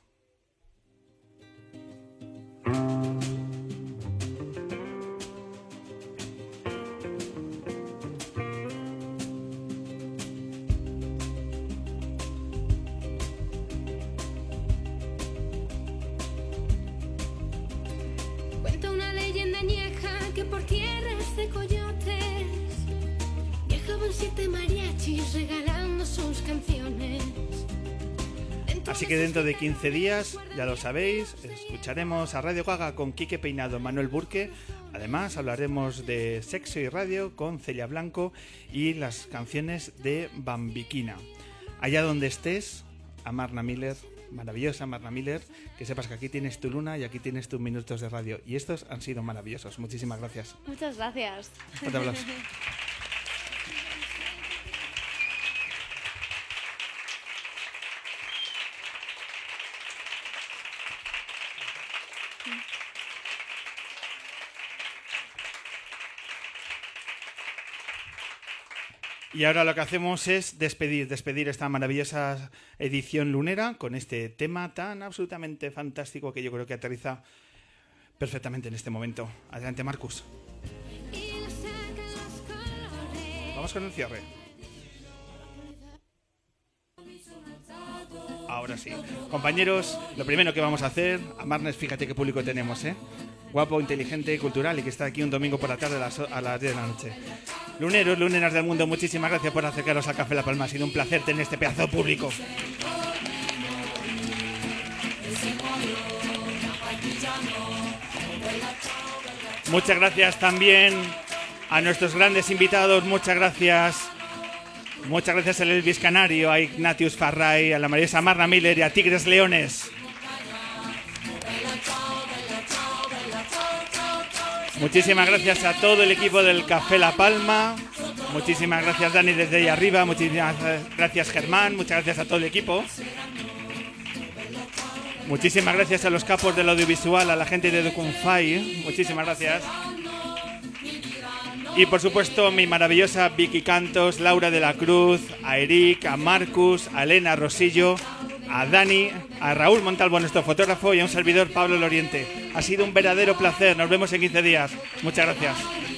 Speaker 21: Por tierras de coyotes viajaban siete mariachis regalando sus canciones.
Speaker 6: Así que dentro de 15 días, ya lo sabéis, escucharemos a Radio Gaga con Quique Peinado, Manuel Burque. Además, hablaremos de sexo y radio con Celia Blanco y las canciones de Bambiquina. Allá donde estés, a Marna Miller, maravillosa Marna Miller, que sepas que aquí tienes tu luna y aquí tienes tus minutos de radio. Y estos han sido maravillosos. Muchísimas gracias.
Speaker 15: Muchas gracias.
Speaker 6: Y ahora lo que hacemos es despedir, despedir esta maravillosa edición lunera con este tema tan absolutamente fantástico que yo creo que aterriza perfectamente en este momento. Adelante, Marcus. Vamos con el cierre. Ahora sí. Compañeros, lo primero que vamos a hacer, a Marnes, fíjate qué público tenemos, ¿eh? Guapo, inteligente, cultural y que está aquí un domingo por la tarde a las, a las 10 de la noche. Luneros, luneras del mundo, muchísimas gracias por acercaros al Café La Palma. Ha sido un placer tener este pedazo público. Muchas gracias también a nuestros grandes invitados. Muchas gracias. Muchas gracias al Elvis Canario, a Ignatius Farray, a la Marisa Marna Miller y a Tigres Leones. Muchísimas gracias a todo el equipo del Café La Palma. Muchísimas gracias Dani desde ahí arriba. Muchísimas gracias Germán. Muchas gracias a todo el equipo. Muchísimas gracias a los capos del audiovisual, a la gente de Docunfai. Muchísimas gracias. Y por supuesto mi maravillosa Vicky Cantos, Laura de la Cruz, a Eric, a Marcus, a Elena Rosillo, a Dani, a Raúl Montalvo, nuestro fotógrafo, y a un servidor Pablo Loriente. Ha sido un verdadero placer. Nos vemos en 15 días. Muchas gracias.